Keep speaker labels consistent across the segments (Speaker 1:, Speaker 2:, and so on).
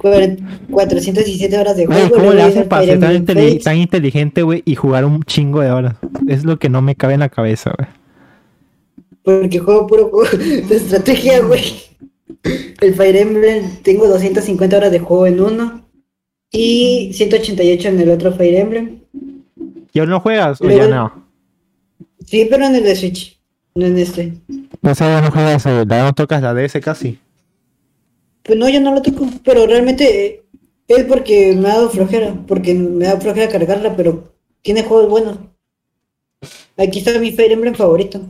Speaker 1: güey. 417 horas de juego.
Speaker 2: ¿Cómo le hacen para ser tan, inteligente, güey, y jugar un chingo de horas? Es lo que no me cabe en la cabeza, güey.
Speaker 1: Porque juego puro juego de estrategia, güey. El Fire Emblem, tengo 250 horas de juego en uno. Y 188 en el otro Fire Emblem.
Speaker 2: ¿Y aún no juegas? ¿O ya no?
Speaker 1: Sí, pero en el de Switch. No en este.
Speaker 2: O sea, ya no juegas, eh, ya no tocas la DS casi.
Speaker 1: Pues no, yo no lo toco. Pero realmente eh, es porque me ha dado flojera. Porque me da flojera cargarla, pero tiene juegos buenos. Aquí está mi Fire Emblem favorito.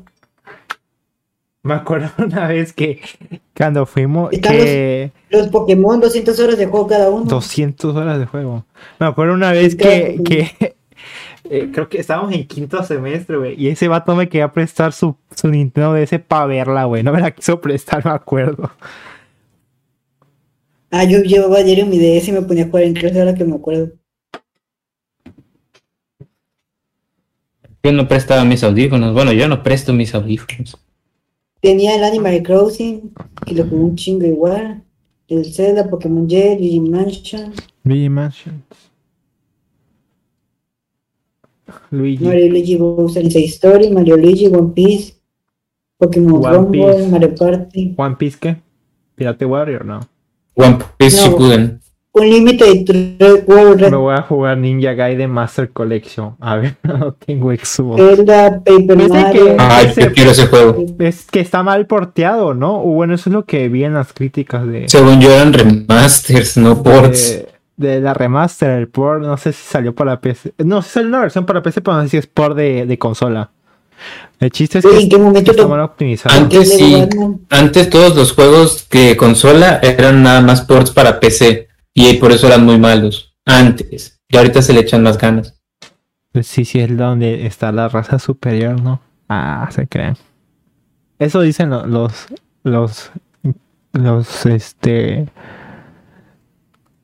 Speaker 2: Me acuerdo una vez que cuando fuimos,
Speaker 1: Están
Speaker 2: que
Speaker 1: Los Pokémon, 200 horas de juego cada uno.
Speaker 2: 200 horas de juego. Me acuerdo una vez que, que eh, creo que estábamos en quinto semestre, güey, y ese vato me quería prestar su, su Nintendo DS para verla, güey. No me la quiso prestar, me acuerdo.
Speaker 1: Ah, yo llevaba diario mi DS y me ponía a jugar en clase ahora que me acuerdo.
Speaker 3: Yo no prestaba mis audífonos. Bueno, yo no presto mis audífonos.
Speaker 1: Tenía el Animal Crossing, que lo jugué un chingo igual. El Zelda, Pokémon Jet, Luigi Mansion,
Speaker 2: Luigi Mansions. Luigi.
Speaker 1: Mario Luigi Bowser Inside Story, Mario Luigi, One Piece, Pokémon
Speaker 2: One
Speaker 1: Rumble,
Speaker 2: Piece.
Speaker 1: Mario Party.
Speaker 2: One Piece, ¿qué? Pirate Warrior, no.
Speaker 3: One Piece
Speaker 1: No.
Speaker 3: Shippuden.
Speaker 1: Unlimited Red World, Red
Speaker 2: Me voy a jugar Ninja Gaiden Master Collection. A ver, no tengo Xbox.
Speaker 1: Zelda, Paper Mario.
Speaker 2: que-
Speaker 3: Ay, yo quiero ese juego.
Speaker 2: Es que está mal porteado, ¿no? O bueno, eso es lo que vi en las críticas de,
Speaker 3: Según yo eran remasters, no ports.
Speaker 2: de, de la remaster, el port, no sé si salió para PC. No, si salió una versión para PC, pero no sé si es port de, de consola. El chiste es que
Speaker 1: ¿en qué momento
Speaker 2: está
Speaker 1: to-
Speaker 2: mal optimizado.
Speaker 3: Antes sí. Antes todos los juegos que consola eran nada más ports para PC. Y por eso eran muy malos. Antes. Y ahorita se le echan más ganas.
Speaker 2: Pues sí, sí, es donde está la raza superior, ¿no? Ah, se crean. Eso dicen lo- los, los, los, este,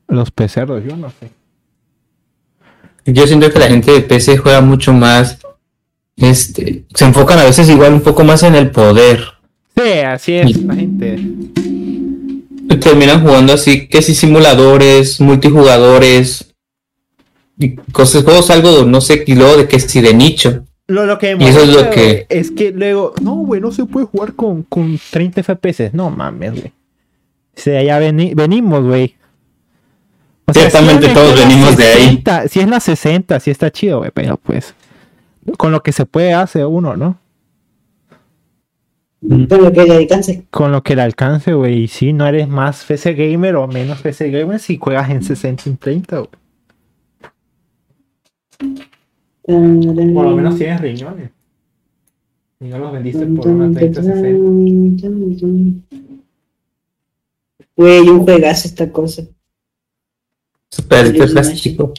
Speaker 2: los pecerdos, yo no sé.
Speaker 3: Yo siento que la gente de PC juega mucho más. Este. Se enfocan a veces igual un poco más en el poder.
Speaker 2: Sí, así es, la gente.
Speaker 3: Terminan jugando así, que si simuladores, multijugadores. Y cosas, juegos algo, no sé, y luego de que si de nicho.
Speaker 2: Lo, lo que
Speaker 3: Y eso es lo que-
Speaker 2: es que luego, no, güey, no se puede jugar con, con 30 FPS. No mames, güey. O sea, ya veni- venimos, güey. O
Speaker 3: Ciertamente
Speaker 2: si
Speaker 3: todos venimos de ahí.
Speaker 2: 60, Si es la 60, sí está chido, güey, pero pues con lo que se puede hace uno, ¿no?
Speaker 1: Con lo que le alcance.
Speaker 2: Con lo que le alcance, güey. Y si no eres más PC gamer o menos PC gamer si juegas en 60 y en 30, güey. Por lo menos tienes riñones. Y no los vendiste por una 3060.
Speaker 1: Güey, un juegazo esta cosa.
Speaker 3: Super plástico.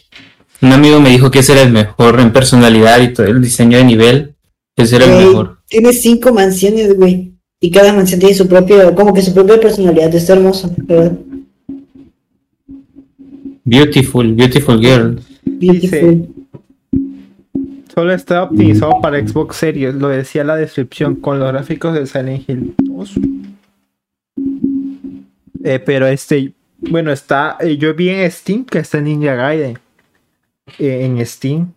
Speaker 3: Un amigo me dijo que ese era el mejor en personalidad y todo el diseño de nivel. Ese era el mejor.
Speaker 1: Tiene cinco mansiones, güey. Y cada mansión tiene su propia, como que su propia personalidad. Está hermoso, ¿verdad?
Speaker 3: Beautiful, beautiful girl.
Speaker 1: Beautiful.
Speaker 2: Solo está optimizado para Xbox Series, lo decía la descripción, con los gráficos de Silent Hill 2. Eh, pero este, bueno, está, eh, yo vi en Steam que está en Ninja Gaiden. Eh, en Steam.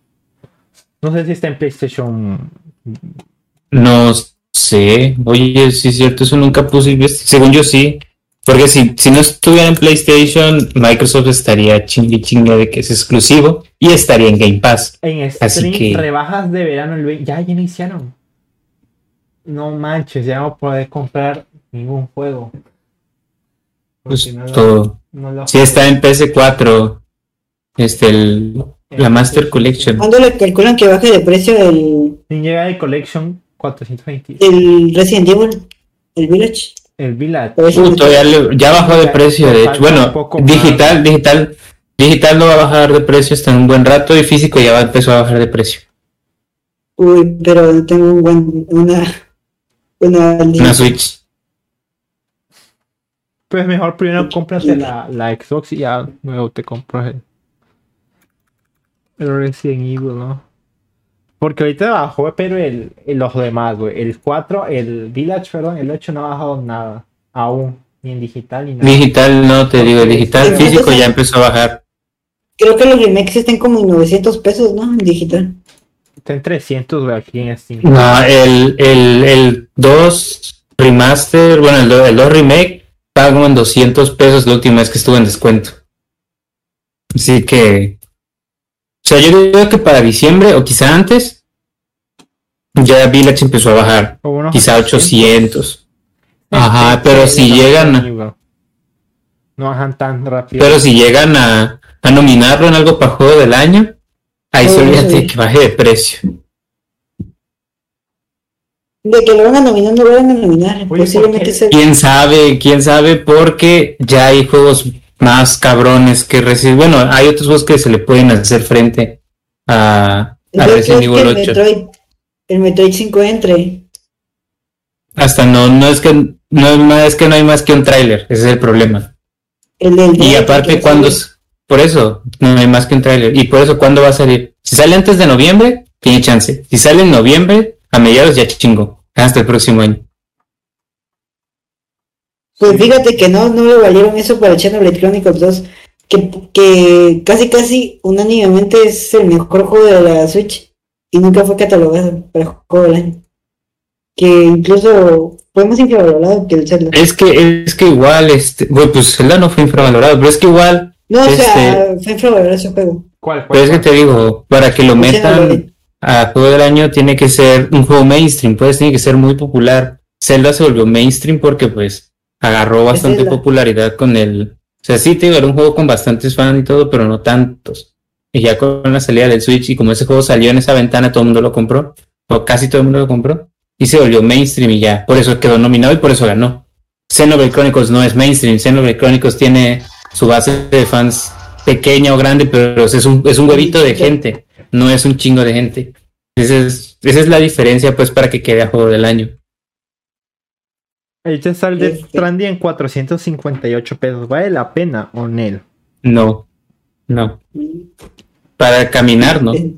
Speaker 2: No sé si está en PlayStation.
Speaker 3: No sé. Oye, sí es cierto, eso nunca puse. Según yo sí. Porque si, si no estuviera en PlayStation, Microsoft estaría chingue chingue de que es exclusivo y estaría en Game Pass.
Speaker 2: En
Speaker 3: Así
Speaker 2: Steam,
Speaker 3: que-
Speaker 2: rebajas de verano el 20 Ya, ya iniciaron. No manches, ya no podés comprar ningún juego.
Speaker 3: Pues
Speaker 2: lo-
Speaker 3: todo.
Speaker 2: no lo-
Speaker 3: Sí está en PS4. Este, el, la Master Collection.
Speaker 1: ¿Cuándo le calculan que baje de precio el,
Speaker 2: Ninja Gaiden Collection 420.
Speaker 1: el Resident Evil? El Village.
Speaker 2: El Village.
Speaker 1: O ese-
Speaker 3: todavía le- ya bajó de precio, de hecho. Bueno, digital, digital, digital no va a bajar de precio hasta en un buen rato y físico ya va a empezar a bajar de precio.
Speaker 1: Uy, pero tengo un buen, una, una,
Speaker 3: Una Switch.
Speaker 2: Pues mejor primero cómprate la, la Xbox y ya luego te compras el, el Resident Evil, ¿no? Porque ahorita bajó, pero el, el- los demás, güey. El 4, el Village, perdón, el 8 no ha bajado nada. Aún. ni en digital ni nada.
Speaker 3: Digital no te digo, digital
Speaker 1: Sí,
Speaker 3: físico ya empezó a bajar.
Speaker 1: Creo que los remakes están como en 900 pesos, ¿no? En digital.
Speaker 2: Está en 300 güey, aquí en Steam.
Speaker 3: No, el, el, el 2 remaster, bueno, el, el 2 remake pago en 200 pesos la última vez que estuvo en descuento. Así que, sea, yo digo que para diciembre o quizá antes, ya Village empezó a bajar,
Speaker 2: O
Speaker 3: quizá 800. Ajá, pero si llegan a,
Speaker 2: No bajan tan rápido.
Speaker 3: pero si llegan a, a nominarlo en algo para juego del año, ahí se olvídate que baje de precio.
Speaker 1: De que lo van a nominar, no lo van a nominar.
Speaker 2: Oye, ¿por
Speaker 1: Posiblemente sea.
Speaker 3: quién sabe, quién sabe, porque ya hay juegos más cabrones que Resident Bueno, hay otros juegos que se le pueden hacer frente a, a Resident Evil
Speaker 1: el
Speaker 3: 8.
Speaker 1: Metroid, el Metroid 5 entre.
Speaker 3: Hasta no, no es que no es más, es que no hay más que un tráiler, ese es el problema.
Speaker 1: El del
Speaker 3: Y aparte cuando por eso no hay más que un tráiler. Y por eso cuándo va a salir. Si sale antes de noviembre, tiene chance. Si sale en noviembre, a mediados ya chingo. Hasta el próximo año.
Speaker 1: Pues fíjate que no, no le valieron eso para Xenoblade Chronicles 2. Que, que casi casi unánimemente es el mejor juego de la Switch. Y nunca fue catalogado para juego del año. Que incluso fue más infravalorado que el Zelda.
Speaker 3: Es que, es que igual, este, bueno, pues Zelda no fue infravalorado, pero es que igual,
Speaker 1: No, o sea,
Speaker 3: este-
Speaker 1: fue infravalorado ese juego.
Speaker 2: ¿Cuál?
Speaker 3: pero es que te digo, para que lo
Speaker 1: El
Speaker 3: metan
Speaker 1: Xenoblade.
Speaker 3: a juego del año tiene que ser un juego mainstream, pues tiene que ser muy popular. Zelda se volvió mainstream porque pues agarró bastante popularidad con el, o sea, sí te digo, era un juego con bastantes fans y todo, pero no tantos. Y ya con la salida del Switch y como ese juego salió en esa ventana, todo el mundo lo compró, o casi todo el mundo lo compró, y se volvió mainstream y ya, por eso quedó nominado y por eso ganó. Xenoblade Chronicles no es mainstream, Xenoblade Chronicles tiene su base de fans pequeña o grande, pero es un, es un huevito de gente, no es un chingo de gente. Esa es, esa es la diferencia, pues, para que quede a juego del año.
Speaker 2: El Death
Speaker 1: Este.
Speaker 2: Stranding en 458 pesos. ¿Vale la pena o no?
Speaker 3: No, no. Para caminar, ¿no?
Speaker 1: Eh,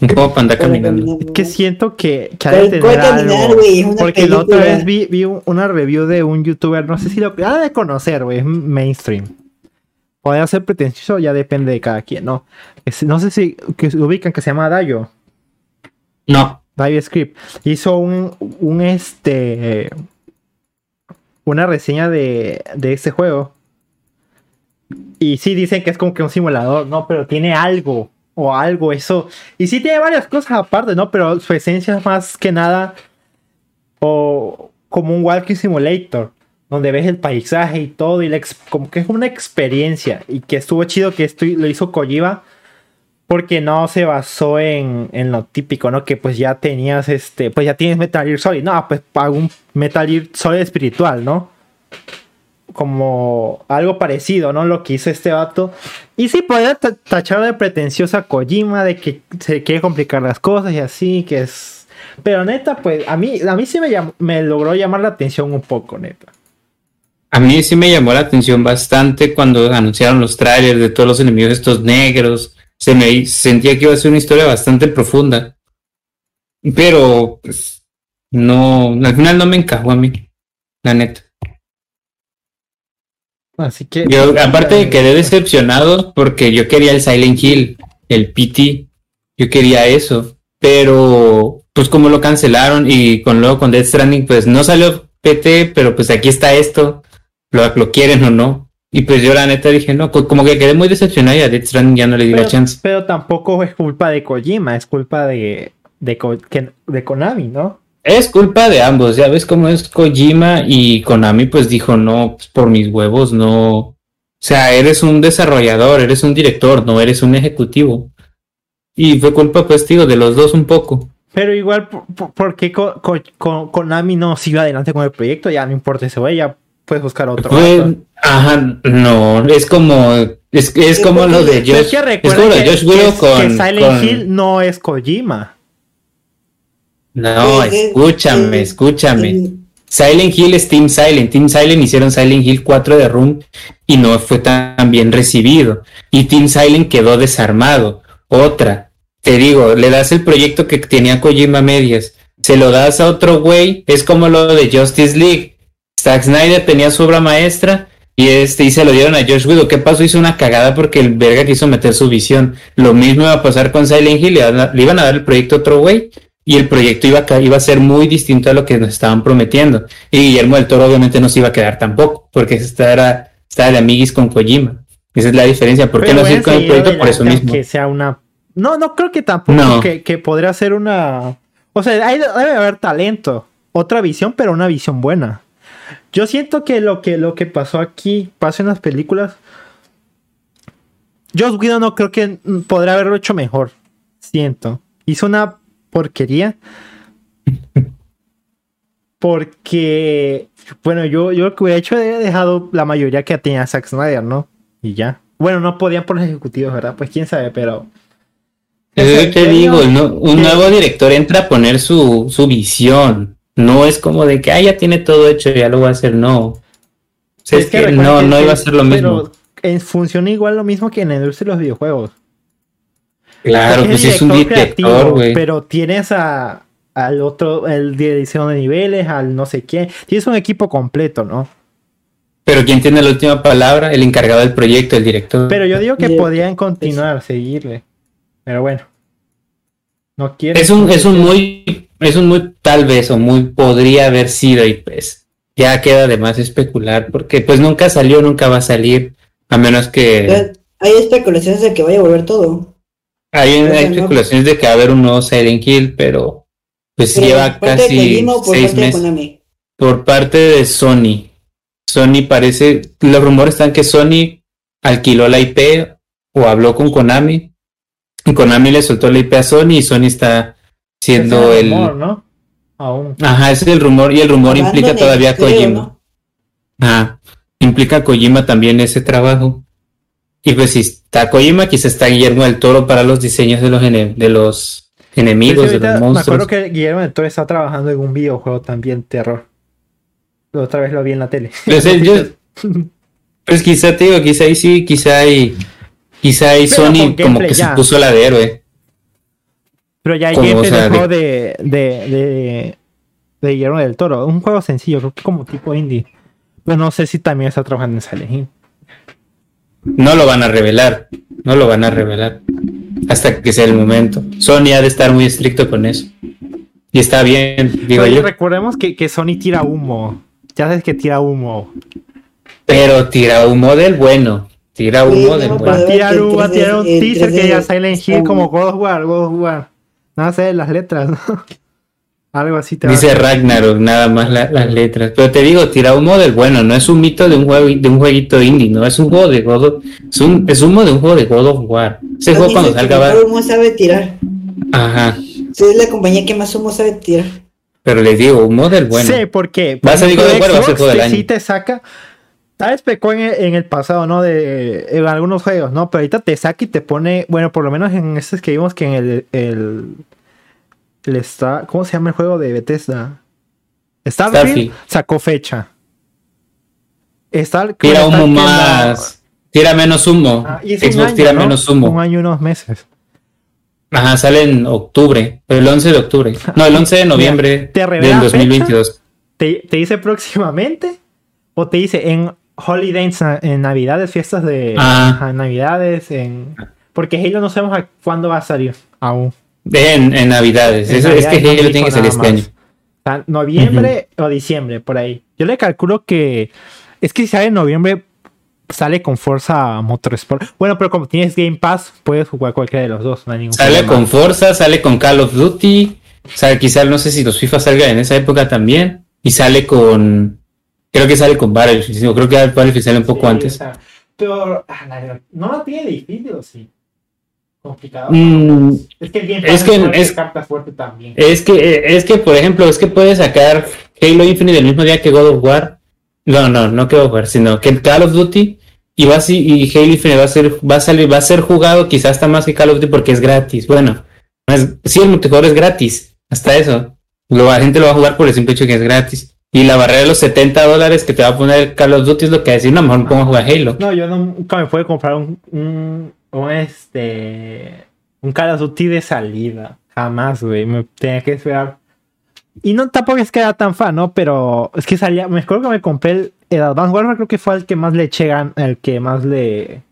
Speaker 3: Un juego para andar caminando.
Speaker 2: Es que siento que, que ha
Speaker 1: ¿Cuál-
Speaker 2: de tener
Speaker 1: caminar,
Speaker 2: algo. Porque la otra vez vi, vi un- una review de un youtuber, no sé si lo ha de conocer, güey, es mainstream. Podría ser pretencioso, ya depende de cada quien, ¿no? Es- no sé si que ubican que se llama Dayo.
Speaker 3: No,
Speaker 2: Dive Script hizo un, un este una reseña de, de este juego. Y sí dicen que es como que un simulador, ¿no? Pero tiene algo. O algo, eso. Y sí tiene varias cosas aparte, ¿no? Pero su esencia es más que nada. O como un walking simulator. Donde ves el paisaje y todo. Y la como que es una experiencia. Y que estuvo chido que esto lo hizo Kojima porque no se basó en, en lo típico, ¿no? Que pues ya tenías este, pues ya tienes Metal Gear Solid, no, pues hago un Metal Gear Solid espiritual, ¿no? Como algo parecido, ¿no? Lo que hizo este vato. Y sí, podría ta- tachar de pretenciosa Kojima, de que se quiere complicar las cosas y así, que es... Pero neta, pues a mí, a mí sí me, me logró llamar la atención un poco, neta.
Speaker 3: a mí sí me llamó la atención bastante cuando anunciaron los trailers de todos los enemigos estos negros. Se me sentía que iba a ser una historia bastante profunda. Pero, pues, no, al final no me encajó a mí, la neta.
Speaker 2: Así que...
Speaker 3: Yo, aparte quedé decepcionado porque yo quería el Silent Hill, el PT, yo quería eso, pero pues como lo cancelaron y con luego con Death Stranding pues no salió PT, pero pues aquí está esto, lo, lo quieren o no. Y pues yo la neta dije, no, co- como que quedé muy decepcionado y a Death Stranding ya no le di la chance.
Speaker 2: pero tampoco es culpa de Kojima, es culpa de, de, que- de Konami, ¿no?
Speaker 3: Es culpa de ambos, ya ves cómo es Kojima y Konami pues dijo, no, pues, por mis huevos, no. O sea, eres un desarrollador, eres un director, no eres un ejecutivo. Y fue culpa, pues, digo, de los dos un poco.
Speaker 2: Pero igual, ¿por, qué Ko- Ko- Ko- Konami no siguió adelante con el proyecto? Ya no importa ese güey, ya puedes buscar otro.
Speaker 3: Fue,
Speaker 2: vato.
Speaker 3: Ajá, no, es como, es, es como lo de
Speaker 2: es
Speaker 3: Josh,
Speaker 2: que
Speaker 3: es como lo de Josh Willow
Speaker 2: que
Speaker 3: con,
Speaker 2: Silent
Speaker 3: con-
Speaker 2: Hill no es Kojima.
Speaker 3: no, escúchame, escúchame. Silent Hill es Team Silent. Team Silent hicieron Silent Hill 4 de Room y no fue tan bien recibido. Y Team Silent quedó desarmado. Otra, te digo, le das el proyecto que tenía Kojima medias, se lo das a otro güey, es como lo de Justice League. Zack Snyder tenía su obra maestra y este y se lo dieron a Josh Whedon. ¿Qué pasó? Hizo una cagada porque el verga quiso meter su visión. Lo mismo iba a pasar con Silent Hill, le, iban a- le iban a dar el proyecto a otro güey y el proyecto iba a, iba a ser muy distinto a lo que nos estaban prometiendo. Y Guillermo del Toro obviamente no se iba a quedar tampoco, porque esta era, estaba de amiguis con Kojima. Esa es la diferencia. ¿Por qué
Speaker 2: Pero
Speaker 3: no seguir con el proyecto? Por eso mismo.
Speaker 2: Que sea una. No, no creo que tampoco
Speaker 3: No.
Speaker 2: que, que podría ser una. O sea, hay- debe haber talento. Otra visión, pero una visión buena. Yo siento que lo que, lo que pasó aquí, pasó en las películas. Joss Whedon no creo que podría haberlo hecho mejor. Siento. Hizo una porquería. Porque, bueno, yo, yo lo que hubiera hecho he dejado la mayoría que tenía Zack Snyder, ¿no? Y ya. Bueno, no podían por los ejecutivos, ¿verdad? Pues quién sabe, pero.
Speaker 3: Es lo que te digo, no- un nuevo director entra a poner su, su visión. No es como de que, ah, ya tiene todo hecho, ya lo voy a hacer. No. Es que no,
Speaker 2: que-
Speaker 3: no iba a ser lo mismo.
Speaker 2: Pero en- funciona igual lo mismo que en la industria de los videojuegos.
Speaker 3: Claro, pues es un director, güey.
Speaker 2: Pero tienes a, al otro, el de edición de niveles, al no sé qué. Tienes un equipo completo, ¿no?
Speaker 3: Pero ¿quién tiene la última palabra? El encargado del proyecto, el director.
Speaker 2: Pero yo digo que
Speaker 1: Bien.
Speaker 2: podían continuar, seguirle. Pero bueno. No quiero.
Speaker 3: es un, es un muy, es un muy tal vez o muy podría haber sido y pues ya queda de más especular porque pues nunca salió, nunca va a salir a menos que
Speaker 1: Hay especulaciones de que vaya a volver todo.
Speaker 3: hay, hay
Speaker 1: Bueno, no.
Speaker 3: especulaciones de que va a haber un nuevo Silent Hill, pero pues
Speaker 1: Pero
Speaker 3: lleva
Speaker 1: ¿por parte de
Speaker 3: casi
Speaker 1: por
Speaker 3: seis meses. Por parte de Sony. Sony parece, los rumores están que Sony alquiló la IP o habló con Konami. Y Konami le soltó la IP a Sony y Sony está siendo
Speaker 2: es
Speaker 3: el...
Speaker 2: rumor, ¿no? Aún.
Speaker 3: Ajá, ese es el rumor y el rumor implica todavía a
Speaker 1: creo,
Speaker 3: Kojima.
Speaker 1: ¿no?
Speaker 3: Ajá, implica a Kojima también ese trabajo. Y pues si está Kojima, quizá está Guillermo del Toro para los diseños de los, ene- de los enemigos, de los
Speaker 2: ahorita me
Speaker 3: monstruos.
Speaker 2: acuerdo que Guillermo del Toro está trabajando en un videojuego también, terror. La Otra vez lo vi en la tele.
Speaker 3: Sé, yo- pues quizá te digo, quizá ahí sí, quizá ahí, quizá ahí Sony como que
Speaker 2: ya.
Speaker 3: se puso la de héroe.
Speaker 2: Pero ya hay
Speaker 3: Como,
Speaker 2: gameplay
Speaker 3: o sea,
Speaker 2: del
Speaker 3: de-
Speaker 2: juego de, de, de, de Guillermo del Toro. Un juego sencillo, creo que como tipo indie. Pero no sé si también está trabajando en Silent Hill.
Speaker 3: No lo van a revelar, no lo van a revelar hasta que sea el momento. Sony ha de estar muy estricto con eso. Y está bien, digo
Speaker 2: Oye,
Speaker 3: yo.
Speaker 2: recordemos que, que Sony tira humo. Ya sabes que tira humo.
Speaker 3: Pero tira humo del bueno, tira
Speaker 1: Sí,
Speaker 3: humo
Speaker 1: no
Speaker 3: del bueno.
Speaker 2: Va a tirar, un- va a
Speaker 1: 3D
Speaker 2: tirar un
Speaker 1: el
Speaker 2: teaser que
Speaker 1: 3D
Speaker 2: ya Silent Hill como God of War, God of War. Nada sé las letras, ¿no? Algo así te
Speaker 3: Dice. Ragnarok, nada más la- las letras. Pero te digo, tira humo del bueno, no es un mito de un juego de un jueguito indie, no es un juego de God of, es un es humo de un juego de God of War. Ese juego cuando
Speaker 1: es el
Speaker 3: salga va.
Speaker 1: humo sabe tirar.
Speaker 3: Ajá.
Speaker 1: Sí, es la compañía que más humo sabe tirar.
Speaker 3: Pero les digo, humo del bueno.
Speaker 2: Sí, porque
Speaker 3: Va a ser
Speaker 2: por
Speaker 3: God of War, va a ser del
Speaker 2: te-
Speaker 3: año.
Speaker 2: sí te saca. Tal vez pecó en el, en el pasado, ¿no? De en algunos juegos, ¿no? Pero ahorita te saca y te pone, bueno, por lo menos en estos que vimos que en el, el, el Star, ¿cómo se llama el juego de Bethesda? Starfield,
Speaker 3: Starfield.
Speaker 2: sacó fecha. Star,
Speaker 3: Tira humo más. Tira menos humo.
Speaker 2: ah, y un
Speaker 3: Xbox
Speaker 2: año,
Speaker 3: tira
Speaker 2: ¿no?
Speaker 3: menos
Speaker 2: Un
Speaker 3: humo.
Speaker 2: año y unos meses.
Speaker 3: Ajá, sale en octubre. El 11 de octubre. No, el 11 de noviembre
Speaker 2: ¿te
Speaker 3: del 2022.
Speaker 2: ¿Te, te dice próximamente? ¿O te dice en holidays, en navidades, fiestas de
Speaker 3: Ah.
Speaker 2: navidades? En... Porque Halo no sabemos a cuándo va a salir aún.
Speaker 3: En, en Navidades.
Speaker 2: En
Speaker 3: Eso- es que Halo tiene que salir
Speaker 2: nada
Speaker 3: este año.
Speaker 2: O sea, noviembre o diciembre, por ahí. Yo le calculo que. Es que si sale en noviembre, sale con Forza Motorsport. Bueno, pero como tienes Game Pass, puedes jugar cualquiera de los dos. No hay ningún
Speaker 3: Sale
Speaker 2: problema.
Speaker 3: con Forza, sale con Call of Duty. Sale, quizá no sé si los FIFA salgan en esa época también. Y sale con. Creo que sale con Battlefield. no, Creo que Battlefield sale un poco
Speaker 2: Sí,
Speaker 3: antes.
Speaker 2: o sea, pero ah, la- no la tiene difícil, ¿o sí? Complicado.
Speaker 3: Mm,
Speaker 2: Es que el Game
Speaker 3: Es que- es-
Speaker 2: carta fuerte también.
Speaker 3: es que, es que, por ejemplo, es que puede sacar Halo Infinite el mismo día que God of War. No, no, no que God of War, sino que el Call of Duty. Y va así, y Halo Infinite va a ser, va a salir, va a ser jugado quizás hasta más que Call of Duty porque es gratis. Bueno, no es, sí, el multijugador es gratis. Hasta eso. Lo, la gente lo va a jugar por el simple hecho que es gratis. Y la barrera de los 70 dólares que te va a poner Call of Duty es lo que decir, no, mejor me pongo a jugar Halo.
Speaker 2: No, yo nunca me puedo comprar un, un, un, este un Call of Duty de salida. Jamás, güey. Me tenía que esperar Y no tampoco es que era tan fan, ¿no? Pero es que salía. Me acuerdo que me compré el, el Advanced Warfare, creo que fue el que más le eché gan- el que más le.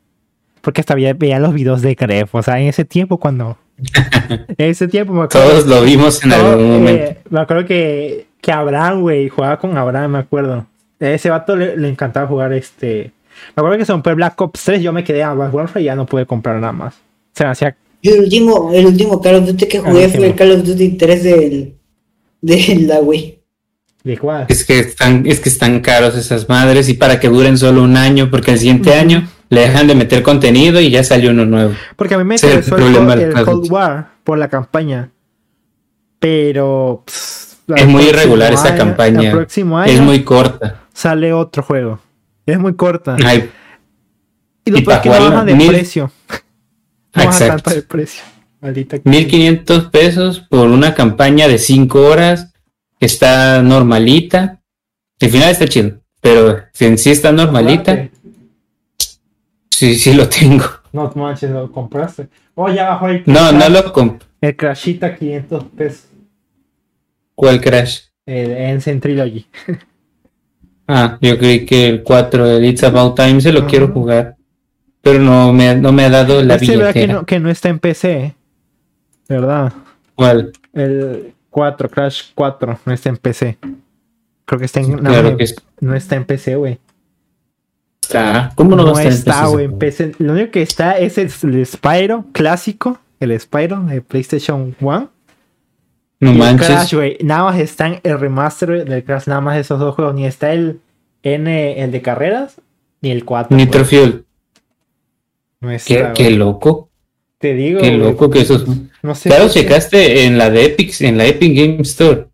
Speaker 2: Porque hasta veía, veía los videos de Gref. O sea, en ese tiempo cuando. en ese tiempo me acuerdo.
Speaker 3: Todos lo vimos en
Speaker 2: No,
Speaker 3: algún
Speaker 2: eh,
Speaker 3: momento.
Speaker 2: me acuerdo que, que Abraham, güey, jugaba con Abraham, me acuerdo. A ese vato le, le encantaba jugar este. Me acuerdo que se compró el Black Ops 3, yo me quedé a Advanced Warfare y ya no pude comprar nada más. Se me hacía.
Speaker 1: Yo el último, el último Call of Duty que jugué
Speaker 2: Ah, sí,
Speaker 1: fue el. Call of Duty 3 del, de la Wii.
Speaker 2: ¿De cuál?
Speaker 3: Es que están, es que están caros esas madres y para que duren solo un año, porque el siguiente año le dejan de meter contenido y ya salió uno nuevo.
Speaker 2: Porque a mí me
Speaker 3: el
Speaker 2: interesó el,
Speaker 3: problema
Speaker 2: Cold- el Cold. War por la campaña. Pero. pss,
Speaker 3: Es muy irregular esa campaña.
Speaker 2: El próximo año
Speaker 3: Es muy corta.
Speaker 2: sale otro juego. Es muy corta.
Speaker 3: Ay,
Speaker 2: y lo
Speaker 3: y
Speaker 2: peor es
Speaker 3: pa'
Speaker 2: que no bajan de
Speaker 3: mil-
Speaker 2: precio. No
Speaker 3: Exacto.
Speaker 2: tanto de precio. Maldita
Speaker 3: 1500 pesos por una campaña de 5 horas. Está normalita. El final está chido, pero si en sí está normalita, sí, sí lo tengo.
Speaker 2: No manches, lo compraste. Oh, ya bajó el.
Speaker 3: No, no lo compré.
Speaker 2: El Crashita 500 pesos.
Speaker 3: ¿Cuál Crash?
Speaker 2: El Ensign Trilogy.
Speaker 3: Ah, yo creí que el 4 de It's About Time se lo quiero jugar. Pero no me, no me ha dado la
Speaker 2: Este, ¿verdad que
Speaker 3: billetera.
Speaker 2: no, que no está en PC? ¿Verdad?
Speaker 3: ¿Cuál?
Speaker 2: El 4, Crash 4, no está en PC. Creo que está en.
Speaker 3: Claro
Speaker 2: más
Speaker 3: que es-
Speaker 2: No está en PC, güey.
Speaker 3: está. ¿Cómo no,
Speaker 2: No,
Speaker 3: va a estar
Speaker 2: está, güey, en PC. Lo único que está es el, el Spyro clásico, el Spyro de PlayStation 1.
Speaker 3: No
Speaker 2: y el
Speaker 3: manches.
Speaker 2: Crash, güey. Nada más están el remaster del Crash, nada más esos dos juegos. Ni está el N, el de carreras, ni el 4.
Speaker 3: Nitro. Fuel.
Speaker 2: No está,
Speaker 3: Qué, loco.
Speaker 2: Te digo.
Speaker 3: Qué loco que esos.
Speaker 2: No sé.
Speaker 3: Claro, checaste en la de Epic, en la Epic Game Store.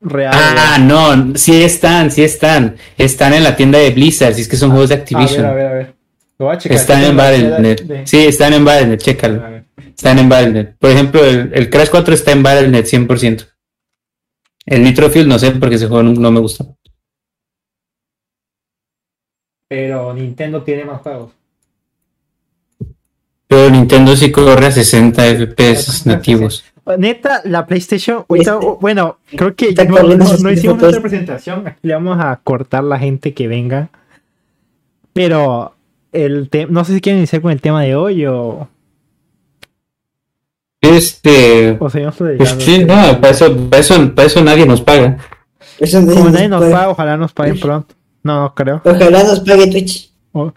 Speaker 2: Real.
Speaker 3: Ah, no, sí están, sí están. Están en la tienda de Blizzard, si es que son juegos de Activision.
Speaker 2: A ver, a ver, a ver. Lo voy a checar.
Speaker 3: Están en Battle.net.
Speaker 2: de-
Speaker 3: Sí, están en Battle.net, chécalo. Están en Battle.net. Por ejemplo, el, el Crash 4 está en Battle.net 100%. El Nitro Fuel no sé porque ese juego no, no me gusta.
Speaker 2: Pero Nintendo tiene más juegos.
Speaker 3: Pero Nintendo sí corre a 60 FPS nativos.
Speaker 2: Neta, la PlayStation. ahorita-
Speaker 1: Este-
Speaker 2: bueno, creo que
Speaker 1: está
Speaker 2: no,
Speaker 1: corriendo
Speaker 2: no- no
Speaker 1: 60
Speaker 2: hicimos nuestra presentación. Aquí le vamos a cortar la gente que venga. Pero el no sé si quieren iniciar con el tema de hoy o,
Speaker 3: Este.
Speaker 2: o seguimos
Speaker 3: Pues sí, no, para eso, para eso, para eso nadie nos paga.
Speaker 1: Eso no
Speaker 2: Como
Speaker 1: nos
Speaker 2: nadie nos
Speaker 1: paga.
Speaker 2: paga, ojalá nos paguen pronto. No, no creo.
Speaker 1: Ojalá nos pague Twitch.
Speaker 2: O-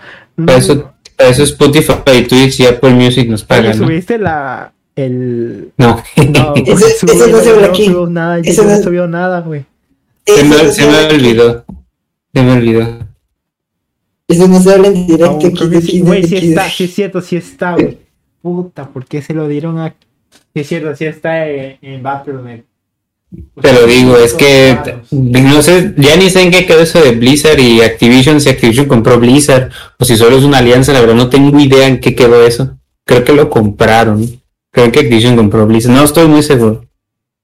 Speaker 3: Para eso, para eso Spotify, Twitch y Apple Music nos pagan. ¿no?
Speaker 2: subiste la. El.
Speaker 3: No.
Speaker 2: No,
Speaker 1: ese no se habla
Speaker 2: no
Speaker 1: aquí.
Speaker 2: nada. Yo
Speaker 1: Ese
Speaker 2: no
Speaker 1: no-
Speaker 2: subió nada, güey.
Speaker 3: se,
Speaker 1: Eso
Speaker 3: me,
Speaker 1: no
Speaker 3: se me
Speaker 1: habla-
Speaker 3: olvidó. Se me olvidó.
Speaker 1: Eso no se habla en
Speaker 2: No,
Speaker 1: directo.
Speaker 2: Güey, sí está, sí es cierto, sí está, güey. Puta, ¿por qué se lo dieron a.? Sí es cierto, sí está en, en Battle.net.
Speaker 3: Te lo digo, es que
Speaker 2: Raros.
Speaker 3: no sé, ya ni sé en qué quedó eso de Blizzard y Activision, si Activision compró Blizzard o si solo es una alianza, la verdad no tengo idea en qué quedó eso. Creo que lo compraron. Creo que Activision compró Blizzard. No estoy muy seguro.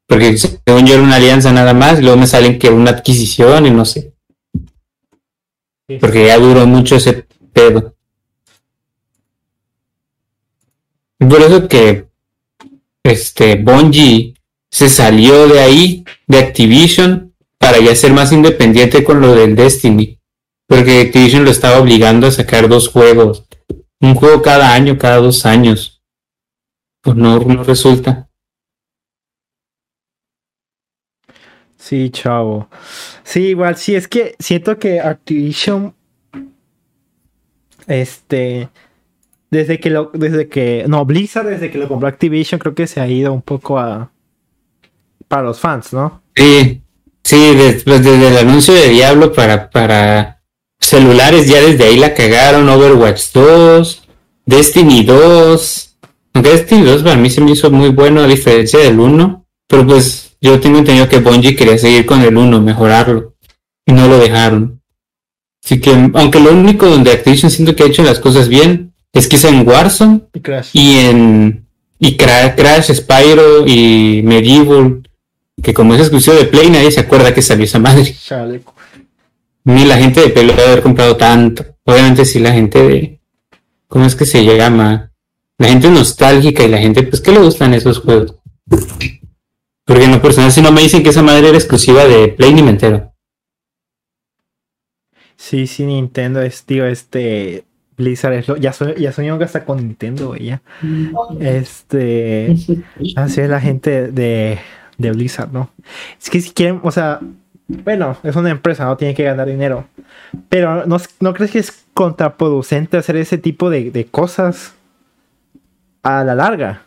Speaker 3: Porque según yo era una alianza nada más, y luego me salen que una adquisición y no sé.
Speaker 2: Sí.
Speaker 3: Porque ya duró mucho ese pedo. Por eso que este Bungie se salió de ahí, de Activision, para ya ser más independiente con lo del Destiny. Porque Activision lo estaba obligando a sacar dos juegos. Un juego cada año, cada dos años. Pues no, no resulta.
Speaker 2: Sí, chavo. Sí, igual, sí, es que siento que Activision. Este. Desde que lo. Desde que. No, Blizzard, desde que lo compró Activision, creo que se ha ido un poco a. Para los fans, ¿no?
Speaker 3: Sí, sí, después desde el anuncio de Diablo para, para celulares, ya desde ahí la cagaron. Overwatch 2, Destiny 2. Aunque Destiny 2 para mí se me hizo muy bueno a diferencia del 1. Pero pues yo tengo entendido que Bungie quería seguir con el 1, mejorarlo. Y no lo dejaron. Así que, aunque lo único donde Activision siento que ha hecho las cosas bien es quizá en Warzone
Speaker 2: Y Crash.
Speaker 3: y en y Cra- Crash, Spyro y Medieval, que como es exclusivo de Play, nadie se acuerda que salió esa madre.
Speaker 2: Chaleco.
Speaker 3: Ni la gente de Play lo debe haber comprado tanto. Obviamente sí la gente de... ¿Cómo es que se llama? La gente nostálgica y la gente pues que le gustan esos juegos. Porque en lo personal, si no me dicen que esa madre era exclusiva de Play, ni me entero.
Speaker 2: Sí, sí, Nintendo es, tío, este. Blizzard es lo. Ya, soy, ya soñó que hasta con Nintendo, güey. ya. Este. Así es la gente de, de Blizzard, ¿no? Es que si quieren, o sea. Bueno, es una empresa, no tiene que ganar dinero. Pero ¿no, no crees que es contraproducente hacer ese tipo de, de cosas a la larga?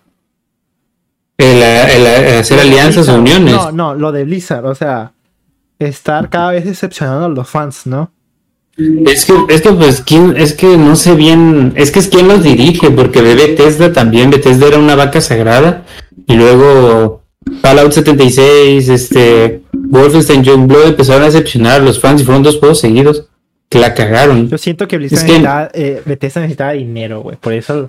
Speaker 3: El, el- el hacer alianzas o uniones.
Speaker 2: No, no, lo de Blizzard, o sea, estar cada vez decepcionando a los fans, ¿no?
Speaker 3: Es que, es que pues, ¿quién? es que no sé bien, es que es quien los dirige, porque ve Bethesda también, Bethesda era una vaca sagrada, y luego Fallout 76, este, Wolfenstein Youngblood empezaron a decepcionar a los fans y fueron dos juegos seguidos que la cagaron.
Speaker 2: Yo siento que Blizzard
Speaker 3: Es que-
Speaker 2: necesitaba, eh, Bethesda necesitaba dinero, güey, por eso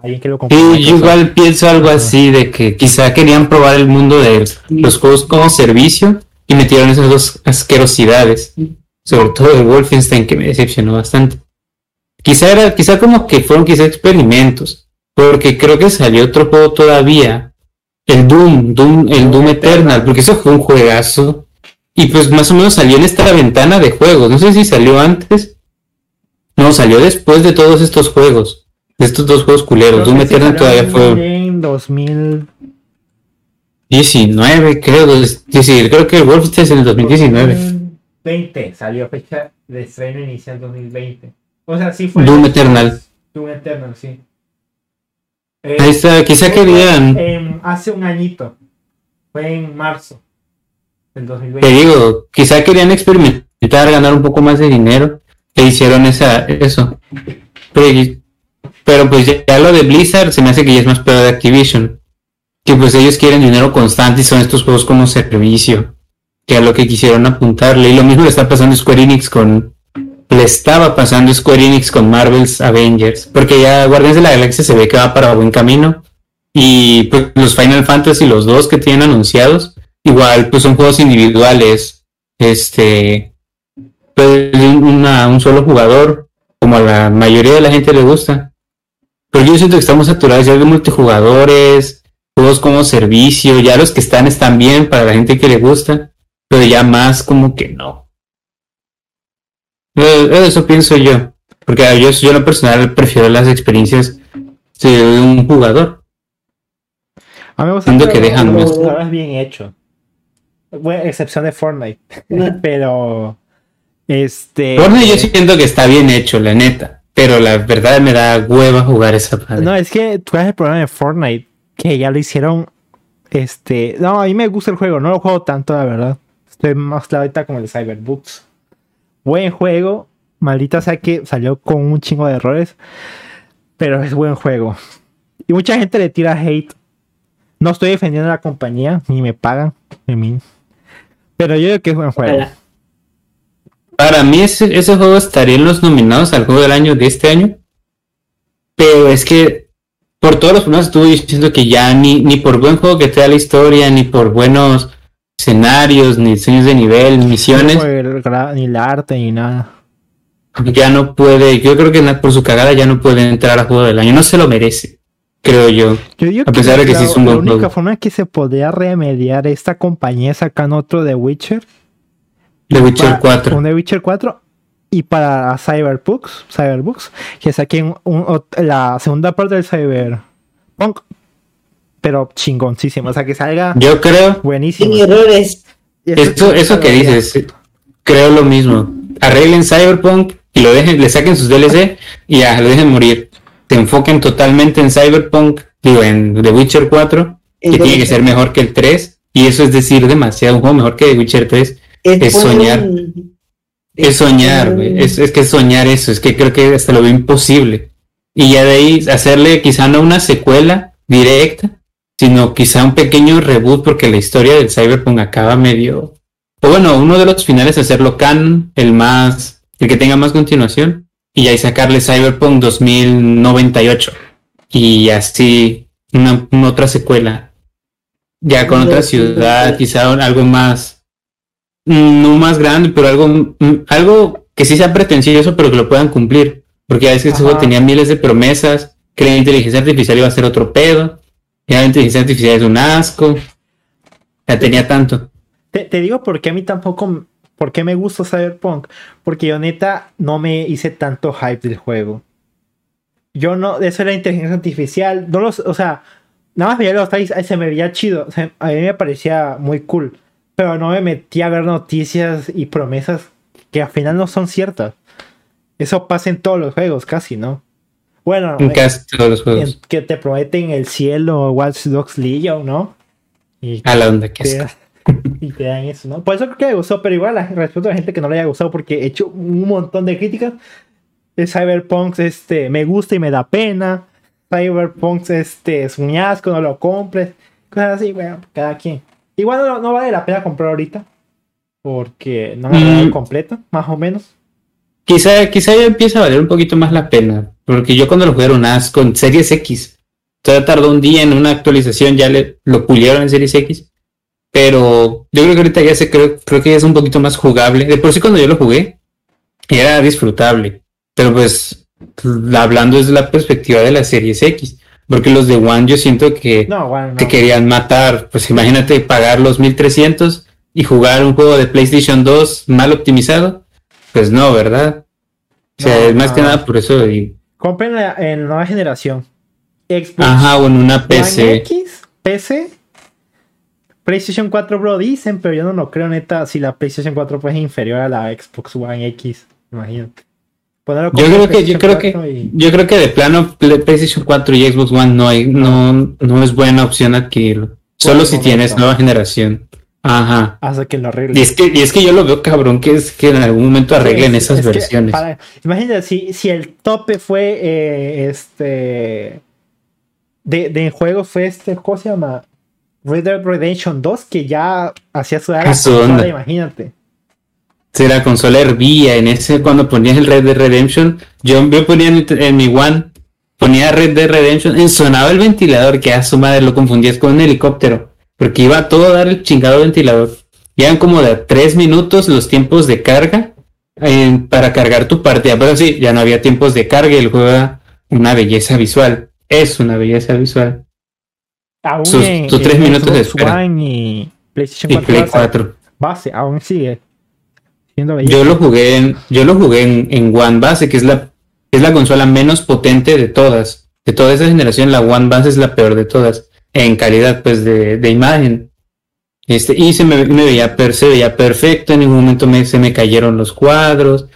Speaker 2: alguien que lo compró.
Speaker 3: Sí, yo igual pienso algo así, de que quizá querían probar el mundo de los juegos como servicio y metieron esas dos asquerosidades, sobre todo el Wolfenstein que me decepcionó bastante. Quizá era, quizá como que fueron quizá experimentos, porque creo que salió otro juego todavía, el Doom, Doom, el Doom Eternal, porque eso fue un juegazo. Y pues más o menos salió en esta ventana de juegos. No sé si salió antes. No, salió después de todos estos juegos. De estos dos juegos culeros. Doom Eternal todavía fue
Speaker 2: En 2000.
Speaker 3: 19, creo. creo que el Wolfenstein es en el 2019.
Speaker 2: 20 salió fecha de estreno inicial 2020. O sea, sí fue.
Speaker 3: Doom Eternal.
Speaker 2: Doom Eternal, sí. Eh,
Speaker 3: Ahí está, quizá querían.
Speaker 2: en- hace un añito. Fue en marzo del
Speaker 3: Te
Speaker 2: 2020.
Speaker 3: digo, quizá querían experimentar, ganar un poco más de dinero. E hicieron esa, eso. Pero, pero pues ya, ya lo de Blizzard se me hace que ya es más peor de Activision. Que pues ellos quieren dinero constante y son estos juegos como servicio. Que a lo que quisieron apuntarle. Y lo mismo le está pasando Square Enix con. Le estaba pasando Square Enix con Marvel's Avengers. Porque ya Guardianes de la Galaxia se ve que va para buen camino. Y pues los Final Fantasy, los dos que tienen anunciados, igual pues son juegos individuales. Este. Pues, una- un solo jugador. Como a la mayoría de la gente le gusta. Pero yo siento que estamos saturados ya de multijugadores, juegos como servicio, ya los que están están bien para la gente que le gusta, pero ya más como que no. Eso pienso yo, porque yo, yo en lo personal prefiero las experiencias de un jugador.
Speaker 2: A mí me gusta
Speaker 3: que dejan
Speaker 2: lo-
Speaker 3: más.
Speaker 2: lo ves bien hecho. Bueno, excepción de Fortnite. Pero. Este.
Speaker 3: Fortnite yo siento que está bien hecho, la neta, pero la verdad me da hueva jugar esa madre.
Speaker 2: No, es que tú ves el problema de Fortnite, que ya lo hicieron. Este. No, a mí me gusta el juego, no lo juego tanto, la verdad. Estoy más claro ahorita con el Cyberbooks. Buen juego. Maldita sea que salió con un chingo de errores. Pero es buen juego. Y mucha gente le tira hate. No estoy defendiendo a la compañía, ni me pagan. mí. Pero yo digo que es buen juego.
Speaker 3: Para mí ese, juego estaría en los nominados al juego del año de este año. Pero es que por todos los problemas estuve diciendo que ya ni, ni por buen juego que te la historia, ni por buenos escenarios, ni diseños de nivel, misiones,
Speaker 2: el ni el arte ni nada.
Speaker 3: ya no puede, yo creo que por su cagada ya no puede entrar a juego del año, no se lo merece, creo yo. A pesar de que sí es un
Speaker 2: la
Speaker 3: buen
Speaker 2: única
Speaker 3: juego.
Speaker 2: forma que se podría remediar esta compañía es sacando otro de Witcher.
Speaker 3: The Witcher
Speaker 2: para-
Speaker 3: 4.
Speaker 2: Un de Witcher 4. Y para Cyberbooks, Cyberbooks, que saquen un- la segunda parte del Cyberpunk. Pero chingoncísimo. O sea, que salga
Speaker 3: Yo creo,
Speaker 2: buenísimo.
Speaker 1: Sin errores.
Speaker 3: Eso, eso que dices, creo lo mismo. Arreglen Cyberpunk y lo dejen, le saquen sus DLC y ya, lo dejen morir. Se enfoquen totalmente en Cyberpunk, digo, en The Witcher 4, que tiene que ser mejor que el 3. Y eso es decir demasiado, un juego mejor que The Witcher 3. es soñar.
Speaker 1: un-
Speaker 3: Es soñar, güey. Es, es que es soñar eso. Es que creo que hasta lo veo imposible. Y ya de ahí hacerle quizá no una secuela directa, sino quizá un pequeño reboot porque la historia del Cyberpunk acaba medio... O bueno, uno de los finales hacerlo canon, el más... el que tenga más continuación. Y ahí sacarle Cyberpunk 2098. Y así una, una otra secuela. Ya con otra ciudad, quizá algo más no más grande, pero algo, mm, algo que sí sea pretencioso, pero que lo puedan cumplir. Porque a veces ese juego tenía miles de promesas, que la inteligencia artificial iba a ser otro pedo, y la inteligencia artificial es un asco. Ya tenía tanto.
Speaker 2: Te, te digo porque a mí tampoco. ¿Por qué me gusta Cyberpunk? Porque yo neta no me hice tanto hype del juego. Yo no. Eso era inteligencia artificial. No los. O sea. Nada más veía los trailers, se me veía chido. A mí me parecía muy cool. Pero no me metí a ver noticias y promesas que al final no son ciertas. Eso pasa en todos los juegos, casi, ¿no? Bueno,
Speaker 3: En casi todos los
Speaker 2: en-
Speaker 3: juegos.
Speaker 2: que te prometen el cielo, Watch Dogs Legion, ¿no? Y
Speaker 3: A la onda que
Speaker 2: te,
Speaker 3: es.
Speaker 2: y te dan eso, ¿no? Por eso creo que me gustó, pero igual la- respeto a la gente que no le haya gustado porque he hecho un montón de críticas. El Cyberpunk este, me gusta y me da pena. Cyberpunk este, es un asco, no lo compres. Cosas así, bueno, cada quien. Igual no, no vale la pena comprar ahorita. Porque no me ha dado
Speaker 3: Mm.
Speaker 2: completo, más o menos.
Speaker 3: Quizá, quizá ya empieza a valer un poquito más la pena. Porque yo cuando lo jugué era un as con Series X. Todavía tardó un día en una actualización, ya le, lo pulieron en Series X. Pero yo creo que ahorita ya se creo, creo que ya es un poquito más jugable. De por sí cuando yo lo jugué, era disfrutable. Pero pues, hablando desde la perspectiva de la Series X. Porque los de One yo siento que
Speaker 2: No, bueno, no.
Speaker 3: te querían matar. Pues imagínate pagar los 1300 y jugar un juego de PlayStation 2 mal optimizado. Pues no, ¿verdad? O sea,
Speaker 2: No,
Speaker 3: es más que nada por eso.
Speaker 2: Compren la- en nueva generación. Xbox
Speaker 3: Ajá, o en una PC.
Speaker 2: X, PC, PlayStation 4 Pro dicen, pero yo no lo creo neta si la PlayStation 4 pues, es inferior a la Xbox One X, imagínate.
Speaker 3: Yo creo que, yo creo que,
Speaker 2: 4 y-
Speaker 3: yo creo que de plano Play- PlayStation 4 y Xbox One no hay, no, no es buena opción adquirirlo. Solo si
Speaker 2: momento.
Speaker 3: tienes nueva generación. Ajá.
Speaker 2: hasta que lo arreglen.
Speaker 3: Y es que, y es que yo lo veo cabrón que es que en algún momento arreglen
Speaker 2: Sí,
Speaker 3: esas
Speaker 2: es
Speaker 3: versiones.
Speaker 2: para- imagínate, si, si el tope fue eh, este. De, de juego fue este, ¿cómo se llama? Red Dead Redemption 2, que ya hacía su
Speaker 3: A su onda.
Speaker 2: imagínate.
Speaker 3: Si la consola hervía en ese cuando ponías el Red Dead Redemption, yo me ponía en, en mi One, ponía Red Dead Redemption, y sonaba el ventilador, que a su madre lo confundías con un helicóptero, porque iba a todo dar el chingado ventilador. Llegan como de tres minutos los tiempos de carga eh, para cargar tu partida, pero sí, ya no había tiempos de carga y el juego era una belleza visual. Es una belleza visual.
Speaker 2: Aún
Speaker 3: Sus-
Speaker 2: en-
Speaker 3: sus tres
Speaker 2: en
Speaker 3: minutos de espera.
Speaker 2: Y PlayStation
Speaker 3: Y
Speaker 2: 4
Speaker 3: Play
Speaker 2: base,
Speaker 3: 4.
Speaker 2: base, aún sigue.
Speaker 3: Yo lo jugué en, yo lo jugué en, en One Base, que es la, es la consola menos potente de todas. De toda esa generación, la One Base es la peor de todas. En calidad, pues, de, de imagen. Este, y se me, me veía, per- se veía perfecto, en ningún momento me, se me cayeron los cuadros.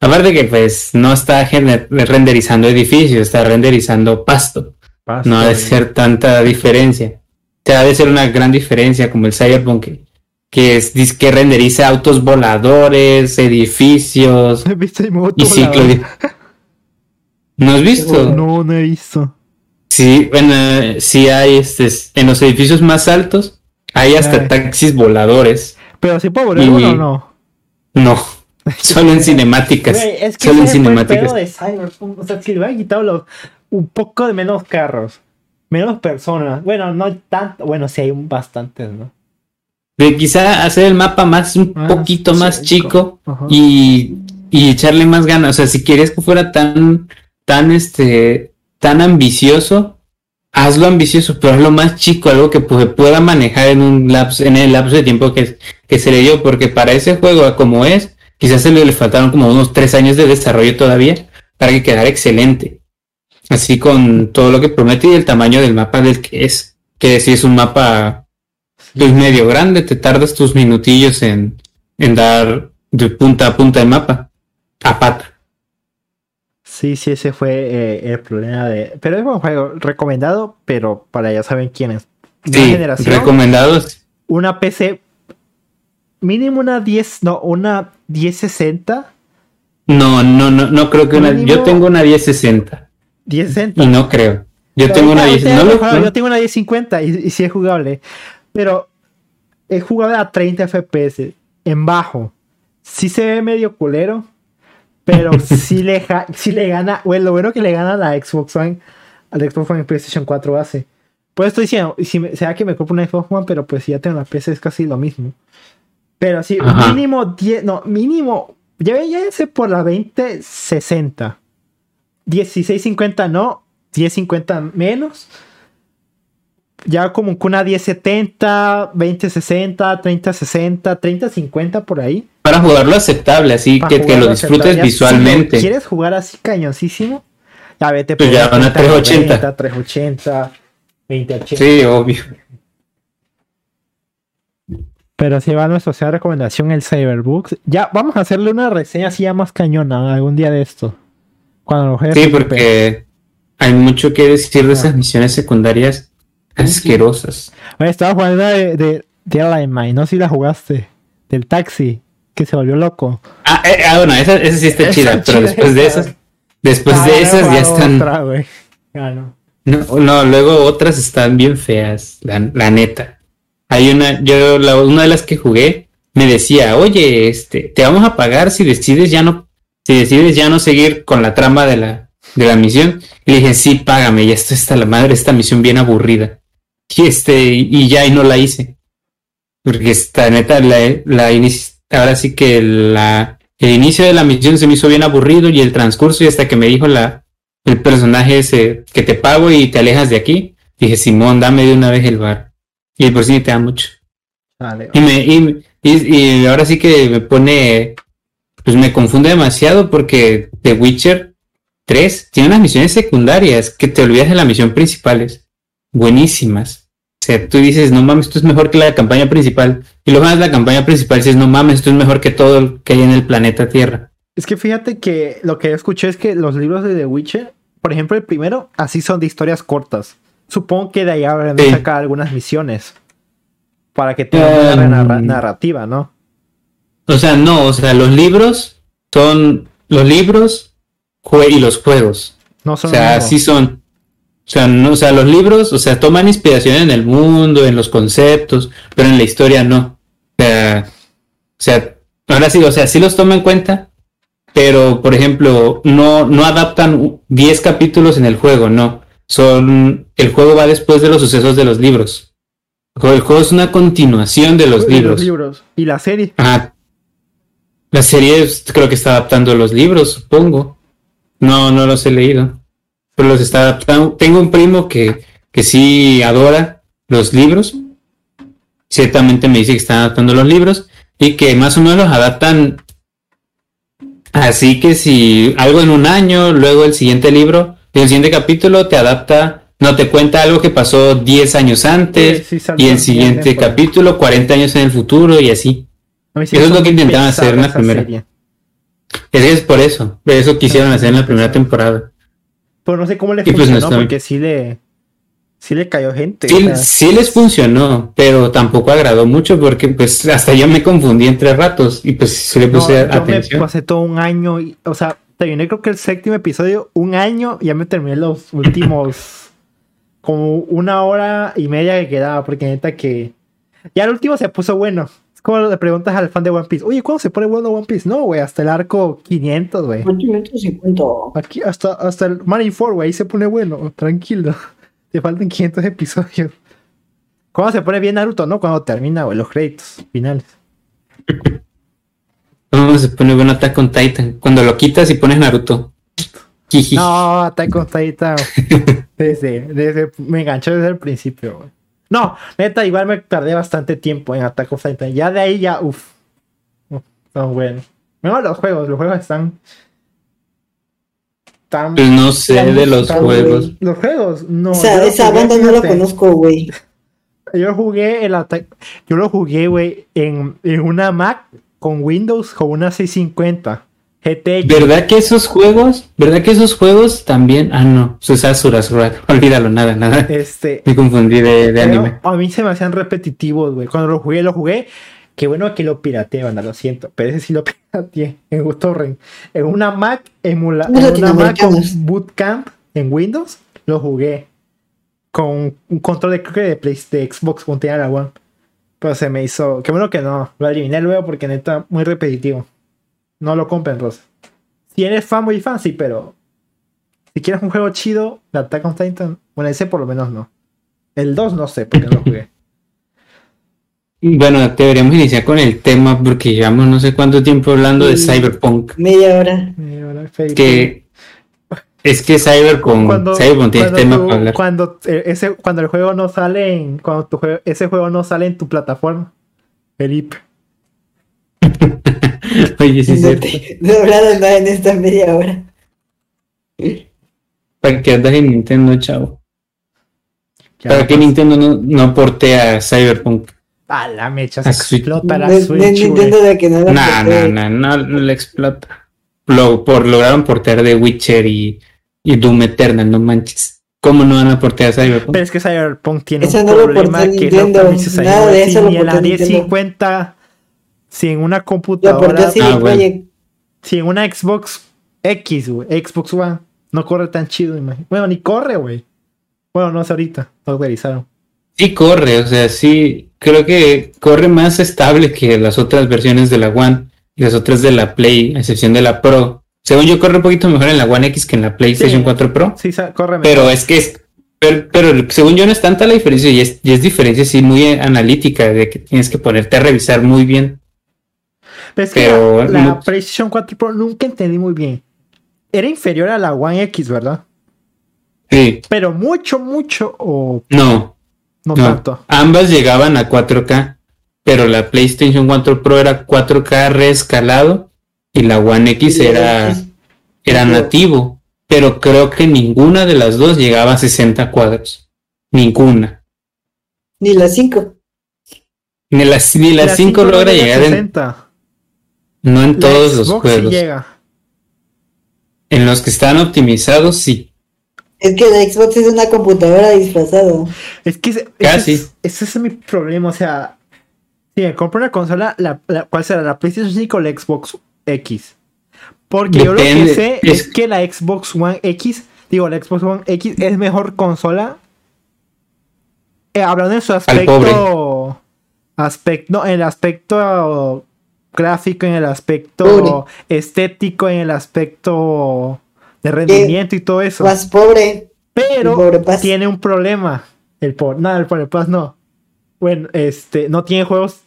Speaker 3: Aparte que, pues, no está gener- renderizando edificios, está renderizando pasto.
Speaker 2: Pasto,
Speaker 3: No ha de
Speaker 2: y-
Speaker 3: ser tanta diferencia. O sea, ha de ser una gran diferencia como el Cyberpunk que, que es que renderiza autos voladores, edificios
Speaker 2: ¿Has visto el modo
Speaker 3: y ciclo. ¿No has visto?
Speaker 2: No, no he visto.
Speaker 3: Sí, bueno, sí hay este en los edificios más altos hay hasta
Speaker 2: Ay.
Speaker 3: taxis voladores.
Speaker 2: Pero si puedo volar uno o no.
Speaker 3: No, solo en cinemáticas.
Speaker 2: Güey, es que
Speaker 3: solo en cinemáticas.
Speaker 2: de Cyberpunk. O sea, si le hubieran quitado los, un poco de menos carros, menos personas. Bueno, no tanto. Bueno, sí hay un bastantes, ¿no?
Speaker 3: De quizá hacer el mapa más un
Speaker 2: Más
Speaker 3: poquito más
Speaker 2: chico.
Speaker 3: y, y echarle más ganas. O sea, si quieres que fuera tan, tan este, tan ambicioso, hazlo ambicioso, pero hazlo más chico, algo que pu- pueda manejar en un lapso, en el lapso de tiempo que, se le dio, porque para ese juego como es, quizás se le, faltaron como unos tres años de desarrollo todavía para que quedara excelente. Así con todo lo que promete y el tamaño del mapa del que es. Que si es un mapa pues medio grande, te tardas tus minutillos en, en dar de punta a punta de mapa. A pata.
Speaker 2: Sí, sí, ese fue eh, el problema de. Pero es buen juego, recomendado, pero para ya saben quién es. Nueva
Speaker 3: Sí,
Speaker 2: generación,
Speaker 3: recomendados.
Speaker 2: una PC mínimo una 10, no, una 1060.
Speaker 3: No, no, no, no creo que una. Yo tengo una 1060
Speaker 2: 1060.
Speaker 3: y no creo. Yo
Speaker 2: Pero
Speaker 3: tengo una
Speaker 2: ahorita-
Speaker 3: 10.
Speaker 2: ahorita
Speaker 3: No
Speaker 2: he
Speaker 3: lo,
Speaker 2: jugado,
Speaker 3: no-
Speaker 2: Yo tengo una 1050 y, y sí es jugable. Pero es jugable a 30 FPS en bajo. Sí se ve medio culero. Pero sí le, ja- sí le gana. Bueno, lo bueno que le gana a la Xbox One. A la Xbox One y PlayStation 4 base. Pues estoy diciendo, si me, sea que me compro una Xbox One, pero pues si ya tengo la PC es casi lo mismo. Pero sí,
Speaker 3: Ajá.
Speaker 2: mínimo 10, no, mínimo, ya ya por la 2060. 1650 no, 1050 menos. ya como una 1070, 2060, 3060, 3050 por ahí.
Speaker 3: Para jugarlo aceptable, así que, que lo disfrutes
Speaker 2: aceptable. Si
Speaker 3: visualmente.
Speaker 2: ¿Quieres jugar así cañoncísimo? Ya vete
Speaker 3: Pues ya, una
Speaker 2: 3090, 380, 2080.
Speaker 3: Sí, obvio.
Speaker 2: Pero si va a nuestra sea recomendación el Cyberbooks. Ya, vamos a hacerle una reseña así ya más cañona algún día de esto. Cuando lo juegues.
Speaker 3: Sí, porque hay mucho que decir de esas misiones secundarias asquerosas.
Speaker 2: Oye, estaba jugando de, de, de Airline Mine, no sé si la jugaste. Del taxi, que se volvió loco.
Speaker 3: Ah, eh, ah, bueno, esa, esa sí está
Speaker 2: Esa
Speaker 3: chida, pero
Speaker 2: chida
Speaker 3: después de esas, después
Speaker 2: Ah,
Speaker 3: de esas ya están.
Speaker 2: otra. Ah, no.
Speaker 3: No, no, luego otras están bien feas, la, la neta. Hay una, yo, la, una de las que jugué me decía, oye, este, te vamos a pagar si decides ya no, si decides ya no seguir con la trama de la, de la misión. Y le dije, sí, págame, ya esto está la madre, esta misión bien aburrida. Y este, y ya y no la hice. Porque esta neta, la, la ahora sí que la, el inicio de la misión se me hizo bien aburrido y el transcurso y hasta que me dijo la, el personaje ese que te pago y te alejas de aquí. Dije, Simón, dame de una vez el bar. Y por sí te da mucho.
Speaker 2: Vale.
Speaker 3: Y, me, y, y- y ahora sí que me pone, pues me confunde demasiado porque The Witcher 3 tiene unas misiones secundarias que te olvidas de las misiones principales. Buenísimas. O sea, tú dices, no mames, esto es mejor que la campaña principal. Y luego a la campaña principal y dices, no mames, esto es mejor que todo lo que hay en el planeta Tierra.
Speaker 2: Es que fíjate que lo que escuché es que los libros de The Witcher, por ejemplo, el primero, así son de historias cortas. Supongo que de ahí habrán de
Speaker 3: Sí.
Speaker 2: sacar algunas misiones. Para que tengan una
Speaker 3: Um,
Speaker 2: narra- narrativa, ¿no?
Speaker 3: O sea, no, o sea, los libros son los libros y los juegos.
Speaker 2: No
Speaker 3: O
Speaker 2: son
Speaker 3: sea,
Speaker 2: lo mismo.
Speaker 3: sí son. O sea, no, o sea, los libros, o sea, toman inspiración en el mundo, en los conceptos, pero en la historia no. O sea, o sea, ahora sí, o sea, sí los toma en cuenta, pero por ejemplo, no, no adaptan u- 10 capítulos en el juego, no. Son, el juego va después de los sucesos de los libros. El juego es una continuación de los libros.
Speaker 2: libros. Y la serie.
Speaker 3: Ajá. La serie creo que está adaptando los libros, supongo. No, no los he leído. Pero los está adaptando. Tengo un primo que, que sí adora los libros. Ciertamente me dice que están adaptando los libros. Y que más o menos los adaptan. Así que si algo en un año, luego el siguiente libro, el siguiente capítulo te adapta, no te cuenta algo que pasó 10 años antes.
Speaker 2: Sí, sí, salió
Speaker 3: y el siguiente capítulo, 40 años en el futuro y así.
Speaker 2: Sí
Speaker 3: Eso es lo que intentaban hacer en la primera.
Speaker 2: serie.
Speaker 3: Es que es por eso. Por eso quisieron hacer en la primera temporada.
Speaker 2: Pero no sé cómo le
Speaker 3: Y pues no
Speaker 2: funcionó,
Speaker 3: bien.
Speaker 2: porque sí le, sí le cayó gente.
Speaker 3: Sí,
Speaker 2: o sea,
Speaker 3: sí les funcionó, pero tampoco agradó mucho porque pues hasta yo me confundí entre ratos y pues sí le
Speaker 2: no,
Speaker 3: puse
Speaker 2: yo me pasé todo un año, y, o sea, terminé creo que el séptimo episodio, un año, y ya me terminé los últimos como una hora y media que quedaba, porque neta que ya el último se puso bueno. Es como le preguntas al fan de One Piece, oye, ¿cuándo se pone bueno One Piece? No, güey, hasta el arco 500, güey.
Speaker 1: 850.
Speaker 2: Aquí hasta, hasta el Marineford, güey, ahí se pone bueno, tranquilo. Te faltan 500 episodios. ¿Cuándo se pone bien Naruto, no? Cuando termina, güey, los créditos finales.
Speaker 3: ¿Cómo se pone bueno Attack on Titan? Cuando lo quitas y pones Naruto.
Speaker 2: No, Attack on Titan. Desde, desde, me enganchó desde el principio, güey. No, neta, igual me tardé bastante tiempo en Attack on Titan. Ya de ahí ya, uff. Son buenos. No, los juegos, los juegos están. Tan,
Speaker 3: Pues no sé
Speaker 2: tan-
Speaker 3: de los
Speaker 2: tan-
Speaker 3: juegos.
Speaker 2: Los juegos, no. yo lo
Speaker 1: esa banda no la conozco, güey.
Speaker 2: Yo jugué el Attack. Yo lo jugué, güey, en, en una Mac con Windows con una 650. GTX.
Speaker 3: ¿Verdad que esos juegos? ¿Verdad que esos juegos también? Ah, no. Susasura, Surasura. Olvídalo, nada, nada.
Speaker 2: Este.
Speaker 3: Me confundí de, anime.
Speaker 2: A mí se me hacían repetitivos, güey. Cuando lo jugué, lo jugué. Qué bueno que lo pirateé, banda, lo siento. Pero ese sí lo pirateé en Torrent. En una Mac emula, en una Mac con. Bootcamp en Windows, lo jugué. Con un control de, creo que de, Play, de Xbox, como tenía la One. Pero se me hizo. Qué bueno que no. Lo eliminé luego porque neta, muy repetitivo. No lo compren, Rosa. Si eres fan, muy fan, sí, pero. Si quieres un juego chido, de Attack on Titan. Bueno, ese por lo menos no. El 2 no sé, porque no lo jugué.
Speaker 3: Bueno, deberíamos iniciar con el tema porque llevamos no sé cuánto tiempo hablando de. Cyberpunk.
Speaker 1: Media hora.
Speaker 2: Hola, Felipe.
Speaker 3: Que Es que Cyberpunk,
Speaker 2: Cuando,
Speaker 3: Cyberpunk tiene tema
Speaker 2: tú-
Speaker 3: para hablar.
Speaker 2: cuando, eh, ese, cuando el juego no sale en. Cuando tu juego, ese juego no sale en tu plataforma. Felipe.
Speaker 3: Oye, sí,
Speaker 1: no,
Speaker 3: cierto.
Speaker 1: te, no he hablado nada en esta media hora.
Speaker 3: ¿Para qué andas en Nintendo, chavo? ¿Para qué
Speaker 2: pues,
Speaker 3: Nintendo no, no portea Cyberpunk?
Speaker 2: A la mecha se
Speaker 3: A Switch.
Speaker 2: explota la
Speaker 1: No- no
Speaker 2: Switch, güey.
Speaker 1: Nintendo de que no lo
Speaker 3: Nah, nah,
Speaker 1: portee.
Speaker 3: nah, no, no le explota. Lo, por, lograron portear de Witcher y, y Doom Eternal, no manches. ¿Cómo no van a portear Cyberpunk?
Speaker 2: Pero es que Cyberpunk tiene
Speaker 1: Eso
Speaker 2: un
Speaker 1: no
Speaker 2: problema que
Speaker 1: Nintendo,
Speaker 2: dice
Speaker 1: nada de
Speaker 2: Cyberpunk,
Speaker 1: eso lo
Speaker 2: si en la
Speaker 1: portó Nintendo.
Speaker 2: 1050, si en una computadora,
Speaker 1: CD
Speaker 3: Ah, bueno.
Speaker 2: Si en una Xbox X, güey, Xbox One, no corre tan chido, imagínate. Bueno, ni corre, güey. Bueno, no sé ahorita, lo actualizaron.
Speaker 3: Sí corre, o sea, sí, creo que corre más estable que las otras versiones de la One y las otras de la Play, a excepción de la Pro. Según yo, corre un poquito mejor en la One X que en la PlayStation
Speaker 2: Sí.
Speaker 3: 4 Pro.
Speaker 2: Sí, corre mejor.
Speaker 3: Pero es que es. Pero, pero según yo no es tanta la diferencia y es, y es diferencia así muy analítica de que tienes que ponerte a revisar muy bien.
Speaker 2: Pero es que
Speaker 3: pero
Speaker 2: la, la
Speaker 3: no-
Speaker 2: PlayStation 4 Pro nunca entendí muy bien. Era inferior a la One X, ¿verdad?
Speaker 3: Sí,
Speaker 2: Pero mucho, mucho o
Speaker 3: no,
Speaker 2: no,
Speaker 3: no.
Speaker 2: tanto.
Speaker 3: Ambas llegaban a 4K, pero la PlayStation 4 Pro era 4K reescalado y la One X era, era
Speaker 1: Pero-
Speaker 3: nativo. Pero creo que ninguna de las dos llegaba a 60 cuadros. Ninguna.
Speaker 1: Ni las 5.
Speaker 3: Ni la, ni la
Speaker 2: La
Speaker 3: 5
Speaker 2: cinco no
Speaker 3: logra
Speaker 2: llega a
Speaker 3: llegar en,
Speaker 2: 60.
Speaker 3: No en
Speaker 2: La
Speaker 3: todos los
Speaker 2: sí
Speaker 3: juegos.
Speaker 2: llega.
Speaker 3: En los que están optimizados, sí.
Speaker 1: Es que la Xbox es una computadora disfrazada.
Speaker 2: Es que ese,
Speaker 3: Casi.
Speaker 2: ese es, ese es mi problema. O sea, si me compro una consola, la, la- ¿cuál será? ¿La PlayStation 5 o la Xbox X? Porque yo lo que sé
Speaker 3: es-
Speaker 2: es que la Xbox One X, digo, la Xbox One X es mejor consola. eh, hablando en su aspecto. Aspecto, no, en el aspecto gráfico, en el aspecto
Speaker 1: Pobre.
Speaker 2: estético, en el aspecto de rendimiento y todo eso.
Speaker 1: Más pobre.
Speaker 2: Pero
Speaker 1: pobre
Speaker 2: tiene un problema. El pobre, no, el pobre Paz no. Bueno, este, no tiene juegos.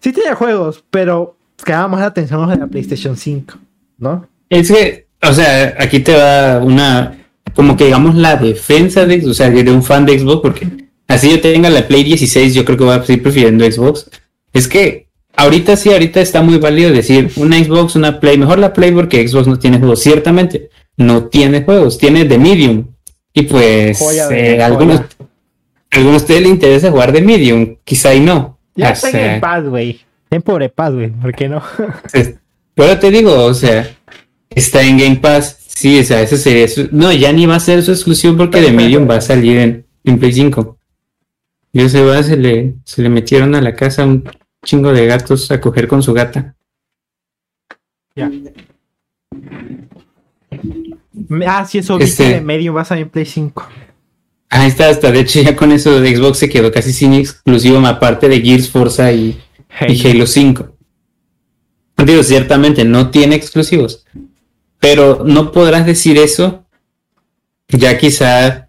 Speaker 2: Sí tiene juegos, pero quedaba más la atención los de la PlayStation 5, ¿no?
Speaker 3: Es que, o sea, aquí te va una, como que digamos la defensa de, o sea, de un fan de Xbox, porque así yo tenga la Play 16, yo creo que voy a seguir prefiriendo Xbox. Es que ahorita sí, ahorita está muy válido decir una Xbox, una Play, mejor la Play porque Xbox no tiene juegos, ciertamente, no tiene juegos, tiene The Medium. Y pues,
Speaker 2: de
Speaker 3: eh, algunos, algunos de ustedes les interesa jugar The Medium, quizá y no.
Speaker 2: Ya
Speaker 3: O
Speaker 2: está en
Speaker 3: sea,
Speaker 2: el Paz, güey. Ten pobre Paz, güey. ¿Por qué no?
Speaker 3: es- Pero te digo, o sea, está en Game Pass. Sí, o sea, ese sería su- No, ya ni va a ser su exclusivo porque The Medium va a salir en, en Play 5. Yo se va, se le, se le metieron a la casa un chingo de gatos a coger con su gata.
Speaker 2: ya. Ah, sí, eso
Speaker 3: Este-
Speaker 2: viste de medio vas a en Play 5.
Speaker 3: Ahí está, hasta de hecho ya con eso de Xbox se quedó casi sin exclusivo, aparte de Gears, Forza y, y Halo 5. Digo, ciertamente no tiene exclusivos, pero no podrás decir eso ya quizá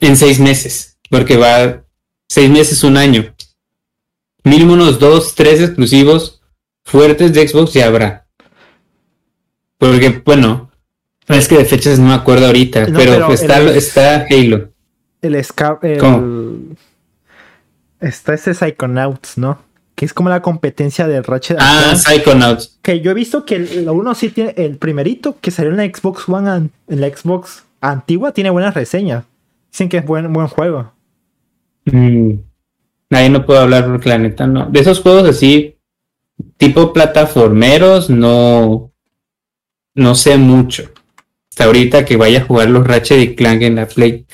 Speaker 3: en seis meses, porque va seis meses, un año. Mínimo unos dos, tres exclusivos fuertes de Xbox ya habrá. Porque, bueno, es que de fechas no me acuerdo ahorita,
Speaker 2: No,
Speaker 3: pero,
Speaker 2: pero
Speaker 3: está,
Speaker 2: el-
Speaker 3: está Halo.
Speaker 2: El.
Speaker 3: ¿Cómo?
Speaker 2: Está ese Psychonauts, ¿no? Que es como la competencia del Ratchet.
Speaker 3: Ah,
Speaker 2: Clank.
Speaker 3: Psychonauts.
Speaker 2: Que yo he visto que el, uno sí tiene. El primerito que salió en la Xbox One, an- en la Xbox antigua, tiene buenas reseñas. Dicen que es buen, buen juego.
Speaker 3: Mm, Ahí no puedo hablar porque la neta no. De esos juegos así, tipo plataformeros, no, no sé mucho. Hasta ahorita que vaya a jugar los Ratchet y Clank en la Play.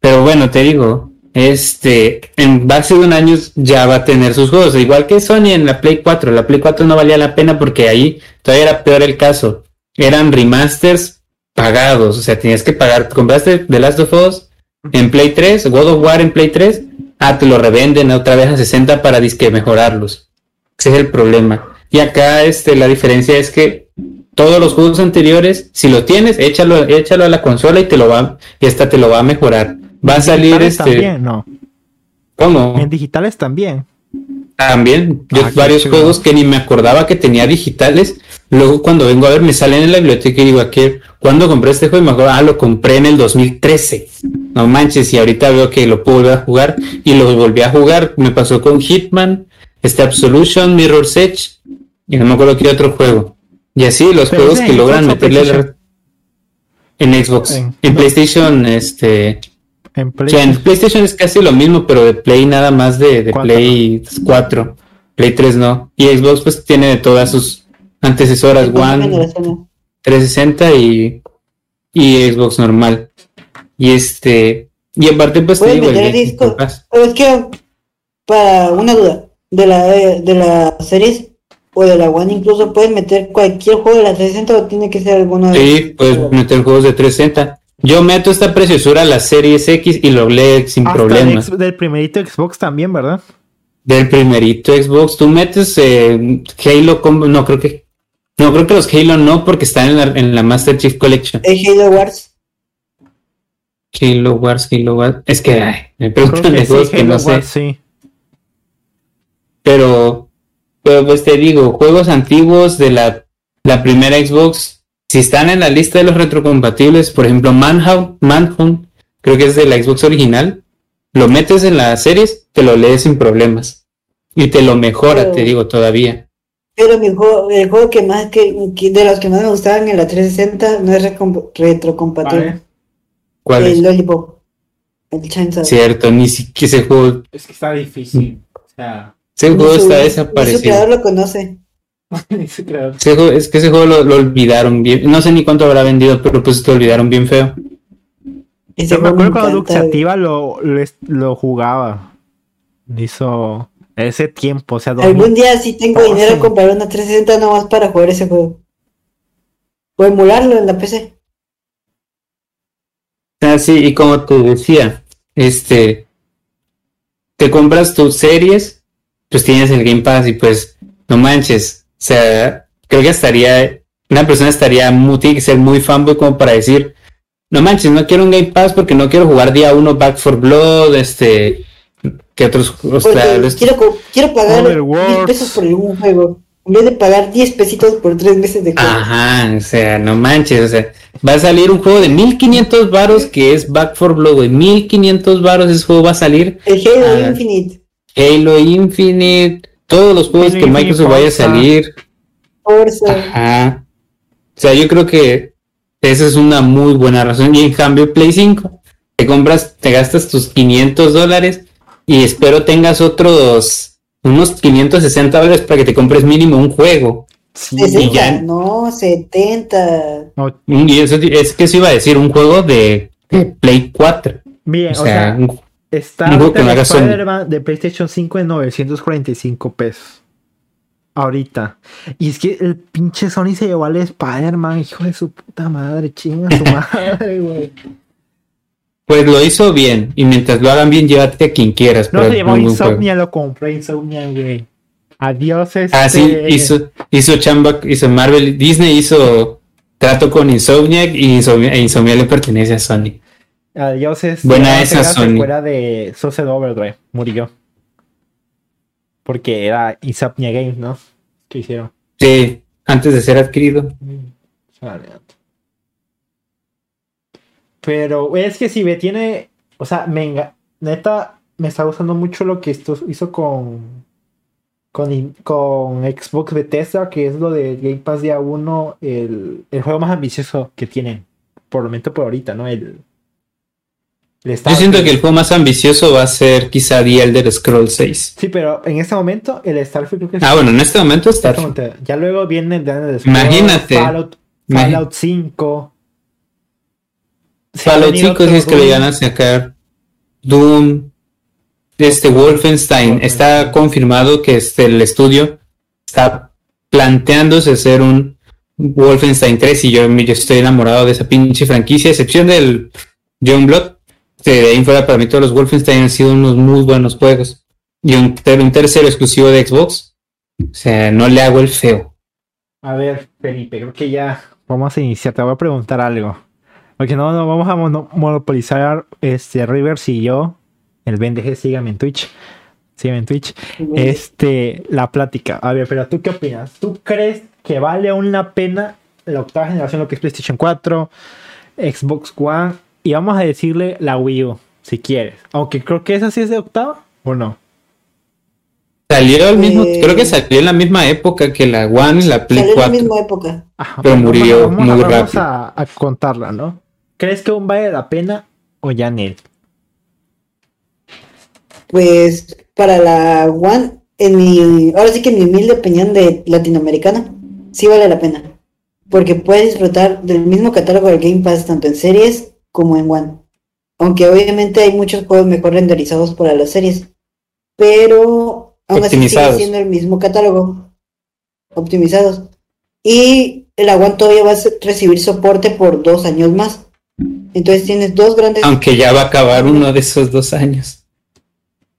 Speaker 3: Pero bueno, te digo, este, en base de un año ya va a tener sus juegos. Igual que Sony en la Play 4. La Play 4 no valía la pena porque ahí todavía era peor el caso. Eran remasters pagados. O sea, tenías que pagar. Compraste The Last of Us en Play 3, God of War en Play 3. Ah, te lo revenden otra vez a 60 para disque mejorarlos. Ese es el problema. Y acá este, la diferencia es que todos los juegos anteriores, si lo tienes, échalo, échalo a la consola y te lo va, y esta te lo va a mejorar. Va a salir este.
Speaker 2: También, no.
Speaker 3: ¿Cómo?
Speaker 2: En digitales también.
Speaker 3: También, yo
Speaker 2: Ah,
Speaker 3: varios
Speaker 2: chido.
Speaker 3: juegos que ni me acordaba que tenía digitales. Luego cuando vengo a ver me salen en la biblioteca y digo, ¿qué? ¿cuándo compré este juego? Y me acuerdo, ah, lo compré en el 2013. No manches, y ahorita veo que lo puedo volver a jugar y lo volví a jugar. Me pasó con Hitman, este Absolution, Mirror's Edge y no me acuerdo qué otro juego. Y así los
Speaker 2: ¿Pero
Speaker 3: juegos que logran meterle en Xbox.
Speaker 2: En-
Speaker 3: En PlayStation, este,
Speaker 2: En
Speaker 3: o
Speaker 2: Play.
Speaker 3: sea, en PlayStation es casi lo mismo, pero de Play nada más de, de. Play 4. Play 3 no. Y Xbox pues tiene de todas sus antecesoras, One,
Speaker 1: generaciones.
Speaker 3: 360 y, y Xbox normal. Y este, y aparte pues te digo, el
Speaker 1: disco. Es que, para una duda, de la de la series o de la One incluso, puedes meter cualquier juego de la 360 o tiene que ser alguno de
Speaker 3: Sí, puedes meter juegos de 360. Yo meto esta preciosura a las series X y lo leo sin
Speaker 2: Hasta
Speaker 3: problemas.
Speaker 2: del, del primerito Xbox también, ¿verdad?
Speaker 3: Del primerito Xbox, tú metes eh, Halo, no creo que, no creo que los Halo no, porque están en la, en la Master Chief Collection.
Speaker 1: El Halo Wars.
Speaker 3: Halo Wars, Halo Wars. Es que ay, me preguntan de
Speaker 2: que sí,
Speaker 3: juegos que
Speaker 2: Halo
Speaker 3: no sé.
Speaker 2: Sí.
Speaker 3: Pero, pero pues te digo, juegos antiguos de la, la primera Xbox, si están en la lista de los retrocompatibles, por ejemplo, Manhunt, Manhunt, creo que es de la Xbox original, lo metes en las series, te lo lees sin problemas. Y te lo mejora,
Speaker 1: Pero-
Speaker 3: te digo, todavía.
Speaker 1: Pero mi juego, el juego que más que, que- de los que más me gustaban en la 360 no es retrocompatible.
Speaker 2: Vale.
Speaker 3: ¿Cuál
Speaker 1: el
Speaker 3: es?
Speaker 1: Lollipop. El Chainsaw.
Speaker 3: Cierto, ni siquiera ese juego,
Speaker 2: Es que está difícil. O sea,
Speaker 3: ese juego
Speaker 1: su-
Speaker 3: está
Speaker 1: ni Su
Speaker 3: desaparecido.
Speaker 1: creador lo conoce.
Speaker 3: es que ese juego lo, lo olvidaron bien. No sé ni cuánto habrá vendido, pero pues te olvidaron bien feo.
Speaker 1: Ese
Speaker 2: Yo me acuerdo cuando Duxativa lo, lo, lo jugaba. Hizo ese tiempo, o sea,
Speaker 1: güey.
Speaker 2: 2000.
Speaker 1: Algún día si tengo
Speaker 2: Oh,
Speaker 1: dinero
Speaker 2: sí.
Speaker 1: comprar una 360 nomás para jugar ese juego. O emularlo en la PC.
Speaker 3: Ah, sí, y como te decía, este, te compras tus series, pues tienes el Game Pass y pues, no manches, sea, creo que estaría, una persona estaría muy, tiene que ser muy fanboy como para decir, no manches, no quiero un Game Pass porque no quiero jugar día uno Back for Blood, este, que otros, o sea,
Speaker 1: quiero, quiero pagar
Speaker 2: Overwatch.
Speaker 1: 10 pesos por un juego. En vez de pagar 10 pesitos por 3 meses de juego.
Speaker 3: Ajá, o sea, no manches, o sea, va a salir un juego de 1500 varos que es Back for Blood, güey, 1500 varos ese juego va a salir
Speaker 1: El Halo
Speaker 3: Ah.
Speaker 1: Infinite.
Speaker 3: Halo Infinite, todos los juegos que Microsoft vaya a salir.
Speaker 1: Forza.
Speaker 3: Ajá. O sea, yo creo que esa es una muy buena razón. Y en cambio, Play 5, te compras, te gastas tus 500 dólares y espero tengas otros unos 560 dólares para que te compres mínimo un juego.
Speaker 2: Sí,
Speaker 1: 60,
Speaker 3: ya-
Speaker 1: no, 70.
Speaker 2: no,
Speaker 3: Y eso es que se iba a decir un juego de Play 4.
Speaker 2: bien,
Speaker 3: O
Speaker 2: o
Speaker 3: sea,
Speaker 2: sea,
Speaker 3: un-
Speaker 2: está ahorita. Spider-Man de PlayStation 5 en 945 pesos. Ahorita. Y es que el pinche Sony se llevó al Spider-Man, hijo de su puta madre, chinga su madre, güey.
Speaker 3: pues lo hizo bien. Y mientras lo hagan bien, llévate a quien quieras.
Speaker 2: No se llevó. Insomnia, lo compré Insomnia, güey. Adiós, este.
Speaker 3: Ah, sí, hizo, hizo chamba, hizo Marvel, Disney hizo trato con Insomniac y Insomnia, e Insomnia le pertenece a Sony.
Speaker 2: Adiós, este.
Speaker 3: Buena esa,
Speaker 2: secuela de Sunset Overdrive. Murió. Porque era Insomnia Games, ¿no? ¿Qué hicieron?
Speaker 3: Sí, antes de ser adquirido.
Speaker 2: Vale. Pero es que si me tiene. O sea, me enga- neta, me está gustando mucho lo que esto hizo con. Con, con Xbox Bethesda, que es lo de Game Pass día 1, el, el juego más ambicioso que tienen. Por lo menos por ahorita, ¿no? El
Speaker 3: Yo
Speaker 2: Starfield.
Speaker 3: siento que el juego más ambicioso va a ser quizá The Elder Scrolls 6.
Speaker 2: Sí, pero en este momento el Starfield creo que es
Speaker 3: Ah, bueno, en este momento está.
Speaker 2: Exactamente. Ya luego viene Daniel
Speaker 3: Imagínate.
Speaker 2: Fallout, Fallout 5. Se ha
Speaker 3: Fallout
Speaker 2: venido
Speaker 3: 5 si es que le van a sacar Doom, este Wolfenstein. Está confirmado que este, el estudio está planteándose hacer un Wolfenstein 3 y yo, yo estoy enamorado de esa pinche franquicia, a excepción del John Blood. De ahí fuera para mí todos los Wolfenstein han sido unos muy buenos juegos. Y un, ter- un tercero exclusivo de Xbox. O sea, no le hago el feo.
Speaker 2: A ver, Felipe, creo que ya vamos a iniciar. Te voy a preguntar algo. Porque no, no vamos a mono- monopolizar este Rivers y yo. El BNDG, sígame en Twitch. stream en Twitch, este, la plática. A ver, pero ¿tú qué opinas? ¿Tú crees que vale una pena la octava generación, lo que es PlayStation 4, Xbox One, y vamos a decirle la Wii U, si quieres? Aunque creo que esa sí es de octava, ¿o no?
Speaker 3: Salió al mismo,
Speaker 1: Eh,
Speaker 3: creo que salió en la misma época que la One y la Play
Speaker 1: Salió en la
Speaker 3: 4.
Speaker 1: misma época.
Speaker 2: Ajá,
Speaker 3: Pero
Speaker 2: vamos-
Speaker 3: murió
Speaker 2: vamos,
Speaker 3: muy
Speaker 2: vamos
Speaker 3: rápido.
Speaker 2: a, a contarla, ¿no? ¿Crees que aún vale la pena o ya en él?
Speaker 1: Pues para la One, en mi, ahora sí que en mi humilde opinión de latinoamericana, sí vale la pena. Porque puedes disfrutar del mismo catálogo del Game Pass tanto en series como en One. Aunque obviamente hay muchos juegos mejor renderizados para las series. Pero aún así sigue siendo el mismo catálogo. Optimizados. Y la One todavía va a recibir soporte por dos años más. Entonces tienes dos grandes
Speaker 3: Aunque ya va a acabar uno de esos dos años.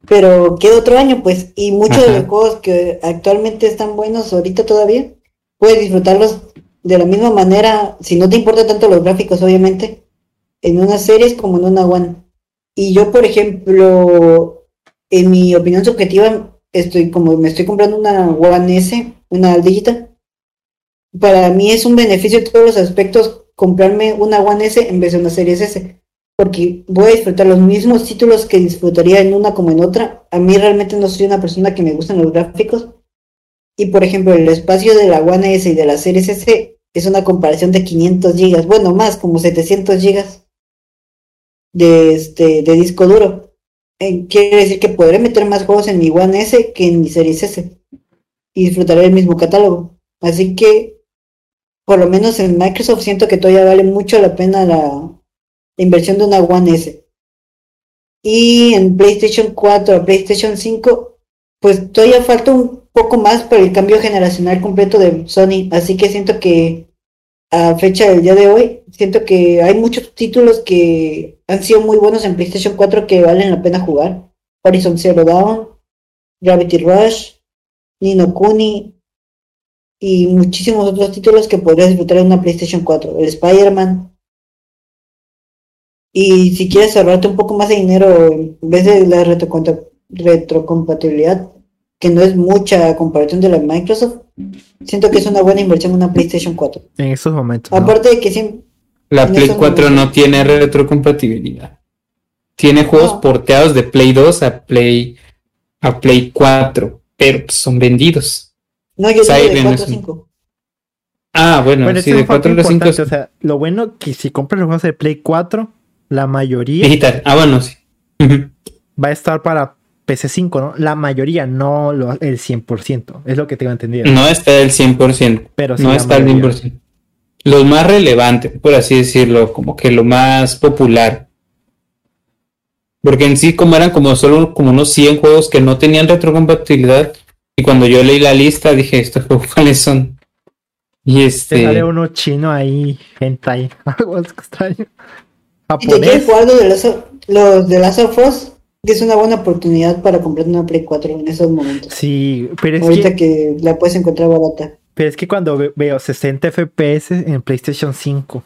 Speaker 1: pero queda otro año, pues, y muchos de los juegos que actualmente están buenos ahorita todavía, puedes disfrutarlos de la misma manera, si no te importa tanto los gráficos, obviamente, en unas series como en una One. Y yo, por ejemplo, en mi opinión subjetiva, estoy como me estoy comprando una One S, una digital. Para mí es un beneficio en todos los aspectos comprarme una One S en vez de una Series S porque voy a disfrutar los mismos títulos que disfrutaría en una como en otra. A mí realmente no soy una persona que me gustan los gráficos. Y por ejemplo, el espacio de la One S y de la Series S es una comparación de 500 gigas, bueno, más como 700 gigas de, este, de disco duro. Eh, quiere decir que podré meter más juegos en mi One S que en mi Series S y disfrutaré el mismo catálogo. Así que, por lo menos en Microsoft siento que todavía vale mucho la pena la, inversión de una One S. Y en PlayStation 4 a PlayStation 5, pues todavía falta un poco más para el cambio generacional completo de Sony. Así que siento que a fecha del día de hoy, siento que hay muchos títulos que han sido muy buenos en PlayStation 4 que valen la pena jugar. Horizon Zero Dawn, Gravity Rush, Nino Kuni y muchísimos otros títulos que podrías disfrutar en una PlayStation 4. El Spider-Man, y si quieres ahorrarte un poco más de dinero en vez de la retrocompatibilidad, que no es mucha comparación de la Microsoft, siento que es una buena inversión una PlayStation 4.
Speaker 2: En estos momentos. ¿no?
Speaker 1: Aparte de que siempre...
Speaker 3: La Play
Speaker 1: esos
Speaker 3: 4 no
Speaker 1: momentos.
Speaker 3: tiene retrocompatibilidad. Tiene juegos
Speaker 1: No.
Speaker 3: porteados de Play 2 a Play a Play 4, pero pues, son vendidos.
Speaker 1: No, yo digo de
Speaker 3: Siren
Speaker 1: 4
Speaker 3: es
Speaker 1: a
Speaker 3: un-
Speaker 1: 5.
Speaker 3: Ah, bueno,
Speaker 2: Bueno,
Speaker 3: sí, de
Speaker 2: un factor
Speaker 3: 4 a 5
Speaker 2: importante, O sea, lo bueno que si compras los juegos de Play 4, la mayoría
Speaker 3: digital. Ah, bueno, sí.
Speaker 2: Va a estar para PC5, ¿no? La mayoría, no lo- el 100%. Es lo que tengo entendido.
Speaker 3: No está el 100%.
Speaker 2: Pero sí
Speaker 3: no está el
Speaker 2: mayoría.
Speaker 3: 100%. Los más relevantes, por así decirlo, como que lo más popular. Porque en sí, como eran como solo como unos 100 juegos que no tenían retrocompatibilidad, y cuando yo leí la lista dije, ¿estos juegos cuáles son? Y
Speaker 2: Te
Speaker 3: este...
Speaker 2: sale uno chino ahí, gente ahí, algo extraño.
Speaker 1: Si te quieres
Speaker 2: Japonés.
Speaker 1: jugar los de of- los de Last of Us, es una buena oportunidad para comprar una Play 4 en esos momentos.
Speaker 2: Sí, pero es
Speaker 1: Ahorita
Speaker 2: que,
Speaker 1: que la puedes encontrar barata.
Speaker 2: pero es que cuando ve- veo 60 FPS en PlayStation 5,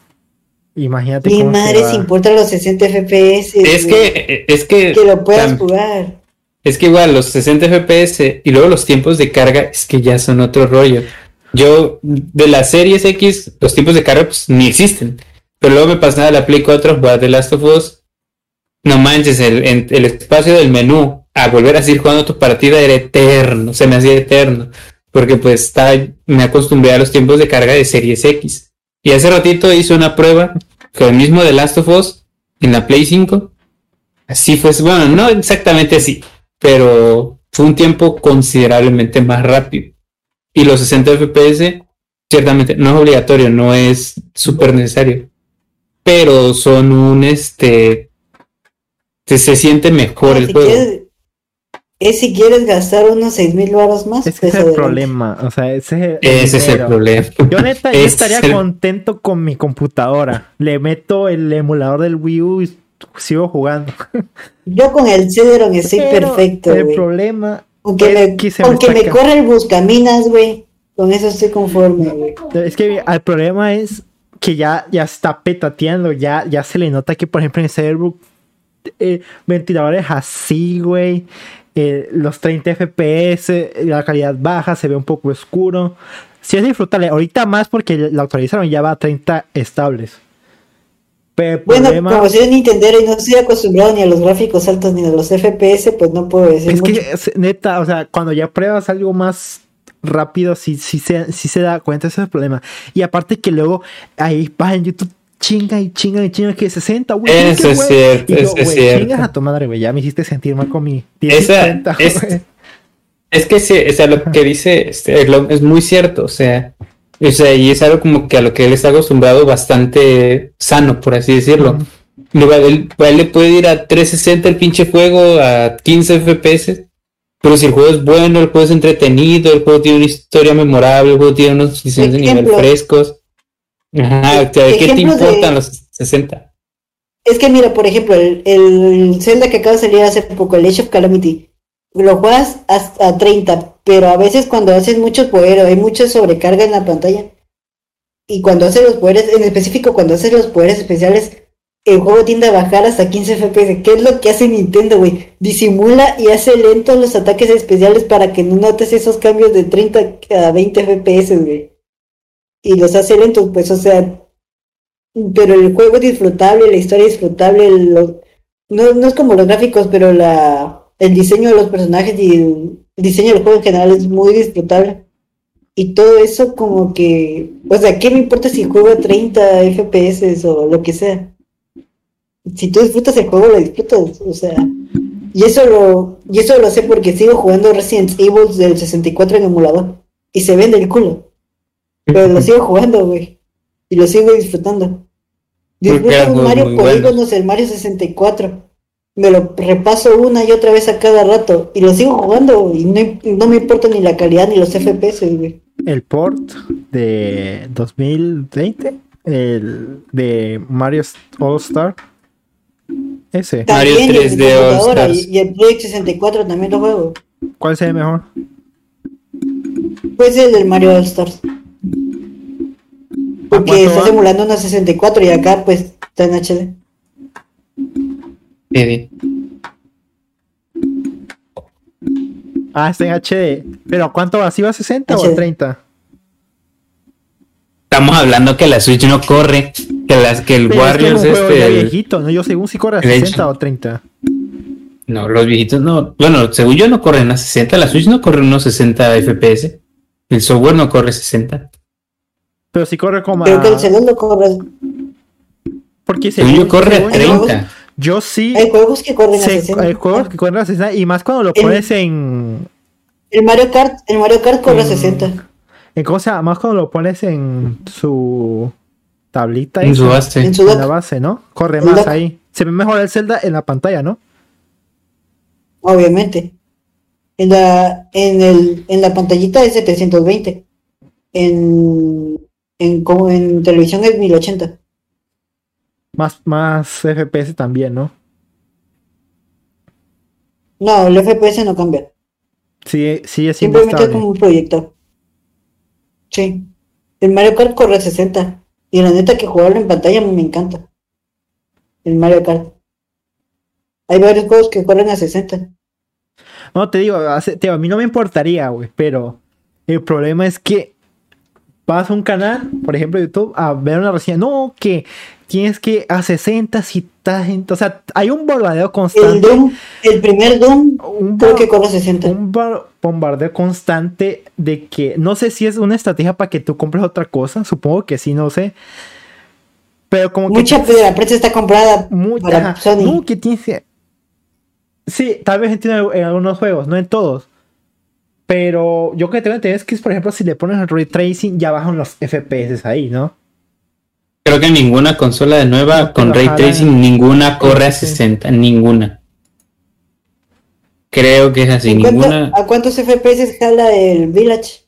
Speaker 2: imagínate
Speaker 1: Mi
Speaker 2: cómo se
Speaker 1: madre
Speaker 2: va.
Speaker 1: se importa los 60 FPS.
Speaker 3: Es que, es que,
Speaker 1: que lo puedas
Speaker 3: tam-
Speaker 1: jugar.
Speaker 3: es que igual los 60 FPS y luego los tiempos de carga es que ya son otro rollo. Yo, de las series X, los tiempos de carga pues ni existen. Pero luego me pasaba a la Play 4 jugar The Last of Us. No manches, el, el espacio del menú a volver a seguir jugando tu partida era eterno, se me hacía eterno. Porque pues está, me acostumbré a los tiempos de carga de series X. Y hace ratito hice una prueba con el mismo The Last of Us en la Play 5. Así fue, bueno, no exactamente así, pero fue un tiempo considerablemente más rápido. Y los 60 FPS, ciertamente, no es obligatorio, no es súper necesario. Pero son un este. Se, se siente mejor
Speaker 1: Ah,
Speaker 3: el
Speaker 1: si
Speaker 3: juego.
Speaker 1: quieres, es si quieres gastar unos 6 mil baros más.
Speaker 2: Es que
Speaker 1: pues
Speaker 2: ese es el
Speaker 1: adelante.
Speaker 2: problema, o sea, ese
Speaker 3: Ese es el problema.
Speaker 2: Yo neta, yo
Speaker 3: Ese
Speaker 2: estaría
Speaker 3: el-
Speaker 2: contento con mi computadora. Le meto el emulador del Wii U y sigo jugando.
Speaker 1: Yo con el Cedron estoy
Speaker 2: Pero
Speaker 1: perfecto,
Speaker 2: El problema
Speaker 1: Aunque,
Speaker 2: es
Speaker 1: me,
Speaker 2: que se me
Speaker 1: aunque me
Speaker 2: está
Speaker 1: corre el buscaminas, güey. Con eso estoy conforme, güey.
Speaker 2: Es que el problema es que ya, ya está petateando, ya, ya se le nota que, por ejemplo, en Cyberbook, eh, ventiladores así, güey, eh, los 30 FPS, la calidad baja, se ve un poco oscuro. Sí es disfrutable, ahorita más porque la actualizaron, ya va a 30 estables.
Speaker 1: Pero bueno, problema... como soy Nintendo y no estoy acostumbrado ni a los gráficos altos ni a los FPS, pues no puedo decir.
Speaker 2: Es que, neta, o sea, cuando ya pruebas algo más rápido, sí, sí, se, sí se da cuenta ese es el problema. Y aparte que luego ahí va en YouTube chinga y chinga y chinga que 60, güey.
Speaker 3: Eso es cierto, eso es cierto.
Speaker 2: Chingas a tu madre, güey. Ya me hiciste sentir mal con mi
Speaker 3: Esa, es, es, que sí, o sea, lo que dice este, es muy cierto, o sea, o sea, y es algo como que a lo que él está acostumbrado bastante sano, por así decirlo. él, le puede ir a 360 el pinche juego, a 15 FPS, pero si el juego es bueno, el juego es entretenido, el juego tiene una historia memorable, el juego tiene unos diseños de nivel frescos Ajá, ¿qué te importan los 60?
Speaker 1: Es que mira, por ejemplo, el, el, Zelda que acaba de salir hace poco, el Age of Calamity, lo juegas hasta 30, pero a veces cuando haces mucho poder, hay mucha sobrecarga en la pantalla. Y cuando haces los poderes, en específico cuando haces los poderes especiales, el juego tiende a bajar hasta 15 FPS. ¿Qué es lo que hace Nintendo, güey? Disimula y hace lentos los ataques especiales para que no notes esos cambios de 30 a 20 FPS, güey y los hace lentos, pues, o sea, pero el juego es disfrutable, la historia es disfrutable, no, no es como los gráficos, pero la, el diseño de los personajes y el, diseño del juego en general es muy disfrutable. Y todo eso como que, o sea, ¿qué me importa si juego a 30 FPS o lo que sea? Si tú disfrutas el juego, lo disfrutas, o sea. Y eso lo, y eso lo sé porque sigo jugando Resident Evil del 64 en emulador. Y se vende el culo. Pero lo sigo jugando, güey. Y lo sigo disfrutando. Disfruto un Mario Polígonos, el Mario 64. Me lo repaso una y otra vez a cada rato. Y lo sigo jugando. Y no, me importa ni la calidad ni los FPS, güey.
Speaker 2: El port de 2020, el de Mario All Star. Ese.
Speaker 3: Mario 3D All Stars.
Speaker 1: Y, el Project 64 también lo juego.
Speaker 2: ¿Cuál se ve mejor?
Speaker 1: Pues el del Mario All Stars. Porque está simulando una 64 y acá pues está en HD.
Speaker 2: Ah, está en HD. Pero ¿cuánto va? ¿Sí va a 60 o a 30?
Speaker 3: Estamos hablando que la Switch no corre. Que, las, que el Warriors es este.
Speaker 2: viejito, ¿no? Yo según si corre a 60 o 30.
Speaker 3: No, los viejitos no. Bueno, según yo no corren a 60. La Switch no corre unos 60 FPS. El software no corre 60.
Speaker 2: Pero si corre como
Speaker 1: Creo que el segundo corre.
Speaker 2: Porque
Speaker 3: si yo corre a 30.
Speaker 2: Yo sí.
Speaker 1: Hay juegos que corren a 60.
Speaker 2: Hay juegos que corren a 60 y más cuando lo pones en.
Speaker 1: El Mario Kart, el Mario Kart corre a 60.
Speaker 2: En cosa, más cuando lo pones en su tablita.
Speaker 3: En su base.
Speaker 2: En, su la base, ¿no? Corre más ahí. Se ve mejor el Zelda en la pantalla, ¿no?
Speaker 1: Obviamente. En la, en el, en la pantallita es 720. En en, en televisión es 1080.
Speaker 2: Más, más FPS también, ¿no?
Speaker 1: No, el FPS no cambia.
Speaker 2: Sí, sí, es
Speaker 1: Simplemente es como un proyector. Sí. El Mario Kart corre a 60. Y la neta que jugarlo en pantalla me encanta. El Mario Kart. Hay varios juegos que corren a 60.
Speaker 2: No, te digo, a mí no me importaría, güey, pero el problema es que vas a un canal, por ejemplo, YouTube, a ver una reseña. No, que tienes que a 60 si gente. O sea, hay un bombardeo constante.
Speaker 1: El Doom, el primer Doom, un creo que corre 60.
Speaker 2: Un bombardeo constante de que no sé si es una estrategia para que tú compres otra cosa. Supongo que sí, no sé. Pero como
Speaker 1: Mucha
Speaker 2: que.
Speaker 1: Mucha la prensa está comprada mucha, para Sony.
Speaker 2: No, que tienes. Sí, tal vez en algunos juegos, no en todos. Pero yo que tengo entendido es que, por ejemplo, si le pones el ray tracing, ya bajan los FPS ahí, ¿no?
Speaker 3: Creo que ninguna consola de nueva con ray tracing, ninguna corre a 60, ninguna. Creo que es así, ninguna.
Speaker 1: ¿A cuántos FPS jala el Village?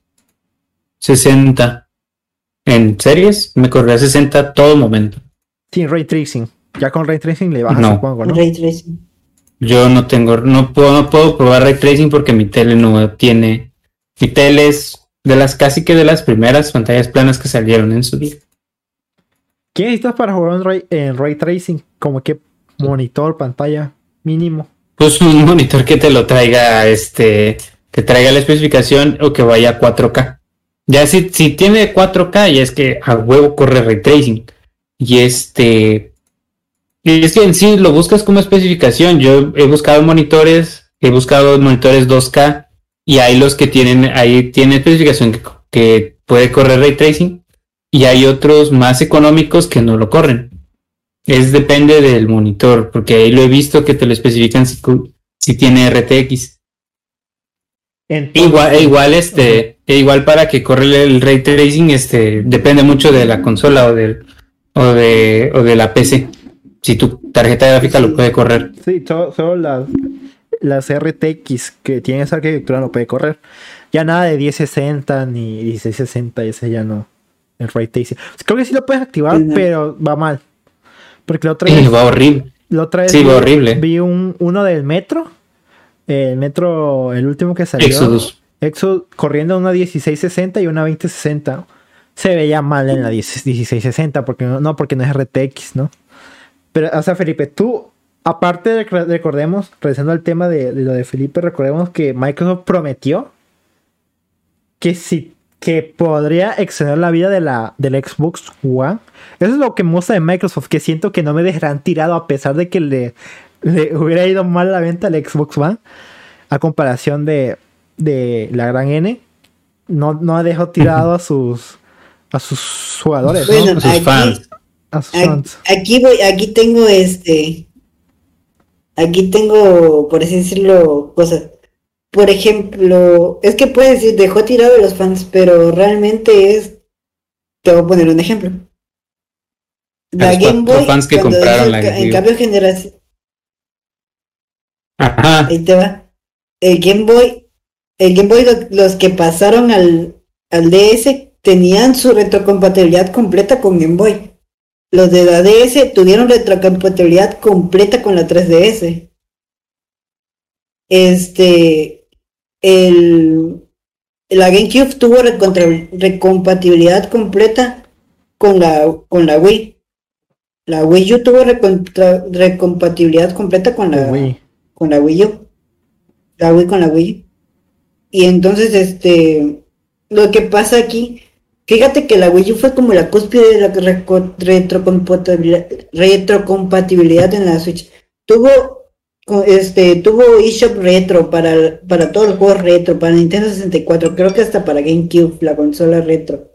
Speaker 3: 60. En series me corre a 60 todo momento.
Speaker 2: Sin ray tracing. Ya con ray tracing le baja, no. supongo, ¿no?
Speaker 1: Ray tracing.
Speaker 3: Yo no tengo, no puedo, no puedo probar ray tracing porque mi tele no tiene. Mi tele es de las casi que de las primeras pantallas planas que salieron en su día.
Speaker 2: ¿Qué necesitas para jugar en ray, tracing? Como que monitor, pantalla mínimo.
Speaker 3: pues un monitor que te lo traiga, este, que traiga la especificación o que vaya a 4K. Ya si, si tiene 4K, ya es que a huevo corre ray tracing. Y este, y es que en sí lo buscas como especificación. Yo he buscado monitores, he buscado monitores 2K y hay los que tienen, ahí tiene especificación que, que puede correr ray tracing y hay otros más económicos que no lo corren. Es depende del monitor, porque ahí lo he visto que te lo especifican si, si tiene RTX.
Speaker 2: Entonces-
Speaker 3: Igual, igual este, e igual para que corre el ray tracing, este, depende mucho de la consola o del, o de, o de la PC. Si tu tarjeta gráfica lo puede correr.
Speaker 2: Sí, solo, solo las, las RTX que tienen esa arquitectura no puede correr. Ya nada de 1060 ni 1660, ese ya no. El ray tracing. Creo que sí lo puedes activar, pero va mal. Porque la otra vez,
Speaker 3: va horrible.
Speaker 2: la otra vez
Speaker 3: sí,
Speaker 2: vi,
Speaker 3: va horrible.
Speaker 2: vi un, uno del metro. El metro, el último que salió.
Speaker 3: Exodus.
Speaker 2: Exo corriendo una 1660 y una 2060. Se veía mal en la 10 1660, porque no, no, porque no es RTX, ¿no? Pero, o sea, Felipe, tú, aparte de recordemos, regresando al tema de, de lo de Felipe, recordemos que Microsoft prometió que si que podría extender la vida de la del Xbox One. Eso es lo que me gusta de Microsoft, que siento que no me dejarán tirado a pesar de que le, le hubiera ido mal la venta al Xbox One a comparación de, de la gran N. No, no ha dejado tirado a sus a sus jugadores, ¿no?
Speaker 3: A sus
Speaker 1: aquí,
Speaker 3: fans.
Speaker 1: Aquí, voy, aquí tengo este, aquí tengo, por así decirlo, cosas. Por ejemplo, es que puedes decir, dejó tirado a los fans, pero realmente es, te voy a poner un ejemplo. La
Speaker 3: los
Speaker 1: Game Boy,
Speaker 3: fans que compraron la Wii
Speaker 1: en cambio generación,
Speaker 3: Ajá.
Speaker 1: ahí te va. El Game Boy, el Game Boy, lo- los que pasaron al, al DS tenían su retrocompatibilidad completa con Game Boy. Los de la DS tuvieron retrocompatibilidad completa con la 3DS. Este, el, la GameCube tuvo recontra- recompatibilidad completa con la, con la Wii. La Wii U tuvo recontra- recompatibilidad completa con la,
Speaker 2: Uy.
Speaker 1: con la Wii U. La Wii con la Wii. Y entonces, este, lo que pasa aquí, fíjate que la Wii U fue como la cúspide de la retrocompatibilidad, retrocompatibilidad en la Switch. Tuvo, este, tuvo eShop retro para, para todos los juegos retro, para Nintendo 64, creo que hasta para GameCube, la consola retro.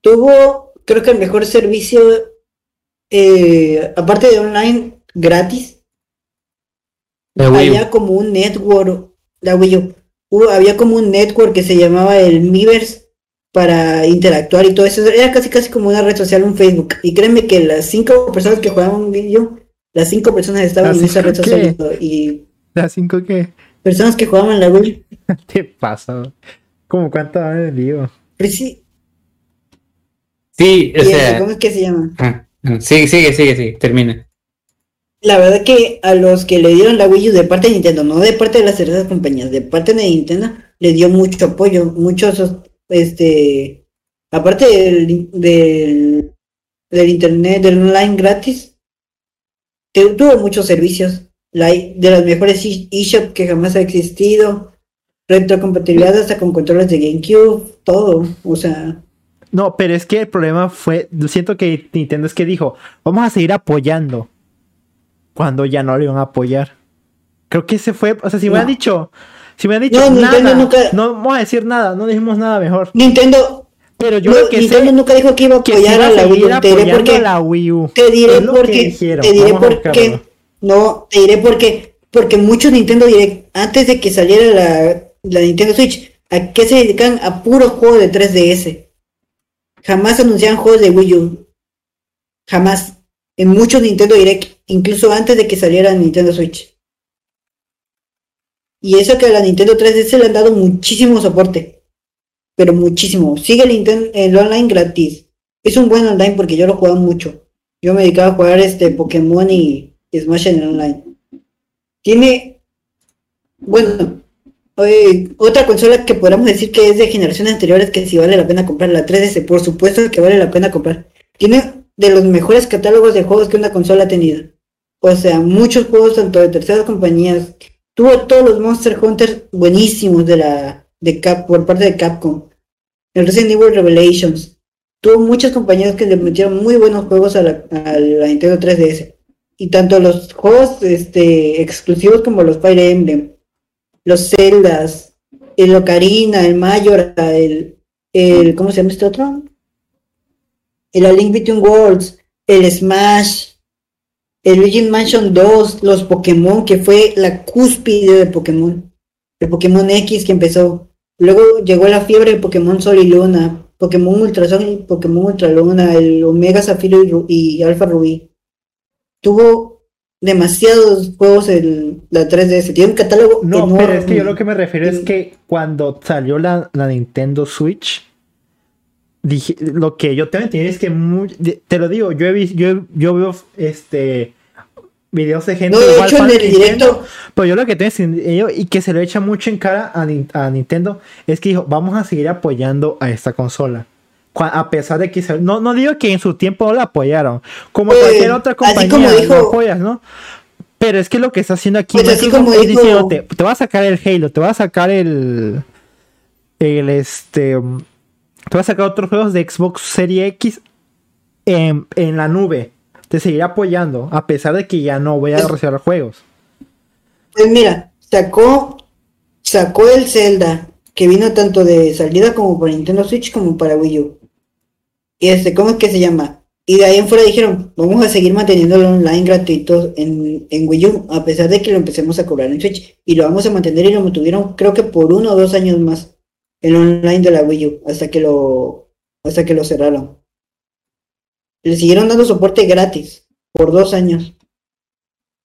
Speaker 1: Tuvo, creo que el mejor servicio, eh, aparte de online, gratis, había como un network, la Wii U, hubo- había como un network que se llamaba el Miiverse para interactuar y todo eso, era casi casi como una red social, un Facebook, y créeme que las cinco personas que jugaban un video, las cinco personas estaban en
Speaker 2: ¿Las
Speaker 1: esa red
Speaker 2: cinco
Speaker 1: social
Speaker 2: qué?
Speaker 1: y todo, y
Speaker 2: ¿La 5 qué?
Speaker 1: personas que jugaban la Wii U,
Speaker 2: ¿Qué pasa? ¿Cómo cuánto vendido?
Speaker 1: pues sí,
Speaker 3: Sí, o sea.
Speaker 1: ¿cómo es que se llama?
Speaker 3: ah, ah, Sigue, sigue, sigue, sigue. Termina.
Speaker 1: La verdad que a los que le dieron la Wii U de parte de Nintendo, no de parte de las terceras compañías, de parte de Nintendo, le dio mucho apoyo, muchos, este, aparte del, del, del internet, del online gratis, te- tuvo muchos servicios, la, de las mejores e- eShop que jamás ha existido, retrocompatibilidad hasta con controles de GameCube, todo, o sea,
Speaker 2: No, pero es que el problema fue, siento que Nintendo es que dijo, vamos a seguir apoyando cuando ya no lo iban a apoyar. Creo que ese fue, o sea, si me
Speaker 1: No.
Speaker 2: hubieran dicho, si me hubieran dicho
Speaker 1: No, Nintendo
Speaker 2: nada,
Speaker 1: nunca-
Speaker 2: no vamos a decir nada, no dijimos nada mejor.
Speaker 1: Nintendo,
Speaker 2: Pero yo
Speaker 1: no,
Speaker 2: creo que
Speaker 1: Nintendo
Speaker 2: sé
Speaker 1: nunca dijo que iba a apoyar a
Speaker 2: a
Speaker 1: la Wii U, te diré por qué.
Speaker 2: a la Wii U.
Speaker 1: Te diré por. Te diré qué. No, te diré por qué. Porque muchos Nintendo Direct, antes de que saliera la, la Nintendo Switch, ¿a qué se dedican? A puros juegos de 3DS. Jamás anunciaban juegos de Wii U. Jamás. En muchos Nintendo Direct, incluso antes de que saliera Nintendo Switch. Y eso que a la Nintendo 3DS le han dado muchísimo soporte. Pero muchísimo. Sigue el, online gratis. Es un buen online porque yo lo jugaba mucho. Yo me dedicaba a jugar este Pokémon y Smash en el online. Tiene, bueno, eh, otra consola que podríamos decir que es de generaciones anteriores que si vale la pena comprar, la 3DS, por supuesto que vale la pena comprar. Tiene de los mejores catálogos de juegos que una consola ha tenido. o sea, muchos juegos tanto de terceras compañías. Tuvo todos los Monster Hunters buenísimos de la de Cap por parte de Capcom. El Resident Evil Revelations. Tuvo muchas compañías que le metieron muy buenos juegos a la Nintendo 3DS. Y tanto los juegos este, exclusivos como los Fire Emblem, los Zeldas, el Ocarina, el Majora, el, el ¿cómo se llama este otro? El A Link Between Worlds, el Smash, el Luigi Mansion 2, los Pokémon, que fue la cúspide de Pokémon. El Pokémon X que empezó. Luego llegó la fiebre de Pokémon Sol y Luna, Pokémon Ultra Sol y Pokémon Ultra Luna, el Omega Zafiro y, Ru- y Alpha Rubí. Tuvo demasiados juegos en la 3DS. Tiene un catálogo
Speaker 2: No,
Speaker 1: enorme.
Speaker 2: pero es que yo lo que me refiero es que cuando salió la, la Nintendo Switch, dije, lo que yo tengo entendido es que te lo digo, yo he visto, yo, yo veo este videos de gente
Speaker 1: No, de hecho en el
Speaker 2: Nintendo,
Speaker 1: directo,
Speaker 2: pero yo lo que tengo entendido y que se lo echa mucho en cara a, Nin- a Nintendo es que dijo, vamos a seguir apoyando a esta consola. A pesar de que se- no, no digo que en su tiempo no la apoyaron, como
Speaker 1: Pues,
Speaker 2: cualquier otra compañía
Speaker 1: como dijo-
Speaker 2: apoyas, ¿no? Pero es que lo que está haciendo aquí
Speaker 1: Pues así como
Speaker 2: es
Speaker 1: dijo-
Speaker 2: diciéndote, te va a sacar el Halo, te va a sacar el el este te va a sacar otros juegos de Xbox Series X en, en la nube. Te seguirá apoyando, a pesar de que ya no voy a recibir juegos.
Speaker 1: pues mira, sacó, sacó el Zelda, que vino tanto de salida como para Nintendo Switch como para Wii U. Y este, ¿cómo es que se llama? Y de ahí en fuera dijeron, vamos a seguir manteniéndolo online gratuito en, en Wii U, a pesar de que lo empecemos a cobrar en Switch. Y lo vamos a mantener y lo mantuvieron creo que por uno o dos años más, el online de la Wii U, hasta que lo, hasta que lo cerraron. Le siguieron dando soporte gratis por dos años.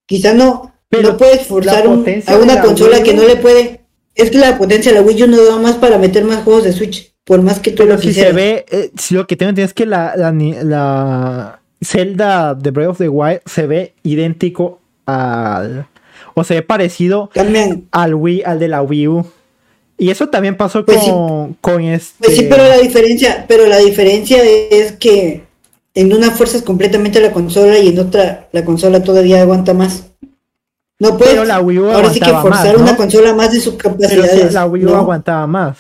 Speaker 1: Quizá no,
Speaker 2: Pero
Speaker 1: no puedes forzar un- a una
Speaker 2: la
Speaker 1: consola que no le puede. Es que la potencia de la Wii U no da más para meter más juegos de Switch, por más que tú
Speaker 2: Pero
Speaker 1: lo
Speaker 2: si se ve, eh, si lo que tengo es que la, la, la Zelda de Breath of the Wild se ve idéntico al. O se ve parecido
Speaker 1: Cambian.
Speaker 2: al Wii, al de la Wii U. Y eso también pasó
Speaker 1: Pues sí.
Speaker 2: con, con este.
Speaker 1: Pues sí, pero la diferencia, pero la diferencia es que en una fuerzas completamente la consola y en otra la consola todavía aguanta más. No puedes
Speaker 2: Pero la Wii U
Speaker 1: ahora sí que forzar
Speaker 2: más, ¿no?
Speaker 1: una consola más de sus
Speaker 2: Pero
Speaker 1: capacidades.
Speaker 2: la Wii U
Speaker 1: no,
Speaker 2: aguantaba más.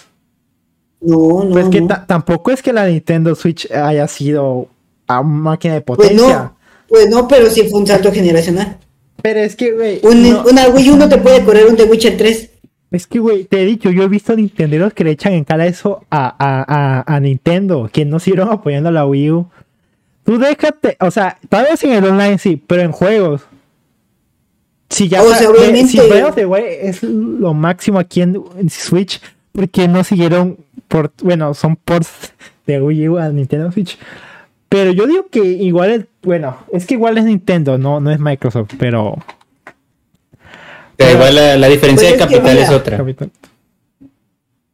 Speaker 1: no, no,
Speaker 2: Pues que
Speaker 1: no.
Speaker 2: tampoco es que la Nintendo Switch haya sido a máquina de
Speaker 1: Pues
Speaker 2: potencia.
Speaker 1: no, pues no, pero sí fue un salto generacional.
Speaker 2: Pero es que, güey.
Speaker 1: Un- Una Wii U no te puede correr un The Witcher 3.
Speaker 2: Es que, güey, te he dicho, yo he visto Nintenderos que le echan en cara eso a, a, a, a Nintendo, que no siguieron apoyando a la Wii U. Tú déjate, o sea, tal vez en el online sí, pero en juegos. Si ya
Speaker 1: O sea,
Speaker 2: si the Wild es lo máximo aquí en, en Switch, porque no siguieron por, bueno, son ports de Wii U a Nintendo Switch. Pero yo digo que igual es, bueno, es que igual es Nintendo, no, no es Microsoft, pero
Speaker 3: Pero igual la, la diferencia
Speaker 1: Pues
Speaker 3: de
Speaker 1: es que
Speaker 3: capital es otra.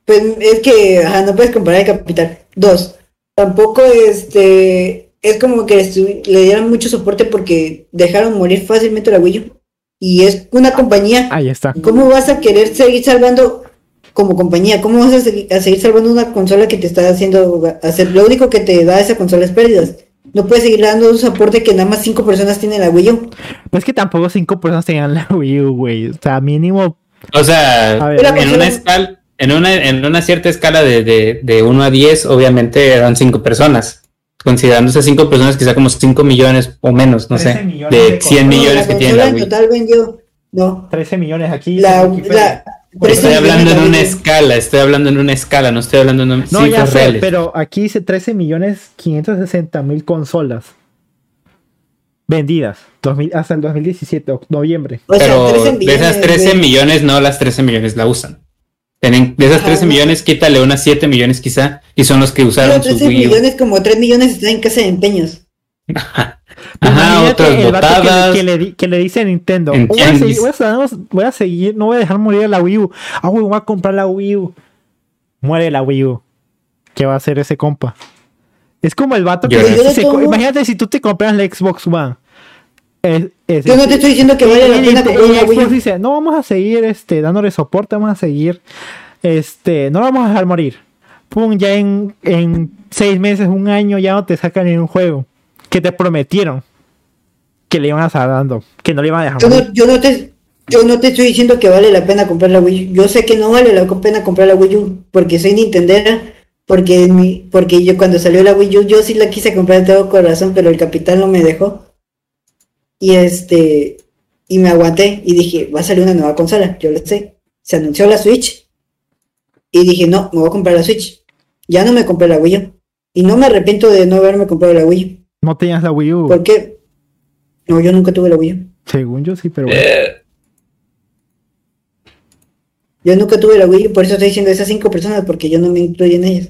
Speaker 1: Pues es que ajá, no puedes comparar el capital. Dos, tampoco este es como que le dieran mucho soporte porque dejaron morir fácilmente la Wii U. Y es una compañía.
Speaker 2: ahí está.
Speaker 1: ¿Cómo vas a querer seguir salvando como compañía? ¿Cómo vas a seguir salvando una consola que te está haciendo hacer? Lo único que te da esa consola es pérdidas. No puedes seguir dando un soporte que nada más cinco personas tienen la Wii U.
Speaker 2: Pues que tampoco cinco personas tenían la Wii U, güey. O sea, mínimo.
Speaker 3: O sea,
Speaker 2: ver,
Speaker 3: en una escala, en una, en una cierta escala de, de, de 1 a 10, obviamente eran 5 personas. Considerándose 5 personas, quizá como 5 millones o menos, no
Speaker 2: 13
Speaker 3: sé,
Speaker 2: millones
Speaker 3: de
Speaker 2: de
Speaker 3: 100
Speaker 2: consolas.
Speaker 3: millones
Speaker 1: la
Speaker 3: que tiene
Speaker 1: consola
Speaker 3: la
Speaker 1: en
Speaker 3: Wii.
Speaker 1: total vendió. No.
Speaker 2: 13 millones aquí.
Speaker 1: La,
Speaker 2: Por
Speaker 3: Estoy
Speaker 1: 13
Speaker 3: hablando en una
Speaker 1: la-
Speaker 3: escala, estoy hablando en una escala, no estoy hablando en
Speaker 2: no,
Speaker 3: cifras
Speaker 2: ya sé,
Speaker 3: reales.
Speaker 2: pero aquí dice 13 millones 560 mil consolas vendidas 2000 hasta el 2017, oc- noviembre.
Speaker 1: O sea,
Speaker 3: Pero
Speaker 1: 13
Speaker 3: de esas
Speaker 1: millones,
Speaker 3: 13
Speaker 1: güey.
Speaker 3: millones, no las 13 millones la usan. Tienen- de esas
Speaker 1: Ajá,
Speaker 3: 13
Speaker 1: no.
Speaker 3: millones, quítale unas 7 millones quizá, y son los que
Speaker 1: Pero
Speaker 3: usaron su
Speaker 1: 13
Speaker 3: Wii U.
Speaker 1: millones, como 3 millones están en casa de empeños.
Speaker 3: Ajá,
Speaker 2: Imagínate
Speaker 3: otras
Speaker 2: el vato que le-
Speaker 3: botadas.
Speaker 2: Que, le, di- que le dice a Nintendo:
Speaker 3: En
Speaker 2: voy a, seguir,
Speaker 3: tianguis.
Speaker 2: voy, a, seguir- voy a seguir, no voy a dejar morir a la Wii U. Ah, güey, voy a comprar la Wii U. Muere la Wii U. ¿Qué va a hacer ese compa? Es como el vato que
Speaker 3: Yo-
Speaker 2: se Imagínate si tú te compras la Xbox One. Es- es-
Speaker 1: Yo no te estoy diciendo que vale la pena comprar
Speaker 2: y
Speaker 1: una Wii
Speaker 2: Xbox
Speaker 1: U.
Speaker 2: dice, no vamos a seguir este, dándole soporte, vamos a seguir, este, no lo vamos a dejar morir. Pum, ya en, en seis meses, un año, ya no te sacan ni un juego que te prometieron. que le iban a estar dando, que no le iban a dejar.
Speaker 1: Yo no, yo no te, yo no te estoy diciendo que vale la pena comprar la Wii U. Yo sé que no vale la pena comprar la Wii U porque soy Nintendera. Porque, mi, porque yo cuando salió la Wii U, yo sí la quise comprar de todo corazón, pero el capital no me dejó. Y este, y me aguanté y dije, va a salir una nueva consola, yo lo sé. Se anunció la Switch y dije, no, me voy a comprar la Switch. Ya no me compré la Wii U. Y no me arrepiento de no haberme comprado la Wii U.
Speaker 2: No tenías la Wii U.
Speaker 1: ¿Por qué? No, yo nunca tuve la Wii U.
Speaker 2: Según yo sí, pero bueno.
Speaker 3: Eh,
Speaker 1: Yo nunca tuve la Wii U, por eso estoy diciendo esas cinco personas, porque yo no me incluyo en ellas.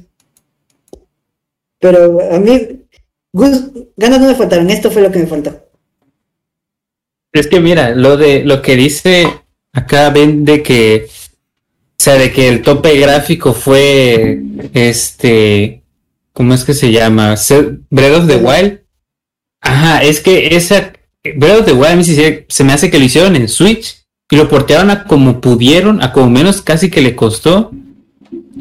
Speaker 1: Pero a mí, gus- ganas no me faltaron, esto fue lo que me faltó.
Speaker 3: Es que mira, lo de lo que dice acá ven de que, o sea, de que el tope gráfico fue este, ¿cómo es que se llama? Breath of the Wild. Ajá, es que esa Breath of the Wild a mí se, se me hace que lo hicieron en Switch y lo portearon a como pudieron, a como menos casi que le costó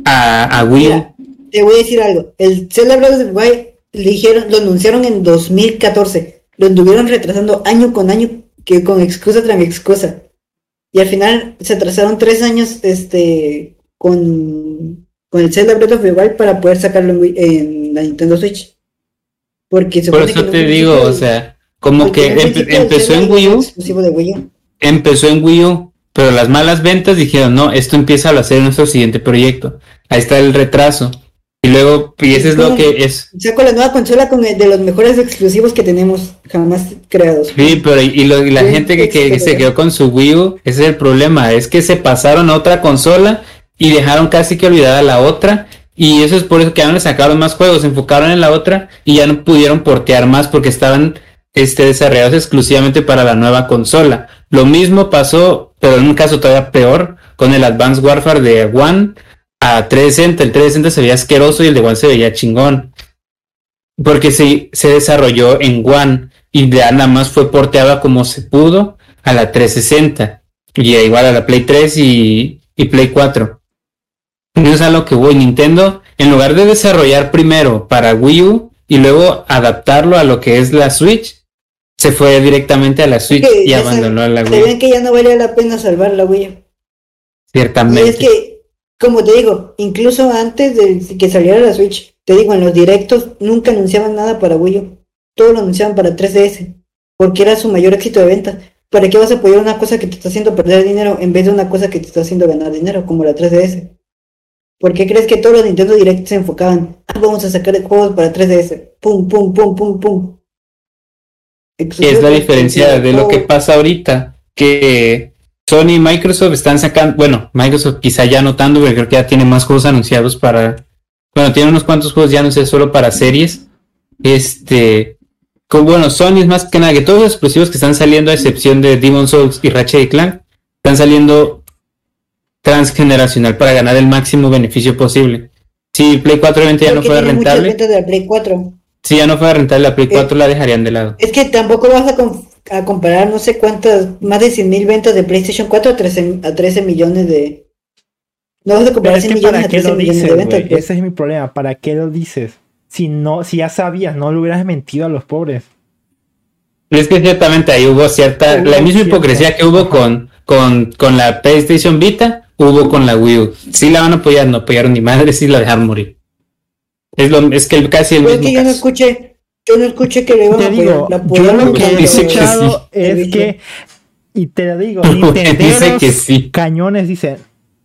Speaker 3: a, a Wii
Speaker 1: te voy a decir algo. El Zelda Breath of the Wild le dijeron, lo anunciaron en 2014. Lo estuvieron retrasando año con año, que con excusa tras excusa. Y al final se atrasaron tres años este, con, con el Zelda Breath of the Wild para poder sacarlo en, en la Nintendo Switch. Porque
Speaker 3: Por eso
Speaker 1: que
Speaker 3: te digo, o sea, como que empe- empezó en Wii U.
Speaker 1: exclusivo de Wii U.
Speaker 3: empezó en Wii U, pero las malas ventas dijeron, no, esto empieza a hacer nuestro siguiente proyecto. Ahí está el retraso. Y luego, y ese es lo que es.
Speaker 1: Saco la nueva consola con el de los mejores exclusivos que tenemos jamás creados.
Speaker 3: Sí, pero y, y lo- y la
Speaker 1: Sí,
Speaker 3: gente que, que- se quedó con su Wii U, ese es el problema, es que se pasaron a otra consola y dejaron casi que olvidada la otra. Y eso es por eso que no le sacaron más juegos, se enfocaron en la otra y ya no pudieron portear más porque estaban este, desarrollados exclusivamente para la nueva consola. Lo mismo pasó, pero en un caso todavía peor, con el Advanced Warfare de One a 360. El 360 se veía asqueroso y el de One se veía chingón. Porque se, se desarrolló en One y ya nada más fue porteada como se pudo a la 360. Y igual a la Play 3 y, y Play 4. Y eso es a lo que voy. Nintendo, en lugar de desarrollar primero para Wii U y luego adaptarlo a lo que es la Switch, se fue directamente a la Switch y abandonó la
Speaker 1: Se
Speaker 3: Wii.
Speaker 1: ven que ya no valía la pena salvar la Wii U. Y
Speaker 3: Ciertamente.
Speaker 1: es que, como te digo, incluso antes de que saliera la Switch, te digo, en los directos nunca anunciaban nada para Wii U. Todo lo anunciaban para 3DS, porque era su mayor éxito de venta. ¿Para qué vas a apoyar una cosa que te está haciendo perder dinero en vez de una cosa que te está haciendo ganar dinero, como la 3DS? ¿Por qué crees que todos los Nintendo Direct se enfocaban? Ah, vamos a sacar juegos para 3DS. Pum, pum, pum, pum, pum.
Speaker 3: Y es la diferencia de lo que pasa ahorita, que Sony y Microsoft están sacando, bueno, Microsoft quizá ya notando, porque creo que ya tiene más juegos anunciados para, bueno, tiene unos cuantos juegos ya no sé, solo para series. Este, con, bueno, Sony es más que nada que todos los exclusivos que están saliendo, a excepción de Demon Souls y Ratchet y Clank, están saliendo transgeneracional para ganar el máximo beneficio posible. Si Play 4 obviamente ya no fuera rentable,
Speaker 1: ventas de la Play 4.
Speaker 3: si ya no fuera rentable la Play
Speaker 1: Eh,
Speaker 3: 4 la dejarían de lado.
Speaker 1: Es que tampoco vas a, com- a comparar no sé cuántas, más de 100 mil ventas de PlayStation 4 a 13, a 13 millones de... No vas a comparar
Speaker 2: es
Speaker 1: 100
Speaker 2: que
Speaker 1: millones
Speaker 2: para
Speaker 1: a
Speaker 2: qué
Speaker 1: 13
Speaker 2: lo
Speaker 1: millones
Speaker 2: dices,
Speaker 1: de ventas. pues.
Speaker 2: Ese es mi problema. ¿Para qué lo dices? Si no, si ya sabías, no le hubieras mentido a los pobres.
Speaker 3: Es que ciertamente ahí hubo cierta,
Speaker 2: Hubo
Speaker 3: la misma
Speaker 2: cierta-
Speaker 3: hipocresía que hubo con, con, con la PlayStation Vita, hubo con la Wii U. Sí la van a apoyar, no apoyaron ni madre, sí la dejaron morir. Es, lo, es que el- casi el
Speaker 1: Pero es
Speaker 3: mismo
Speaker 1: que yo no escuché, yo no escuché que le iban a apoyar.
Speaker 2: digo,
Speaker 1: la
Speaker 2: yo lo que he
Speaker 3: que
Speaker 2: escuchado
Speaker 3: sí.
Speaker 2: es que, y te lo digo,
Speaker 3: dice que sí.
Speaker 2: cañones dicen.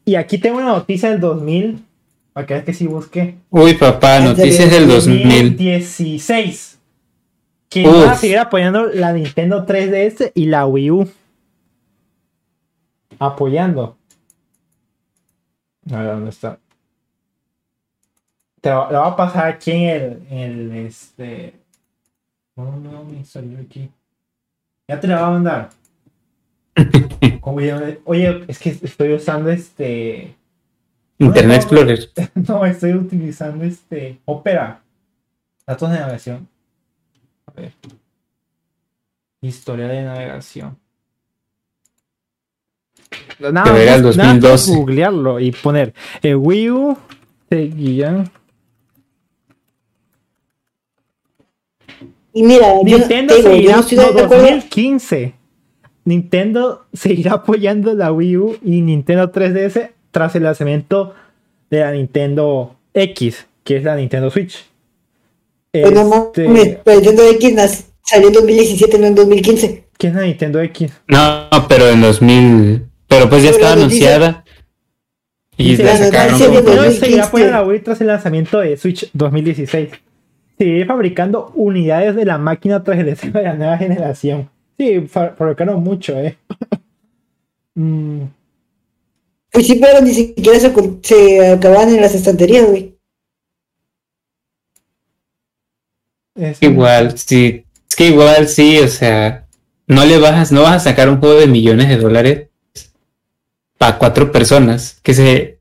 Speaker 2: Y aquí tengo una noticia del 2000, para que veas que sí busqué.
Speaker 3: Uy, papá, noticias del 2000.
Speaker 2: 2016. Que van a seguir apoyando la Nintendo 3DS y la Wii U. Apoyando. A ver, ¿dónde está? Te lo, lo voy a pasar aquí en el, el, este. No, no, me salió aquí. Ya te la voy a mandar. Oye, oye, es que estoy usando este.
Speaker 3: Internet Explorer.
Speaker 2: No, estoy utilizando este Opera. Datos de navegación. A ver. Historia de navegación. Nada, más- nada más
Speaker 3: 2012.
Speaker 2: googlearlo y poner el Wii U seguía.
Speaker 1: Y mira,
Speaker 2: Nintendo
Speaker 1: te digo, yo
Speaker 2: seguirá,
Speaker 1: no estoy
Speaker 2: no,
Speaker 1: de acuerdo.
Speaker 2: 2015. Nintendo seguirá apoyando la Wii U y Nintendo 3DS tras el lanzamiento de la Nintendo X, que es la Nintendo Switch.
Speaker 1: No
Speaker 2: Este,
Speaker 1: pero Nintendo X salió en 2017, no en 2015.
Speaker 2: ¿Qué es la Nintendo X?
Speaker 3: No, pero en 2000. Pero pues ya
Speaker 1: Pero
Speaker 3: estaba anunciada. Y
Speaker 2: Dice,
Speaker 3: la sacaron como-
Speaker 1: de 2015.
Speaker 2: seguirá apoyando a la Wii tras el lanzamiento de Switch 2016. Seguiré fabricando unidades de la máquina tras el estreno de la nueva generación. Sí, fa- fabricaron mucho, eh. Mm,
Speaker 1: Pues sí, pero ni siquiera se, se acababan en las estanterías, güey.
Speaker 2: es-
Speaker 3: Igual, sí. Es que igual sí, o sea. No le vas, no vas a sacar un juego de millones de dólares para cuatro personas. Que se.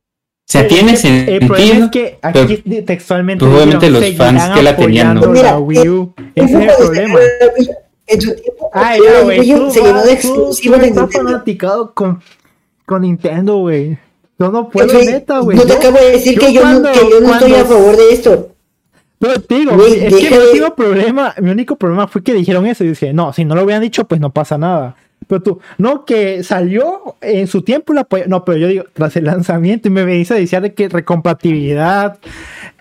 Speaker 3: O sea,
Speaker 2: El-
Speaker 3: tiene
Speaker 2: el, el problema
Speaker 3: sentido.
Speaker 2: es que aquí textualmente
Speaker 3: pues, obviamente los fans
Speaker 2: "Seguirán
Speaker 3: que la tenían,
Speaker 1: ¿no?
Speaker 2: la
Speaker 1: Mira,
Speaker 2: Wii U". Ese es el
Speaker 1: Cuando
Speaker 2: problema.
Speaker 1: la U, En su tiempo, la
Speaker 2: ya, güey. Tú,
Speaker 1: se llenó de exclusivos de Nintendo.
Speaker 2: fanaticado con, con Nintendo, güey. Yo no puedo,
Speaker 1: Güey,
Speaker 2: neta, güey.
Speaker 1: No te
Speaker 2: Yo-
Speaker 1: acabo de decir que yo,
Speaker 2: cuando-
Speaker 1: no, que yo no estoy a favor de esto.
Speaker 2: Pero te digo, es que mi único problema, mi único problema fue que dijeron eso y dije, no, si no lo hubieran dicho, pues no pasa nada. Pero tú, no, que salió en su tiempo la No, pero yo digo, tras el lanzamiento y me venís a decir de que recompatibilidad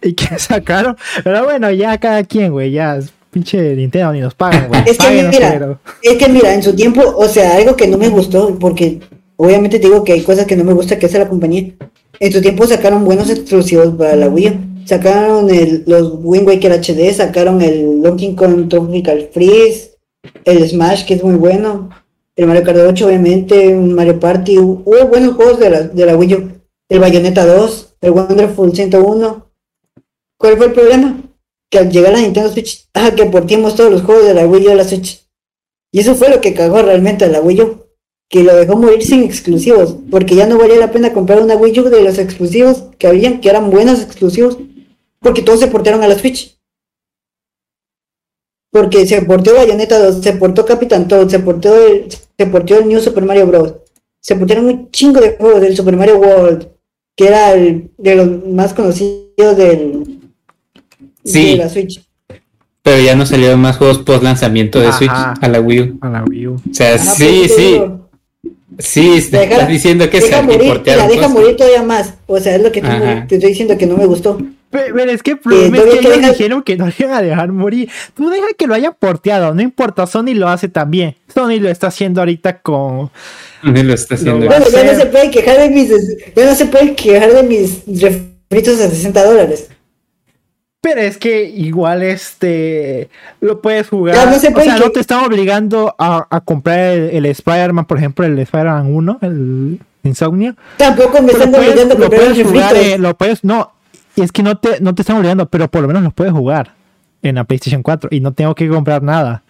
Speaker 2: y que sacaron. Pero bueno, ya cada quien, güey, ya es pinche Nintendo ni nos pagan, güey.
Speaker 1: Es que mira,
Speaker 2: pero-
Speaker 1: es que mira, en su tiempo, o sea, algo que no me gustó, porque obviamente te digo que hay cosas que no me gusta que hace la compañía. En su tiempo sacaron buenos exclusivos para la Wii. Sacaron el, los Wind Waker HD, sacaron el Donkey Kong Tropical Freeze, el Smash, que es muy bueno, el Mario Kart 8, obviamente, Mario Party. Hubo buenos juegos de la, de la Wii U. El Bayonetta 2, el Wonderful 101. ¿Cuál fue el problema? Que al llegar a Nintendo Switch, ah, que portimos todos los juegos de la Wii U a la Switch. Y eso fue lo que cagó realmente a la Wii U. Que lo dejó morir sin exclusivos. Porque ya no valía la pena comprar una Wii U de los exclusivos que habían, que eran buenos exclusivos. Porque todos se portaron a la Switch. Porque se portó Bayonetta 2, se portó Capitán Toad, se portó el, portó el New Super Mario Bros. Se portaron un chingo de juegos del Super Mario World, que era el de los más conocidos del
Speaker 3: Sí.
Speaker 1: de la Switch.
Speaker 3: Pero ya no salieron más juegos post lanzamiento de
Speaker 2: Ajá.
Speaker 3: Switch a la Wii U.
Speaker 2: A la Wii U.
Speaker 3: O sea,
Speaker 1: Ajá,
Speaker 3: sí,
Speaker 1: pues, te
Speaker 3: sí.
Speaker 1: digo,
Speaker 3: Sí,
Speaker 1: deja-
Speaker 3: estás diciendo que se
Speaker 1: deja morir, y la
Speaker 3: portearon
Speaker 1: deja
Speaker 3: cosas.
Speaker 1: morir todavía más. O sea, es lo que tú te estoy diciendo que no me gustó.
Speaker 2: Pe- Pero es que el problema es
Speaker 1: todavía
Speaker 2: que
Speaker 1: que
Speaker 2: ellos
Speaker 1: deja-
Speaker 2: dijeron que no lo iban a dejar morir. Tú deja que lo hayan porteado, no importa, Sony lo hace también. Sony lo está haciendo ahorita con...
Speaker 3: Me lo está haciendo.
Speaker 2: Lo
Speaker 1: Bueno, ya no se puede quejar de mis ya no se puede quejar de mis refritos a 60 dólares.
Speaker 2: Pero es que igual este lo puedes jugar.
Speaker 1: Ya, no se
Speaker 2: o sea,
Speaker 1: que-
Speaker 2: no te están obligando a, a comprar el, el Spider-Man, por ejemplo, el Spider-Man 1, el Insomnia.
Speaker 1: Tampoco me están obligando a
Speaker 2: lo
Speaker 1: comprar los
Speaker 2: puedes jugar,
Speaker 1: refritos.
Speaker 2: eh, lo puedes, no, y es que no te, no te están obligando, pero por lo menos lo puedes jugar en la PlayStation 4 y no tengo que comprar nada.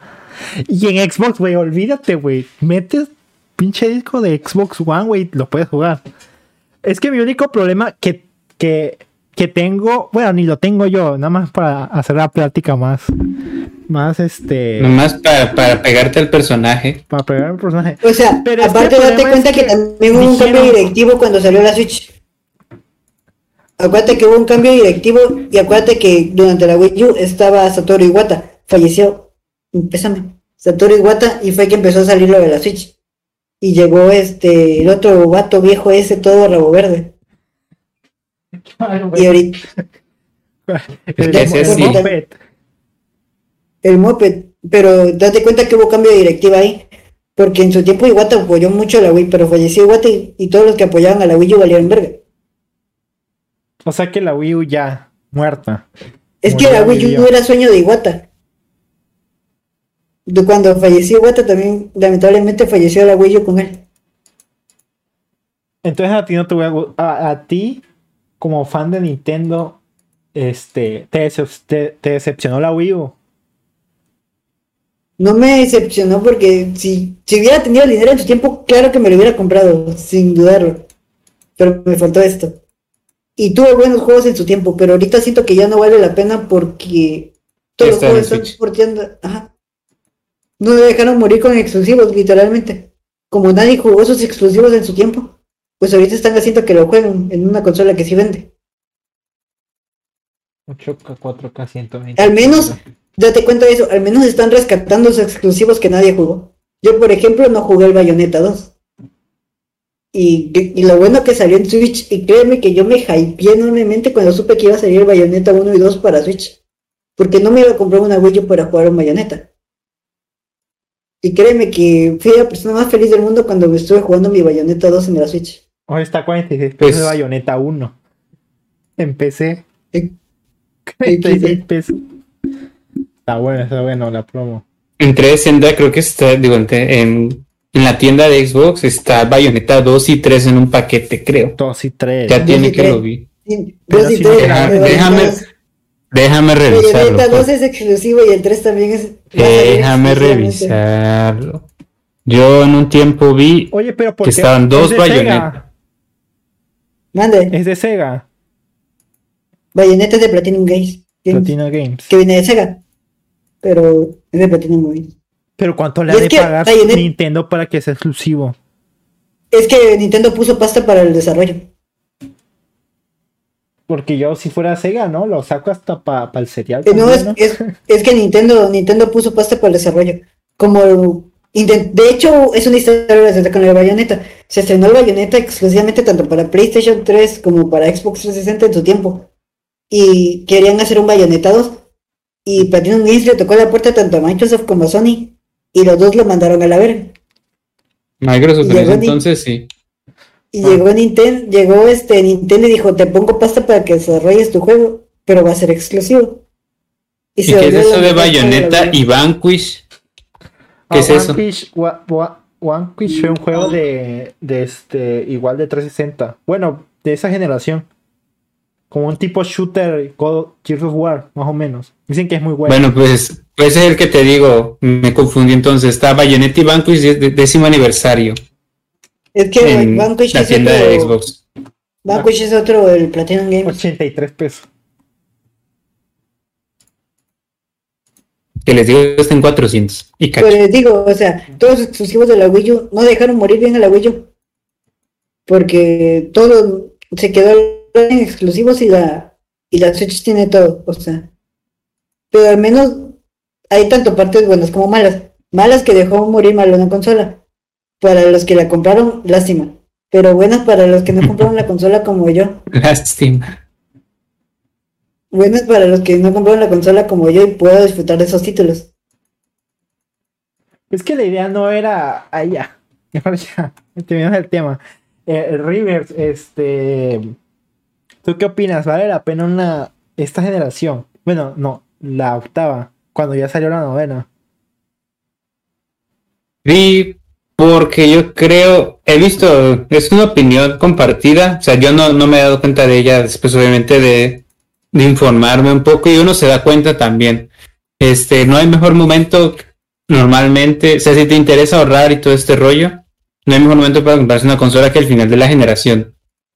Speaker 2: Y en Xbox, güey, olvídate, güey, metes pinche disco de Xbox One, güey, lo puedes jugar. Es que mi único problema que, que, que tengo, bueno, ni lo tengo yo, nada más para hacer la plática más, más este,
Speaker 3: Nomás para, para pegarte al personaje.
Speaker 2: para pegar el personaje.
Speaker 1: O sea,
Speaker 2: Pero
Speaker 1: aparte
Speaker 2: el
Speaker 1: date
Speaker 2: problema
Speaker 1: cuenta
Speaker 2: es
Speaker 1: que,
Speaker 2: que
Speaker 1: también hubo un cambio directivo cuando salió la Switch. Acuérdate que hubo un cambio directivo y acuérdate que durante la Wii U estaba Satoru Iwata, falleció, pésame, Satoru Iwata y fue que empezó a salir lo de la Switch. Y llegó este, el otro vato viejo ese todo rabo verde. Y ahorita,
Speaker 2: El,
Speaker 3: ese
Speaker 2: el
Speaker 3: sí.
Speaker 2: moped.
Speaker 1: el moped, pero date cuenta que hubo cambio de directiva ahí. Porque en su tiempo Iwata apoyó mucho a la Wii, pero falleció Iwata y, y todos los que apoyaban a la Wii U valieron verga.
Speaker 2: O sea que la Wii U ya muerta.
Speaker 1: Es que la Wii U
Speaker 2: vivió.
Speaker 1: no era sueño de Iwata. De Cuando falleció Iwata también, lamentablemente falleció la Wii U con él.
Speaker 2: Entonces a ti no te voy a, gu- a, a ti como fan de Nintendo este te, te, te decepcionó la Wii U.
Speaker 1: No me decepcionó porque si, si hubiera tenido el dinero en su tiempo, claro que me lo hubiera comprado, sin dudarlo. Pero me faltó esto. Y tuvo buenos juegos en su tiempo, pero ahorita siento que ya no vale la pena porque todos los juegos están porteando. Ajá. No me dejaron morir con exclusivos, literalmente. Como nadie jugó esos exclusivos en su tiempo, pues ahorita están haciendo que lo jueguen en una consola que sí vende.
Speaker 2: 8K, 4K, 120.
Speaker 1: Al menos- date cuenta de eso, al menos están rescatando los exclusivos que nadie jugó. Yo, por ejemplo, no jugué el Bayonetta 2. Y, y lo bueno que salió en Switch, y créeme que yo me hypeé enormemente cuando supe que iba a salir el Bayonetta 1 y 2 para Switch. Porque no me iba a comprar una Wii U para jugar un Bayonetta. Y créeme que fui la persona más feliz del mundo cuando me estuve jugando mi Bayonetta 2 en la Switch.
Speaker 2: Hoy está 46 pesos
Speaker 3: Pues-
Speaker 2: de Bayonetta 1. En PC.
Speaker 1: En-
Speaker 2: 46 pesos. Está bueno, está bueno la promo.
Speaker 3: A Senda, creo que está, digo, en, en la tienda de Xbox está Bayonetta 2 y 3 en un paquete, creo.
Speaker 2: 2 y 3.
Speaker 3: Ya tiene que lo vi.
Speaker 1: Sí,
Speaker 2: Pero
Speaker 1: dos y
Speaker 2: si
Speaker 1: tres,
Speaker 2: no-
Speaker 3: Deja-
Speaker 1: el
Speaker 3: déjame,
Speaker 1: 2.
Speaker 3: déjame revisarlo.
Speaker 1: Bayonetta 2
Speaker 3: pues.
Speaker 1: es exclusivo y el 3 también es.
Speaker 3: Déjame revisarlo. Yo en un tiempo vi
Speaker 2: Oye, pero ¿por
Speaker 3: que
Speaker 2: qué?
Speaker 3: estaban dos
Speaker 2: Es
Speaker 3: Bayonetta.
Speaker 1: Mande,
Speaker 2: Es de Sega.
Speaker 1: Bayonetta es de Platinum Games. Games,
Speaker 2: Platinum Games.
Speaker 1: Que viene de Sega. Pero es de Platinum Games.
Speaker 2: Pero ¿cuánto le ha de pagar Nintendo para que sea exclusivo?
Speaker 1: Es que Nintendo puso pasta para el desarrollo.
Speaker 2: Porque yo si fuera Sega, ¿no? Lo saco hasta para el cereal.
Speaker 1: Eh, no,
Speaker 2: también,
Speaker 1: es, es, es que Nintendo, Nintendo puso pasta para el desarrollo. Como de hecho, es una historia con el Bayonetta. Se estrenó el Bayonetta exclusivamente tanto para PlayStation 3 como para Xbox 360 en su tiempo. Y querían hacer un Bayonetta 2. Y Platinum Games le tocó la puerta tanto a Microsoft como a Sony. Y los dos lo mandaron a la verga.
Speaker 3: Microsoft en ese entonces, sí.
Speaker 1: Y
Speaker 2: Ah.
Speaker 1: llegó Nintendo, llegó este Nintendo y dijo, te pongo pasta para que desarrolles tu juego, pero va a ser exclusivo.
Speaker 3: ¿Y
Speaker 1: se
Speaker 3: qué es eso de Bayonetta y Vanquish? ¿Qué
Speaker 2: Ah,
Speaker 3: es eso?
Speaker 2: Vanquish, Wa- Wa- Vanquish fue un juego de, de este igual de 360. Bueno, de esa generación. Como un tipo shooter Gears of War, más o menos. Dicen que es muy bueno.
Speaker 3: Bueno, pues, pues es el que te digo. Me confundí entonces. Está Bayonetta y Vanquish décimo aniversario
Speaker 1: Es que
Speaker 3: en
Speaker 1: Vanquish
Speaker 3: la
Speaker 1: es
Speaker 3: tienda
Speaker 1: otro,
Speaker 3: de Xbox.
Speaker 1: Vanquish es otro, el Platinum Games.
Speaker 2: 83 pesos.
Speaker 3: Que les digo, está en 400. Y cacho.
Speaker 1: Pero les digo, o sea, todos los exclusivos de la Wii U no dejaron morir bien a la Wii U. Porque todo se quedó en exclusivos y la, y la Switch tiene todo, o sea. Pero al menos hay tanto partes buenas como malas. Malas que dejó morir mal una consola. Para los que la compraron, lástima. Pero buenas para los que no compraron la consola como yo.
Speaker 3: Lástima.
Speaker 1: Buenas para los que no compraron la consola como yo y puedo disfrutar de esos títulos.
Speaker 2: Es que la idea no era. Ah, ya. Mejor ya. Terminamos el tema. Eh, Rivers, este. ¿Tú qué opinas? ¿Vale la pena una. Esta generación? Bueno, no, la octava. Cuando ya salió la novena.
Speaker 3: Vi porque yo creo, he visto, es una opinión compartida, o sea, yo no, no me he dado cuenta de ella después obviamente de, de informarme un poco y uno se da cuenta también. Este, no hay mejor momento normalmente, o sea, si te interesa ahorrar y todo este rollo, no hay mejor momento para comprarse una consola que al final de la generación.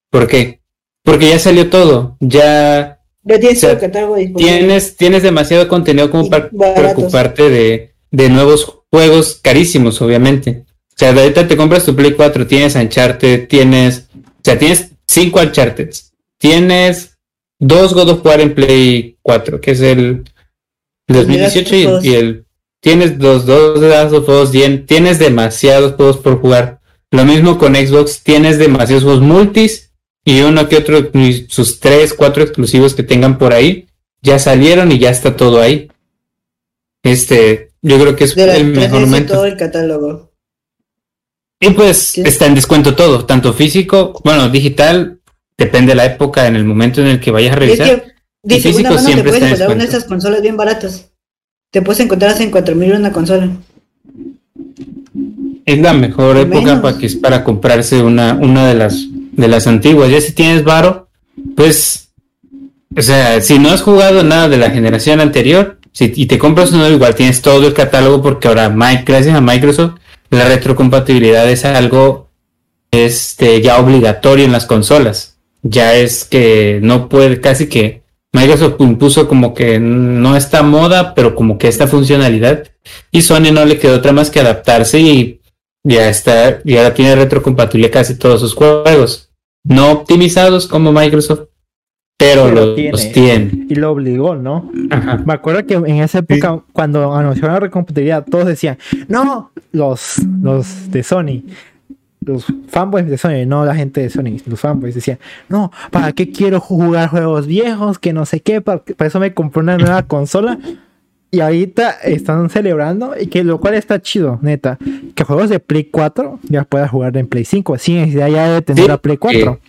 Speaker 3: ¿Por qué? Porque ya salió todo, ya
Speaker 1: Tienes
Speaker 3: O sea,
Speaker 1: todo el catálogo disponible.
Speaker 3: tienes, tienes demasiado contenido como para
Speaker 1: baratos.
Speaker 3: preocuparte de, de nuevos juegos carísimos, obviamente. O sea, de ahorita te compras tu Play 4, tienes Uncharted, tienes, o sea, tienes 5 Uncharted, tienes dos God of War en Play 4, que es el 2018 y, y el, tienes dos, dos de Last of Us, tienes demasiados juegos por jugar. Lo mismo con Xbox, tienes demasiados juegos multis y uno que otro, y sus tres, cuatro exclusivos que tengan por ahí, ya salieron y ya está todo ahí. Este, yo creo que es
Speaker 1: de
Speaker 3: el
Speaker 1: 3DS
Speaker 3: mejor momento.
Speaker 1: todo el catálogo.
Speaker 3: Y pues está en descuento todo, tanto físico, bueno, digital, depende de la época, en el momento en el que vayas a
Speaker 1: Y es
Speaker 3: revisar.
Speaker 1: que, dice,
Speaker 3: físico
Speaker 1: una mano te
Speaker 3: siempre
Speaker 1: puedes encontrar una de estas consolas bien baratas. Te puedes encontrar hasta en 4000 una consola.
Speaker 3: Es la mejor época para que para comprarse una, una de las de las antiguas. Ya si tienes varo, pues, o sea, si no has jugado nada de la generación anterior, si, y te compras uno igual tienes todo el catálogo porque ahora Mi- gracias a Microsoft la retrocompatibilidad es algo este ya obligatorio en las consolas. Ya es que no puede casi que Microsoft impuso como que no esta moda, pero como que esta funcionalidad y Sony no le quedó otra más que adaptarse y ya está, y ahora tiene retrocompatible casi todos sus juegos. No optimizados como Microsoft, pero,
Speaker 2: Pero
Speaker 3: los,
Speaker 2: tiene.
Speaker 3: los tiene.
Speaker 2: Y lo obligó, ¿no?
Speaker 3: Ajá.
Speaker 2: Me acuerdo que en esa época, cuando anunciaron la recompatibilidad, todos decían, no, los, los de Sony, los fanboys de Sony, no la gente de Sony, los fanboys decían, no, ¿para qué quiero jugar juegos viejos? Que no sé qué, para, para eso me compré una nueva consola. Y ahorita están celebrando, y que lo cual está chido, neta, que juegos de Play 4 ya puedas jugar en Play 5, sin necesidad ya de tener
Speaker 3: Sí,
Speaker 2: la Play 4.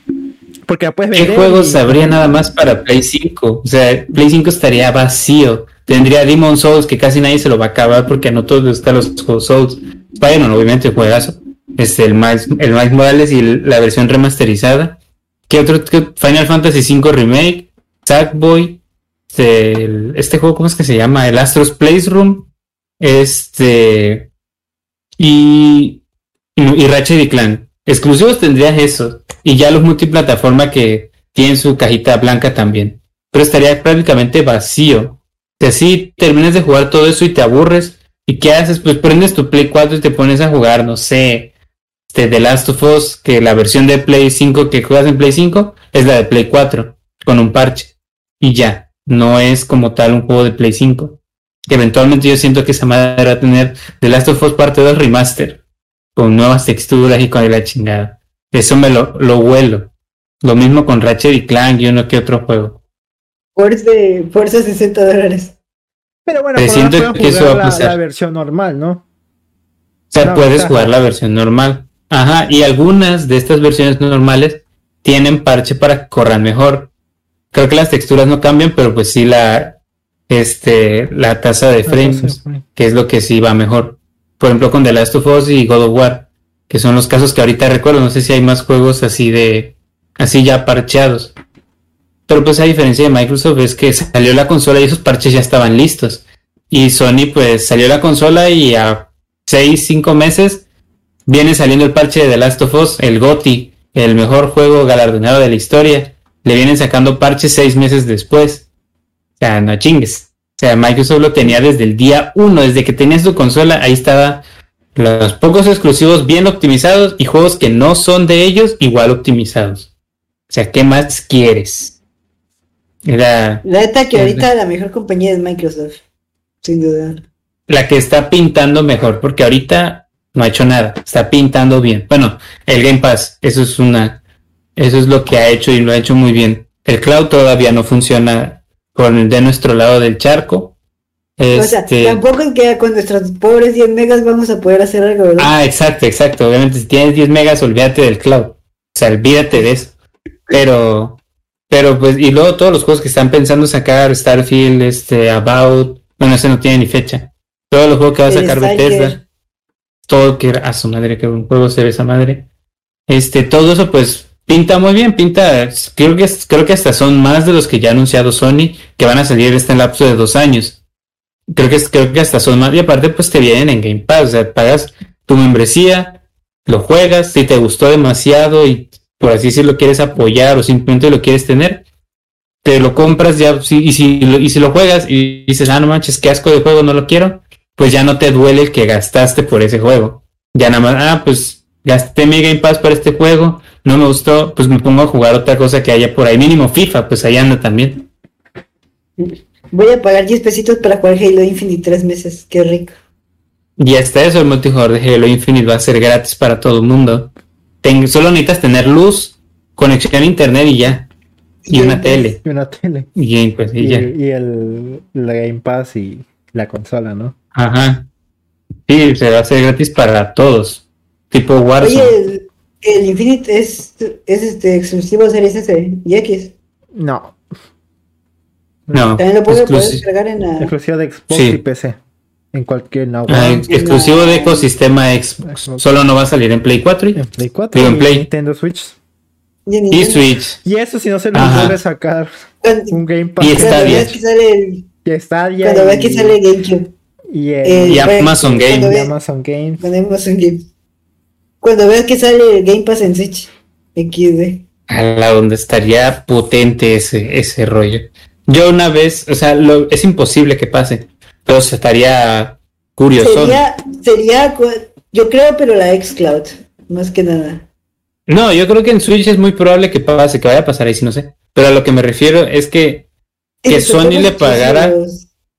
Speaker 2: Porque ya puedes
Speaker 3: ¿Qué
Speaker 2: vender
Speaker 3: juegos
Speaker 2: y-
Speaker 3: habría nada más para Play 5? O sea, Play 5 estaría vacío. Tendría Demon Souls, que casi nadie se lo va a acabar porque a no todos les gustan los juegos Souls. Spider-Man, obviamente, juegazo. Este, el Miles, el Miles Morales y el- la versión remasterizada. ¿Qué otro? qué- Final Fantasy V Remake, Sackboy, este, este juego, ¿cómo es que se llama? El Astros Playroom. Este. Y. Y, Ratchet y Clank. Exclusivos tendrías eso. Y ya los multiplataforma que tienen su cajita blanca también. Pero estaría prácticamente vacío. Si así terminas de jugar todo eso y te aburres. ¿Y qué haces? Pues prendes tu Play 4 y te pones a jugar, no sé. Este, The Last of Us, que la versión de Play 5 que juegas en Play 5 es la de Play 4, con un parche. Y ya. No es como tal un juego de Play 5. Que eventualmente yo siento que esa madre va a tener The Last of Us parte 2 remaster. Con nuevas texturas y con la chingada. Eso me lo, lo huelo. Lo mismo con Ratchet y Clank y uno que otro juego.
Speaker 1: Fuerza, fuerza 60 dólares.
Speaker 2: Pero bueno,
Speaker 3: Pero
Speaker 2: por
Speaker 3: siento que eso
Speaker 2: jugar
Speaker 3: va a
Speaker 2: la,
Speaker 3: pasar.
Speaker 2: la versión normal, ¿no?
Speaker 3: O sea, puedes jugar la versión normal. Ajá, y algunas de estas versiones normales tienen parche para que corran mejor. Creo que las texturas no cambian, pero pues sí la este la tasa de frames, que es lo que sí va mejor. Por ejemplo, con The Last of Us y God of War, que son los casos que ahorita recuerdo, no sé si hay más juegos así de así ya parcheados. Pero pues a diferencia de Microsoft es que salió la consola y esos parches ya estaban listos. Y Sony pues salió la consola y a 6, 5 meses viene saliendo el parche de The Last of Us, el GOTY, el mejor juego galardonado de la historia. Le vienen sacando parches 6 meses después. O sea, no chingues. O sea, Microsoft lo tenía desde el día 1, desde que tenía su consola, ahí estaba los pocos exclusivos bien optimizados y juegos que no son de ellos igual optimizados. O sea, ¿qué más quieres? Era
Speaker 1: La neta que ahorita la mejor compañía es Microsoft. Sin duda.
Speaker 3: la que está pintando mejor, porque ahorita no ha hecho nada, está pintando bien. Bueno, el Game Pass, eso es una, eso es lo que ha hecho y lo ha hecho muy bien. El cloud todavía no funciona con el de nuestro lado del charco.
Speaker 1: O sea,
Speaker 3: Este,
Speaker 1: tampoco es que con nuestros pobres 10 megas vamos a poder hacer algo, ¿verdad?
Speaker 3: ah, exacto, exacto. Obviamente, si tienes 10 megas, olvídate del cloud. O sea, olvídate de eso. Pero, pero pues, y luego todos los juegos que están pensando sacar, Starfield, este, About, bueno, ese no tiene ni fecha. Todos los juegos que va a sacar. Bethesda. todo que a su madre que un juego se ve esa madre este todo eso pues pinta muy bien pinta creo que creo que hasta son más de los que ya ha anunciado Sony que van a salir este lapso de dos años creo que creo que hasta son más y aparte pues te vienen en Game Pass o sea pagas tu membresía lo juegas si te gustó demasiado y por así decirlo quieres apoyar o simplemente lo quieres tener te lo compras ya y si lo- y si lo juegas y dices ah no manches qué asco de juego no lo quiero pues ya no te duele el que gastaste por ese juego. Ya nada más, ah, pues gasté mi Game Pass para este juego, no me gustó, pues me pongo a jugar otra cosa que haya por ahí, mínimo FIFA, pues ahí anda también.
Speaker 1: Voy a pagar 10 pesitos para jugar Halo Infinite tres meses. Qué rico.
Speaker 3: Y hasta eso el multijugador de Halo Infinite va a ser gratis para todo el mundo. Ten- solo necesitas tener luz, conexión a internet y ya. Y una tele.
Speaker 2: Y una tele.
Speaker 3: Y pues y
Speaker 2: Y,
Speaker 3: ya.
Speaker 2: y el la Game Pass y la consola, ¿no?
Speaker 3: Ajá. Sí, se va a hacer gratis para todos. Tipo Warzone.
Speaker 1: Oye, el, el Infinite es, es este exclusivo de Series S y X.
Speaker 2: No.
Speaker 3: no,
Speaker 1: También lo puedes descargar en la.
Speaker 2: Exclusivo de Xbox
Speaker 3: Sí.
Speaker 2: y PC. En cualquier no,
Speaker 3: ah, ex- exclusivo de ecosistema Xbox.
Speaker 2: Xbox.
Speaker 3: Solo no va a salir en Play 4 y,
Speaker 2: en Play 4
Speaker 3: Digo, en
Speaker 2: y
Speaker 3: Play.
Speaker 2: Nintendo Switch.
Speaker 1: y en
Speaker 3: y. Switch.
Speaker 2: Y eso si no se les
Speaker 3: Ajá.
Speaker 2: vuelve a sacar un Game Pass.
Speaker 3: Y Stadia.
Speaker 1: el,
Speaker 2: Y Stadia
Speaker 1: cuando veas
Speaker 2: y-
Speaker 1: que sale GameCube.
Speaker 2: y, el-
Speaker 1: eh,
Speaker 3: Y
Speaker 1: bueno,
Speaker 3: Amazon
Speaker 1: cuando
Speaker 3: Game.
Speaker 2: y Amazon Game.
Speaker 1: Amazon Game. Cuando veas que sale el Game Pass en Switch. XD.
Speaker 3: A la donde estaría potente ese, ese rollo. Yo una vez, o sea, lo- es imposible que pase, pero estaría curioso.
Speaker 1: Sería, sería, yo creo, pero la xCloud, más que nada.
Speaker 3: No, yo creo que en Switch es muy probable que pase, que vaya a pasar ahí, si no sé. Pero a lo que me refiero es que, que Sony le pagara,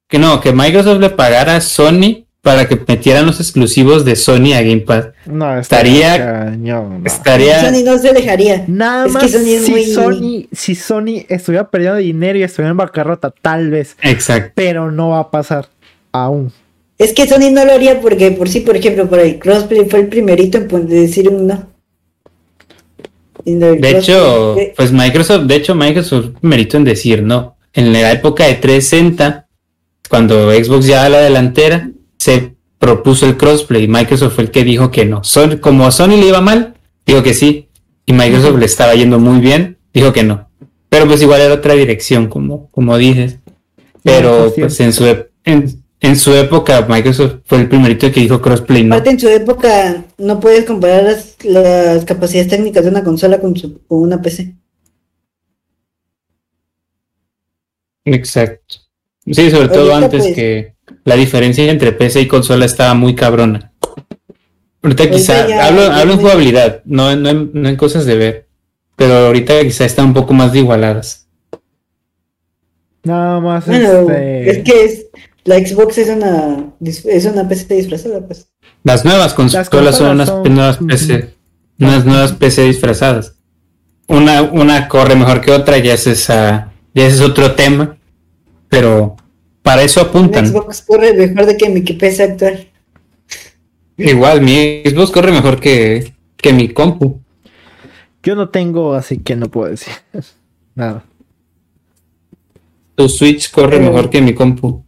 Speaker 3: que no, que Microsoft le pagara a Sony para que metieran los exclusivos de Sony a Game Pass.
Speaker 2: No,
Speaker 3: Estaría-
Speaker 2: cañón, no.
Speaker 3: Estaría,
Speaker 1: Sony no se dejaría.
Speaker 2: Nada
Speaker 1: Es que
Speaker 2: más
Speaker 1: Sony es
Speaker 2: si
Speaker 1: muy-
Speaker 2: Sony, si Sony estuviera perdiendo dinero y estuviera en bancarrota, tal vez,
Speaker 3: exacto.
Speaker 2: pero no va a pasar aún.
Speaker 1: Es que Sony no lo haría porque por sí, por ejemplo, por el crossplay fue el primerito en decir un no.
Speaker 3: De hecho, pues Microsoft, de hecho Microsoft merito en decir no. En la época de 360, cuando Xbox ya a la delantera, se propuso el crossplay. Microsoft fue el que dijo que no. Son, como a Sony le iba mal, dijo que sí. Y Microsoft le estaba yendo muy bien, dijo que no. Pero pues igual era otra dirección, como, como dices. Pero
Speaker 2: pues,
Speaker 3: pues en su, en, en su época Microsoft fue el primerito que dijo crossplay no.
Speaker 1: Aparte en su época no puedes comparar las, las capacidades técnicas de una consola con, su, con una PC.
Speaker 3: Exacto. Sí, sobre todo antes
Speaker 1: pues-
Speaker 3: que la diferencia entre PC y consola estaba muy cabrona. Ahorita quizá,
Speaker 1: ya-
Speaker 3: hablo,
Speaker 1: ya
Speaker 3: hablo en jugabilidad, no, en- no, en, no en cosas de ver. Pero ahorita quizá están un poco más de igualadas.
Speaker 2: Nada más
Speaker 1: Bueno,
Speaker 2: este.
Speaker 1: es que es, la Xbox es una es una PC disfrazada, pues.
Speaker 3: Las nuevas consolas son unas
Speaker 2: son-
Speaker 3: nuevas PC, unas nuevas PC disfrazadas. Una, una corre mejor que otra, ya es, esa- ya ese es otro tema. Pero para eso apuntan.
Speaker 1: Xbox corre mejor de que mi PC actual.
Speaker 3: Igual, mi Xbox corre mejor que, que mi compu.
Speaker 2: Yo no tengo, así que no puedo decir nada.
Speaker 3: Tu Switch corre
Speaker 1: Eh.
Speaker 3: mejor que mi compu.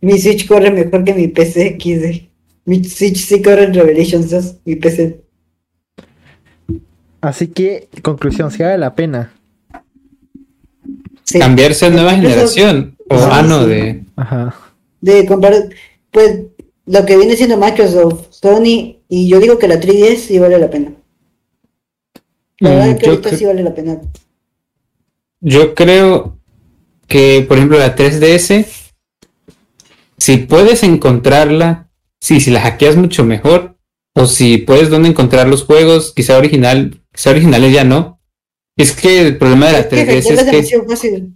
Speaker 1: Mi Switch corre mejor que mi PC XD. Mi Switch sí corre en Revelations 2, mi PC.
Speaker 2: Así que, conclusión, si vale la pena.
Speaker 1: Sí.
Speaker 3: Cambiarse a nueva generación. O
Speaker 1: Sí,
Speaker 3: ah, no,
Speaker 1: sí.
Speaker 3: de.
Speaker 2: Ajá.
Speaker 1: De comprar, pues, lo que viene siendo Microsoft, Sony, y yo digo que la 3DS sí vale la pena. La
Speaker 3: Mm,
Speaker 1: verdad que
Speaker 3: yo,
Speaker 1: ahorita
Speaker 3: cre-
Speaker 1: sí vale la pena.
Speaker 3: yo creo que, por ejemplo, la 3DS, si puedes encontrarla, sí, si la hackeas mucho mejor, o si puedes dónde encontrar los juegos, quizá original, quizá originales ya no. Es que el problema de la
Speaker 1: Es que
Speaker 3: 3DS
Speaker 1: hackearla
Speaker 3: es
Speaker 1: es
Speaker 3: que
Speaker 1: demasiado fácil.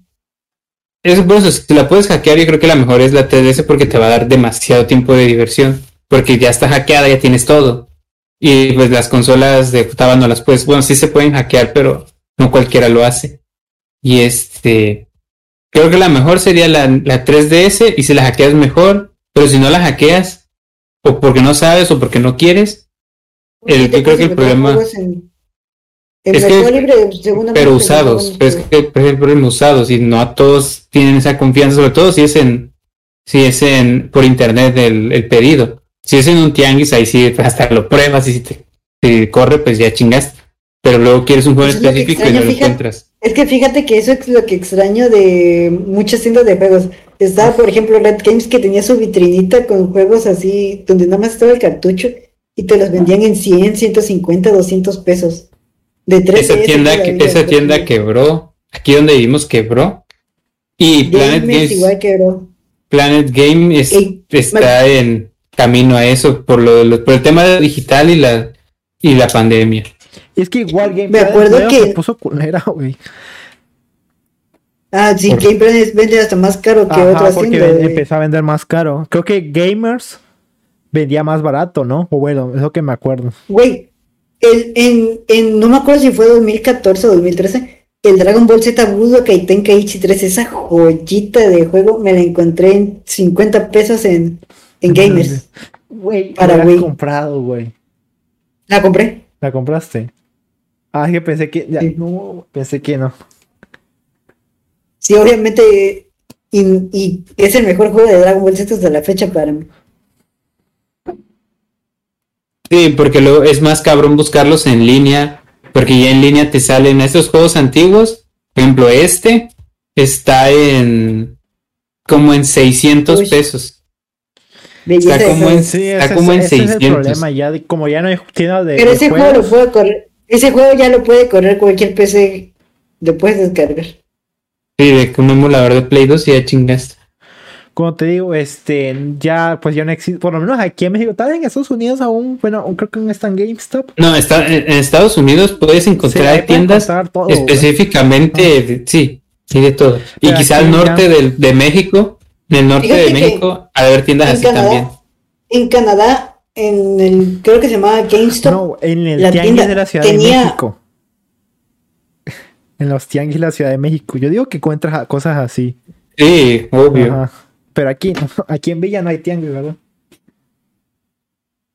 Speaker 3: Es por eso, si la puedes hackear, yo creo que la mejor es la 3DS porque te va a dar demasiado tiempo de diversión. Porque ya está hackeada, ya tienes todo. Y pues las consolas de Futaba no las puedes. Bueno, sí se pueden hackear, pero no cualquiera lo hace. Y este. Creo que la mejor sería la, la 3DS y si la hackeas mejor. Pero si no la hackeas, o porque no sabes o porque no quieres, el- yo creo que el problema-
Speaker 1: En, en
Speaker 3: Es que-
Speaker 1: Mercado Libre, seguramente
Speaker 3: pero usados. Pero es que, por ejemplo, en usados, y no a todos tienen esa confianza, sobre todo si es en, si es en, por internet el, el pedido. Si es en un tianguis, ahí sí pues, hasta lo pruebas y si te si corre, pues ya chingaste. Pero luego quieres un juego
Speaker 1: Eso es lo que
Speaker 3: específico y
Speaker 1: extraño,
Speaker 3: no lo
Speaker 1: fíjate.
Speaker 3: encuentras.
Speaker 1: Es que fíjate que eso es lo que extraño de muchas tiendas de juegos. Estaba, por ejemplo, Red Games que tenía su vitrinita con juegos así, donde nada más estaba el cartucho y te los vendían en 100, 150, 200 pesos. De 3
Speaker 3: Esa tienda, que, esa tienda quebró. Aquí donde vivimos quebró. Y Planet Games,
Speaker 1: igual quebró.
Speaker 3: Planet Game es-
Speaker 1: Ey,
Speaker 3: está en camino a eso por lo, lo- por el tema digital y la y la pandemia.
Speaker 2: Es que igual Game
Speaker 1: Me
Speaker 2: Planet
Speaker 1: acuerdo que-
Speaker 2: se puso culera, güey.
Speaker 1: Ah, sí,
Speaker 3: Por-
Speaker 1: Game Planet vende hasta más caro que
Speaker 2: Ajá,
Speaker 1: otras
Speaker 2: porque
Speaker 1: tiendas.
Speaker 2: ven- empezó a vender más caro. Creo que Gamers vendía más barato, ¿no? O bueno, es lo que me acuerdo.
Speaker 1: Güey, el, en, en, no me acuerdo si fue 2014 o 2013, el Dragon Ball Z Budokai Tenkaichi 3, esa joyita de juego, me la encontré en 50 pesos en, en Gamers.
Speaker 2: Güey,
Speaker 1: Para
Speaker 2: la comprado, güey.
Speaker 1: La compré.
Speaker 2: ¿La compraste? Ah, es que pensé que. ya,
Speaker 1: Sí.
Speaker 2: no, pensé que no.
Speaker 1: Sí, obviamente, y, y es el mejor juego de Dragon Ball Z hasta la fecha para mí.
Speaker 3: Sí, porque luego es más cabrón buscarlos en línea, porque ya en línea te salen estos juegos antiguos. Por ejemplo, este está en como en 600
Speaker 1: Uy.
Speaker 3: pesos.
Speaker 1: Belleza
Speaker 3: Está como en-
Speaker 2: Sí,
Speaker 3: está
Speaker 2: ese,
Speaker 3: como en
Speaker 2: es, ese es el
Speaker 3: 600.
Speaker 2: problema ya. como ya no hay de.
Speaker 1: Pero
Speaker 2: de
Speaker 1: ese juego lo puede correr, ese juego ya lo puede correr cualquier PC, lo puedes descargar.
Speaker 3: Sí, de que un emulador de Play 2 y ya chingaste.
Speaker 2: Como te digo, este, ya, pues ya no existe, por lo menos aquí en México, tal vez en Estados Unidos aún, bueno, creo que no está en GameStop.
Speaker 3: No, está, en Estados Unidos puedes encontrar tiendas
Speaker 2: encontrar todo, güey.
Speaker 3: específicamente, de- sí, sí, de todo. Y
Speaker 2: Pero
Speaker 3: quizá al
Speaker 2: ya-
Speaker 3: norte del- de México, en el norte
Speaker 1: Fíjate
Speaker 3: de México, de haber tiendas
Speaker 1: en
Speaker 3: así
Speaker 1: Canadá,
Speaker 3: también.
Speaker 1: En Canadá, en el, creo que se llamaba GameStop,
Speaker 2: No, en el
Speaker 1: la
Speaker 2: tianguis
Speaker 1: tienda
Speaker 2: de la Ciudad de México. En los tianguis de la Ciudad de México. Yo digo que encuentras a- cosas así.
Speaker 3: Sí, obvio.
Speaker 2: Ajá. Pero aquí, aquí en Villa no hay tianguis, ¿verdad?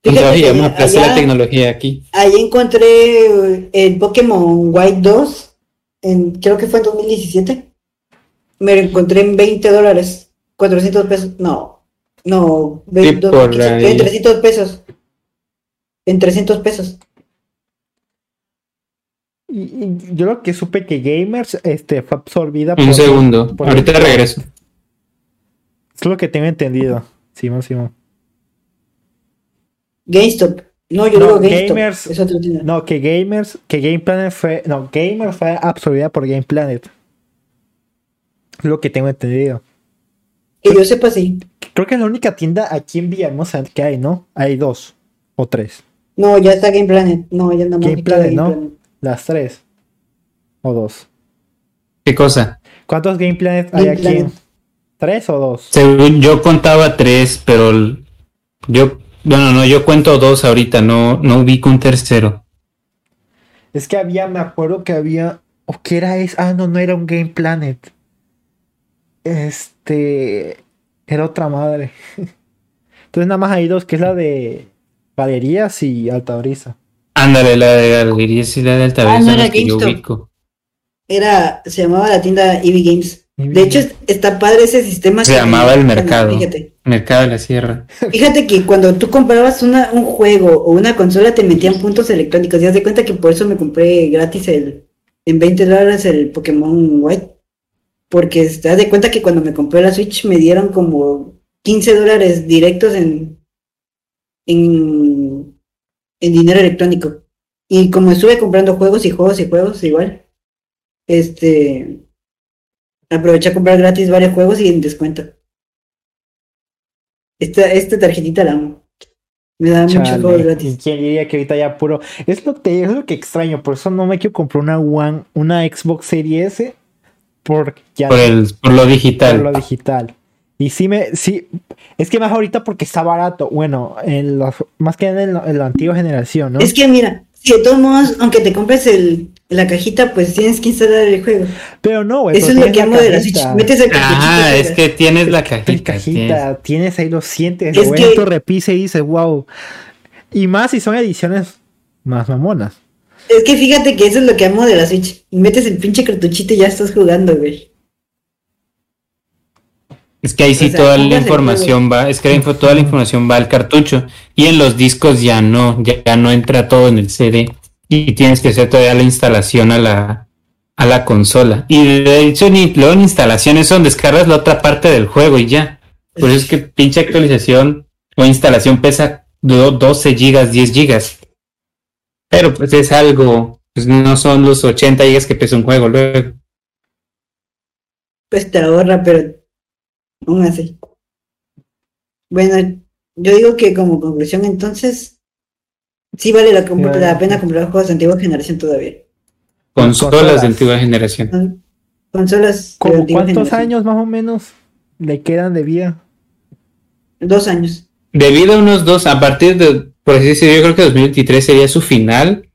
Speaker 1: Fíjate
Speaker 3: Plaza de la Tecnología aquí.
Speaker 1: ahí encontré eh, el Pokémon White 2, en, creo que fue en 2017. Me lo encontré en 20 dólares, 400 pesos, no, no, ve-
Speaker 3: Sí,
Speaker 1: dos-
Speaker 3: por
Speaker 1: quince-
Speaker 3: ahí.
Speaker 1: en 300 pesos. En 300 pesos.
Speaker 2: Y, y yo lo que supe que Gamers este, fue absorbida
Speaker 3: Un segundo,
Speaker 2: por-
Speaker 3: ahorita regreso.
Speaker 2: Es lo que tengo entendido. Simón, Simón.
Speaker 1: GameStop. No, yo
Speaker 2: No,
Speaker 1: digo GameStop.
Speaker 2: Gamers-
Speaker 1: Es otra tienda.
Speaker 2: No, que Gamers, que Game Planet fue. No, Gamers fue absorbida por Game Planet. Es lo que tengo entendido.
Speaker 1: Que yo sepa, sí.
Speaker 2: Creo que es la única tienda aquí en Villahermosa que hay, ¿no? Hay dos o tres.
Speaker 1: No, ya está Game Planet. No, ya nada más.
Speaker 2: Game Planet, ¿no?
Speaker 1: Planet.
Speaker 2: Las tres. O dos.
Speaker 3: ¿Qué cosa?
Speaker 2: ¿Cuántos Game Planet hay aquí?
Speaker 1: Planet.
Speaker 2: ¿Tres o dos?
Speaker 3: Según yo contaba tres, pero yo, bueno, no, yo cuento dos ahorita, no, no ubico un tercero.
Speaker 2: Es que había, me acuerdo que había. ¿O qué era eso? Ah, no, no era un Game Planet. Este. Era otra madre. Entonces nada más hay dos, que es la de Galerías y Alta Brisa.
Speaker 3: Ándale, la de Galerías y la de Altavista
Speaker 1: Ah, no era
Speaker 3: que
Speaker 1: GameStop. Era, se llamaba la tienda EV Games. De hecho, está padre ese sistema.
Speaker 3: Se
Speaker 1: que-
Speaker 3: llamaba El Mercado.
Speaker 1: Fíjate,
Speaker 3: Mercado de la Sierra.
Speaker 1: fíjate que cuando tú comprabas una, un juego o una consola te metían puntos electrónicos. Y haz de cuenta que por eso me compré gratis el, en 20 dólares el Pokémon White. Porque te das de cuenta que cuando me compré la Switch me dieron como 15 dólares directos en, en, en dinero electrónico. Y como estuve comprando juegos y juegos y juegos igual, este, aproveché a comprar gratis varios juegos y en descuento. Esta, esta tarjetita la amo. Me da muchos juegos
Speaker 2: ¿y
Speaker 1: gratis.
Speaker 2: quién diría que ahorita ya puro. Es lo, que, es lo que extraño, por eso no me quiero comprar una One, una Xbox Series S. Porque ya
Speaker 3: Por, el, por lo
Speaker 2: por
Speaker 3: digital.
Speaker 2: lo digital. Y sí me, sí, es que más ahorita porque está barato. Bueno, en los, más que en, en la antigua generación, ¿no?
Speaker 1: Es que mira, si de todos modos, aunque te compres el, la cajita, pues tienes que instalar el juego.
Speaker 2: Pero no, güey.
Speaker 1: Eso es lo que amo de la Switch. Metes el
Speaker 3: Ah, es que tienes la cajita. tienes-
Speaker 2: cajita, tienes ahí lo sientes,
Speaker 1: Es que-
Speaker 2: repisa y dices, wow. Y más si son ediciones más mamonas.
Speaker 1: Es que fíjate que eso es lo que amo de la Switch. Metes el pinche cartuchito y ya estás jugando, güey.
Speaker 3: Es que ahí sí
Speaker 1: O sea,
Speaker 3: toda la información va, es que la info- toda la información va al cartucho y en los discos ya no, ya, ya no entra todo en el CD y tienes que hacer todavía la instalación a la, a la consola. Y de hecho ni luego en instalaciones son descargas la otra parte del juego y ya. Por eso es que pinche actualización o instalación pesa do- 12 gigas, 10 gigas. Pero pues es algo, pues no son los 80 gigas que pesa un juego luego.
Speaker 1: Pues te ahorra, pero aún así. Bueno, yo digo que como conclusión entonces, sí vale la, comp-
Speaker 2: Ya.
Speaker 1: la pena comprar juegos de antigua generación todavía.
Speaker 3: Consolas,
Speaker 2: Consolas.
Speaker 3: de antigua generación.
Speaker 1: Consolas de
Speaker 2: ¿Cómo
Speaker 1: antigua
Speaker 2: cuántos
Speaker 1: generación.
Speaker 2: años más o menos le quedan de vida?
Speaker 1: Dos años.
Speaker 3: Debido a unos dos, a partir de, por así decirlo, yo creo que 2023 sería su final.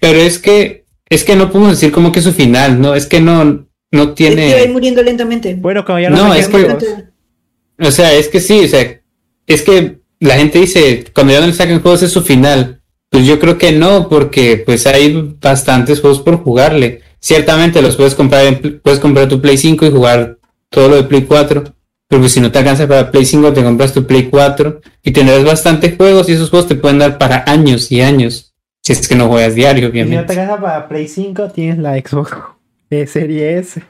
Speaker 3: Pero es que, es que no podemos decir como que su final, ¿no? Es que no, no
Speaker 1: Es que
Speaker 3: tiene.
Speaker 1: va a ir muriendo lentamente.
Speaker 2: Bueno, como ya
Speaker 3: No,
Speaker 2: no,
Speaker 3: es que- O sea, es que sí, o sea, es que la gente dice, cuando ya no le saquen juegos es su final. Pues yo creo que no, porque pues hay bastantes juegos por jugarle. Ciertamente los puedes comprar en, puedes comprar tu Play 5 y jugar todo lo de Play 4. Pero pues si no te alcanza para Play 5, te compras tu Play 4 y tendrás bastantes juegos y esos juegos te pueden dar para años y años. Si es que no juegas diario,
Speaker 2: Si no te
Speaker 3: obviamente.
Speaker 2: alcanza para Play 5, tienes la Xbox eh, Serie S.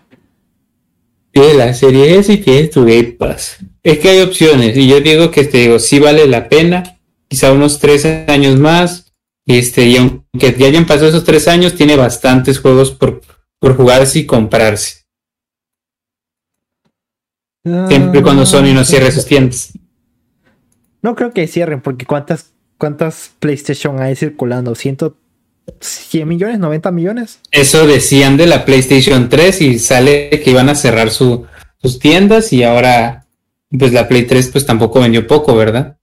Speaker 3: Tienes la serie S y tienes tu Game Pass. Es que hay opciones y yo digo que te digo, sí vale la pena, quizá unos tres años más. Este, y aunque ya hayan pasado esos tres años, tiene bastantes juegos por, por jugarse y comprarse. Siempre cuando Sony no cierre sus tiendas.
Speaker 2: No creo que cierren, porque ¿cuántas, cuántas PlayStation hay circulando? ¿100, 100 millones? ¿90 millones?
Speaker 3: Eso decían de la PlayStation 3 y sale que iban a cerrar su, sus tiendas y ahora pues la Play 3 pues tampoco vendió poco, ¿verdad?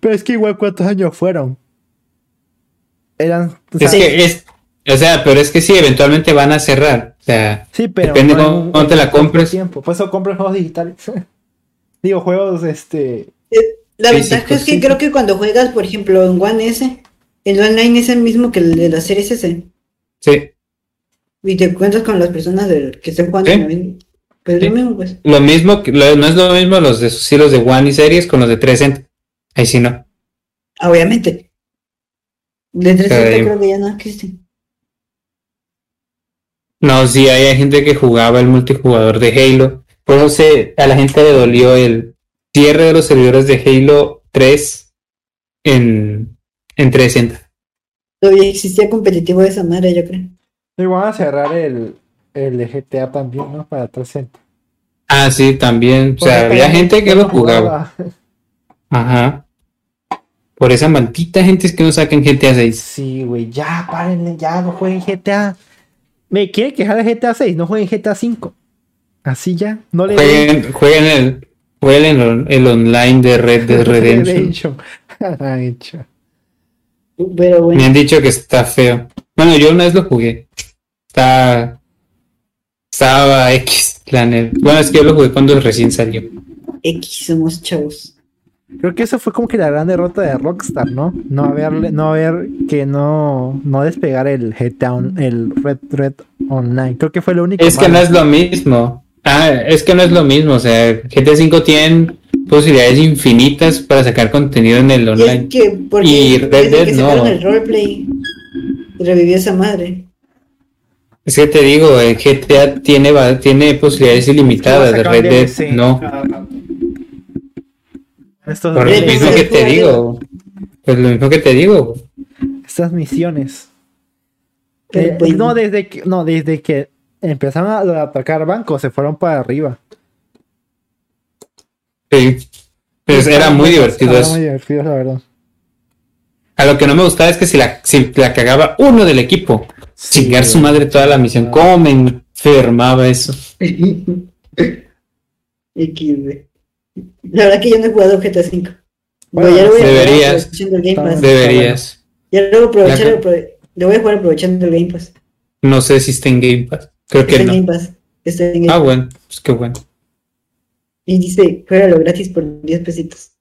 Speaker 2: Pero es que igual, ¿cuántos años fueron? Eran. o
Speaker 3: Es
Speaker 2: sea,
Speaker 3: que es, o sea, pero es que sí, eventualmente van a cerrar. O sea,
Speaker 2: Sí, pero.
Speaker 3: Depende
Speaker 2: no
Speaker 3: cómo-
Speaker 2: un-
Speaker 3: cómo te la compres.
Speaker 2: Tiempo. Por eso compro juegos digitales. Digo, juegos, este.
Speaker 1: La
Speaker 3: Sí,
Speaker 1: ventaja es que
Speaker 2: sí.
Speaker 1: creo que cuando juegas, por ejemplo, en One S, el online es el mismo que el de la series S.
Speaker 3: sí.
Speaker 1: Y te encuentras con las personas del, que están jugando.
Speaker 3: Sí.
Speaker 1: también. Pues
Speaker 3: Sí.
Speaker 1: lo mismo, pues.
Speaker 3: Lo mismo, lo- no es lo mismo los de sí, los de One y series con los de 360. Ahí sí no.
Speaker 1: Ah, obviamente. De 360
Speaker 3: Caray.
Speaker 1: creo que ya no existen.
Speaker 3: No, sí, hay, hay gente que jugaba el multijugador de Halo. Por eso se- a la gente le dolió el cierre de los servidores de Halo 3 en, en 360.
Speaker 1: Todavía existía competitivo de esa madre, yo creo.
Speaker 2: Y van a cerrar el, el de GTA también, ¿no? Para 360.
Speaker 3: Ah, sí, también. O sea, había gente que lo jugaba. Ajá. Por esa maldita gente es que no saquen GTA 6.
Speaker 2: Sí, güey, ya, párenle, ya, no jueguen GTA. Me quiere quejar de GTA 6, no jueguen GTA 5. Así ya, no le den
Speaker 3: Jueguen, jueguen el, jueguen el, el online de Red Dead Redemption.
Speaker 2: Redemption.
Speaker 3: Me han dicho que está feo. Bueno, yo una vez lo jugué. Está. Estaba X, la neta. Bueno, es que yo lo jugué cuando recién salió.
Speaker 1: X somos chavos.
Speaker 2: Creo que eso fue como que la gran derrota de Rockstar, ¿no? No haberle, no haber que no, no despegar el GTA, on- el Red Red Online. Creo que fue lo único.
Speaker 3: Es que no es lo mismo. Ah, es que no es lo mismo. O sea, GTA V tiene posibilidades infinitas para sacar contenido en el
Speaker 1: Y
Speaker 3: online.
Speaker 1: es que, porque
Speaker 3: Y Red Dead
Speaker 1: que
Speaker 3: no.
Speaker 1: el roleplay, revivió esa madre.
Speaker 3: Es que te digo, el GTA tiene, va- tiene posibilidades ilimitadas.
Speaker 2: Es que
Speaker 3: De Red Dead
Speaker 2: DLC.
Speaker 3: no.
Speaker 2: Estos-
Speaker 3: Por lo mismo que te digo. Pues lo mismo que te digo.
Speaker 2: estas misiones. Eh,
Speaker 1: bueno.
Speaker 2: No, desde que, no, desde que empezaron a, a atacar bancos, se fueron para arriba.
Speaker 3: Sí. Pues era muy divertido
Speaker 2: Era
Speaker 3: eso.
Speaker 2: muy divertido, la verdad.
Speaker 3: A lo que no me gustaba es que si la, si la cagaba uno del equipo,
Speaker 2: Sí,
Speaker 3: chingar su madre toda la misión. ¿Cómo me enfermaba eso?
Speaker 1: XD. La verdad que yo no he jugado GTA V.
Speaker 2: Bueno,
Speaker 1: Pero ya lo voy a
Speaker 3: deberías.
Speaker 1: aprovechando el Game Pass.
Speaker 3: Deberías.
Speaker 1: Ya lo voy a aprovechar, lo voy a jugar aprovechando el Game Pass.
Speaker 3: No sé si está en Game Pass. Creo
Speaker 1: Está
Speaker 3: que
Speaker 1: en Game
Speaker 3: no.
Speaker 1: Pass. Está en Game
Speaker 3: Ah,
Speaker 1: Pass.
Speaker 3: bueno. Pues qué bueno.
Speaker 1: Y dice, lo gratis por 10 pesitos.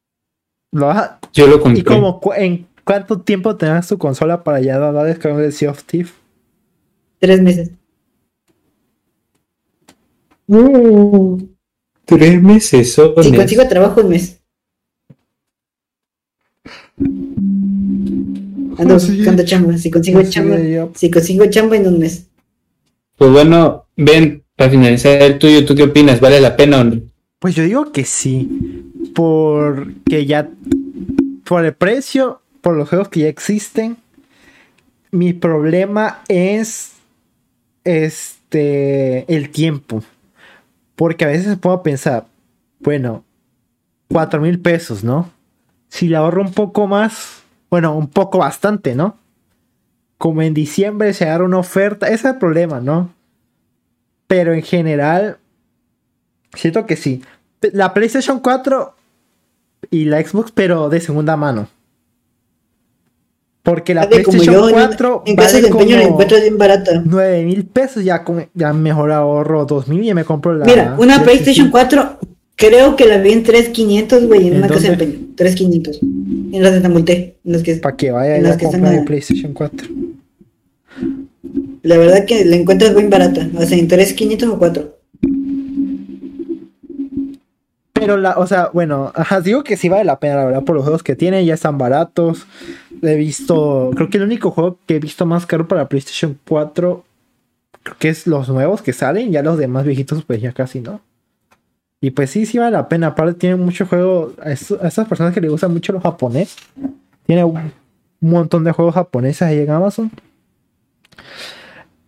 Speaker 2: Lo vas a-
Speaker 3: Yo lo
Speaker 2: ¿Y
Speaker 3: compré.
Speaker 2: como cu- en cuánto tiempo tendrás tu consola para ya dar descargar el Sea of Thief?
Speaker 1: Tres meses.
Speaker 3: Tres meses.
Speaker 1: Si consigo trabajo un mes. Ando
Speaker 2: Sí.
Speaker 1: buscando chamba. Si consigo chamba. Si consigo chamba en un mes.
Speaker 3: Pues bueno, ven, para finalizar el tuyo, ¿tú qué opinas? ¿Vale la pena o no?
Speaker 2: Pues yo digo que sí. Porque ya. Por el precio, por los juegos que ya existen. Mi problema es. Este. El tiempo. Porque a veces puedo pensar. Bueno. Cuatro mil pesos, ¿no? Si le ahorro un poco más. Bueno, un poco bastante, ¿no? Como en diciembre se agarra una oferta. Ese es el problema, ¿no? Pero en general. Siento que sí. La PlayStation 4 y la Xbox, pero de segunda mano. Porque la
Speaker 1: Sabe,
Speaker 2: PlayStation
Speaker 1: yo, en-
Speaker 2: 4
Speaker 1: en de
Speaker 2: vale
Speaker 1: empeño la
Speaker 2: como
Speaker 1: encuentro bien barata.
Speaker 2: 9 mil pesos. Ya, con, ya mejor ahorro 2 mil y ya me compro la.
Speaker 1: Mira, una
Speaker 2: la
Speaker 1: PlayStation 4, creo que la vi en 3500, güey, en
Speaker 2: ¿En
Speaker 1: una casa de
Speaker 2: dónde?
Speaker 1: empeño. 3500. En las de Tamulté. En las que,
Speaker 2: Para que vaya
Speaker 1: En las que están
Speaker 2: comprar mi
Speaker 1: a-
Speaker 2: PlayStation 4.
Speaker 1: la verdad que la encuentras bien barata. O sea, en 3500 o 4.
Speaker 2: Pero la, o sea, bueno, ajá, digo que sí vale la pena, la verdad, por los juegos que tiene, ya están baratos. He visto, creo que el único juego que he visto más caro para PlayStation 4, creo que es los nuevos que salen, ya los demás viejitos, pues ya casi no. Y pues sí, sí vale la pena. Aparte, tiene mucho juego. A, estas personas que les gusta mucho lo japonés, tiene un montón de juegos japoneses ahí en Amazon.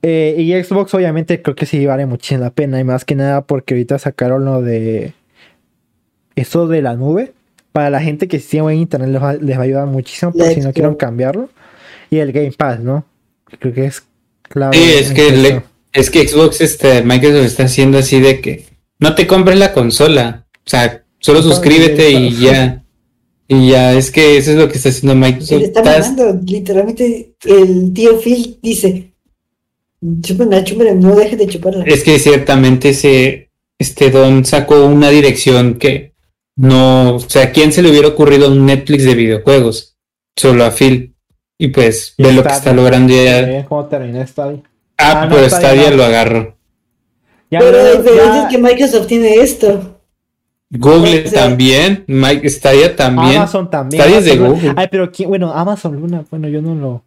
Speaker 2: Eh, y Xbox, obviamente, creo que sí vale muchísimo la pena. Y más que nada porque ahorita sacaron lo de eso de la nube, para la gente que tiene buen internet les va, les va a ayudar muchísimo
Speaker 1: La
Speaker 2: si no quieren cambiarlo. Y el Game Pass, ¿no? Creo que es clave.
Speaker 3: Sí, es que, le- es que Xbox, este, Microsoft está haciendo así de que no te compres la consola. O sea, solo suscríbete y ya. Y ya, es que eso es lo que está haciendo
Speaker 1: Se
Speaker 3: Microsoft.
Speaker 1: le está
Speaker 3: Estás-
Speaker 1: mamando, literalmente el tío Phil dice, chúpenla, chúpenla, no dejes de chuparla.
Speaker 3: Es que ciertamente ese, este Don sacó una dirección que no, o sea, ¿a quién se le hubiera ocurrido un Netflix de videojuegos? Solo a Phil. Y pues,
Speaker 2: Y
Speaker 3: ve lo que
Speaker 2: Stadia.
Speaker 3: está logrando ya.
Speaker 2: Cómo terminé Stadia.
Speaker 3: Ah,
Speaker 2: Ah, no,
Speaker 3: pero
Speaker 2: Stadia
Speaker 3: Stadia
Speaker 2: no.
Speaker 3: lo agarró.
Speaker 2: Ya,
Speaker 1: Pero la
Speaker 2: ya-
Speaker 1: diferencia
Speaker 2: ya-
Speaker 1: es que Microsoft tiene esto.
Speaker 3: Google
Speaker 1: O sea,
Speaker 3: también, Mike, Stadia también.
Speaker 2: Amazon también.
Speaker 3: Stadia es de
Speaker 2: Amazon-
Speaker 3: Google.
Speaker 2: Ay, pero ¿quién? bueno, Amazon Luna, bueno, yo no lo.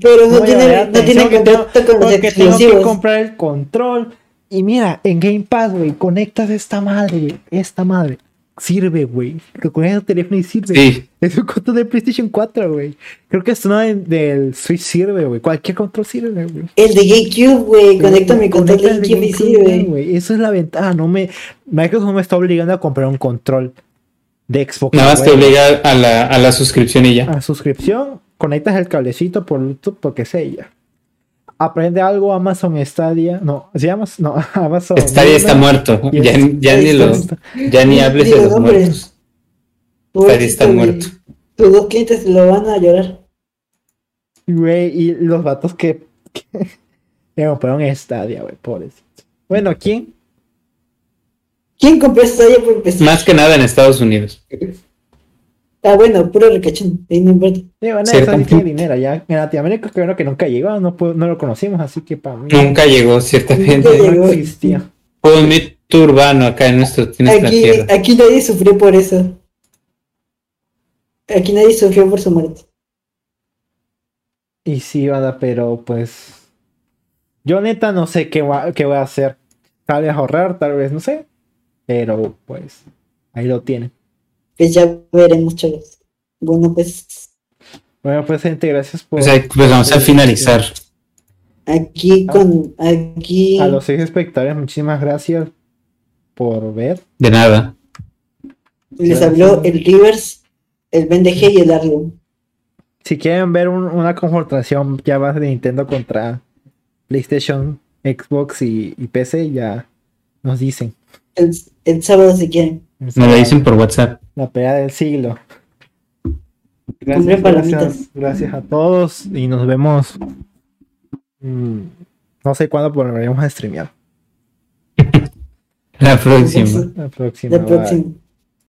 Speaker 1: Pero no,
Speaker 2: a
Speaker 1: tiene, no tiene contacto con los
Speaker 2: Porque tengo que
Speaker 1: exclusivos.
Speaker 2: comprar el control. Y mira, en Game Pass, güey, conectas esta madre, güey. Esta madre. Sirve, güey. Lo conectas al teléfono y sirve.
Speaker 3: Sí,
Speaker 2: Es un control de PlayStation 4, güey. Creo que esto no de- del Switch sirve, güey. Cualquier control sirve, güey.
Speaker 1: El de GameCube, güey, conecta mi control de
Speaker 2: el
Speaker 1: GameCube y sirve.
Speaker 2: güey. Eso es la ventaja. No me... Microsoft no me está obligando a comprar un control de Xbox.
Speaker 3: nada más te obliga a la, a la suscripción y ya.
Speaker 2: a suscripción, conectas el cablecito por Bluetooth, porque sé ya. Aprende algo Amazon Stadia. No, ¿se llama? No, Amazon.
Speaker 3: Stadia está muerto. Ya,
Speaker 2: es-
Speaker 3: ya ni lo, ya ni hables de los muertos.
Speaker 1: Pobrecito,
Speaker 3: está muerto.
Speaker 1: Tus dos clientes lo van a llorar.
Speaker 2: Güey, y los vatos que, que que compraron Stadia, güey, pobrecito. Bueno, ¿quién?
Speaker 1: ¿Quién compró esta ya por empezar?
Speaker 3: Más que nada en Estados Unidos.
Speaker 1: Ah, bueno, puro recachón. Ahí no importa.
Speaker 2: Digo, bueno,
Speaker 3: Cierto.
Speaker 2: eso sí tiene dinero. Ya en Latinoamérica creo que nunca llegó, no, no lo conocimos, así que para mí
Speaker 3: Nunca llegó, ciertamente.
Speaker 1: Nunca
Speaker 2: no existía.
Speaker 3: Fue un mito urbano acá en, nuestro,
Speaker 1: Aquí,
Speaker 3: tierra.
Speaker 1: aquí nadie sufrió por eso. Aquí nadie sufrió por su muerte.
Speaker 2: Y sí, banda, pero pues. Yo neta no sé qué, va- qué voy a hacer. Tal vez ahorrar, tal vez no sé. Pero pues. Ahí lo tienen.
Speaker 1: Pues ya veremos, chavos. Bueno, pues
Speaker 2: Bueno, pues gente, gracias por.
Speaker 3: O sea, pues vamos a finalizar.
Speaker 1: aquí con. Aquí.
Speaker 2: A los seis espectadores, muchísimas gracias por ver.
Speaker 3: De nada.
Speaker 1: Les
Speaker 2: Gracias.
Speaker 1: habló el Rivers, el BNDG y el Arleon.
Speaker 2: Si quieren ver un- una confrontación ya más de Nintendo contra PlayStation, Xbox y, y PC, ya nos dicen.
Speaker 1: El, el sábado si quieren.
Speaker 3: Me lo dicen por WhatsApp.
Speaker 2: La pelea del siglo. Gracias, gracias, gracias a todos y nos vemos. mm, no sé cuándo volveremos a streamear.
Speaker 3: La próxima.
Speaker 2: La próxima.
Speaker 1: La próxima.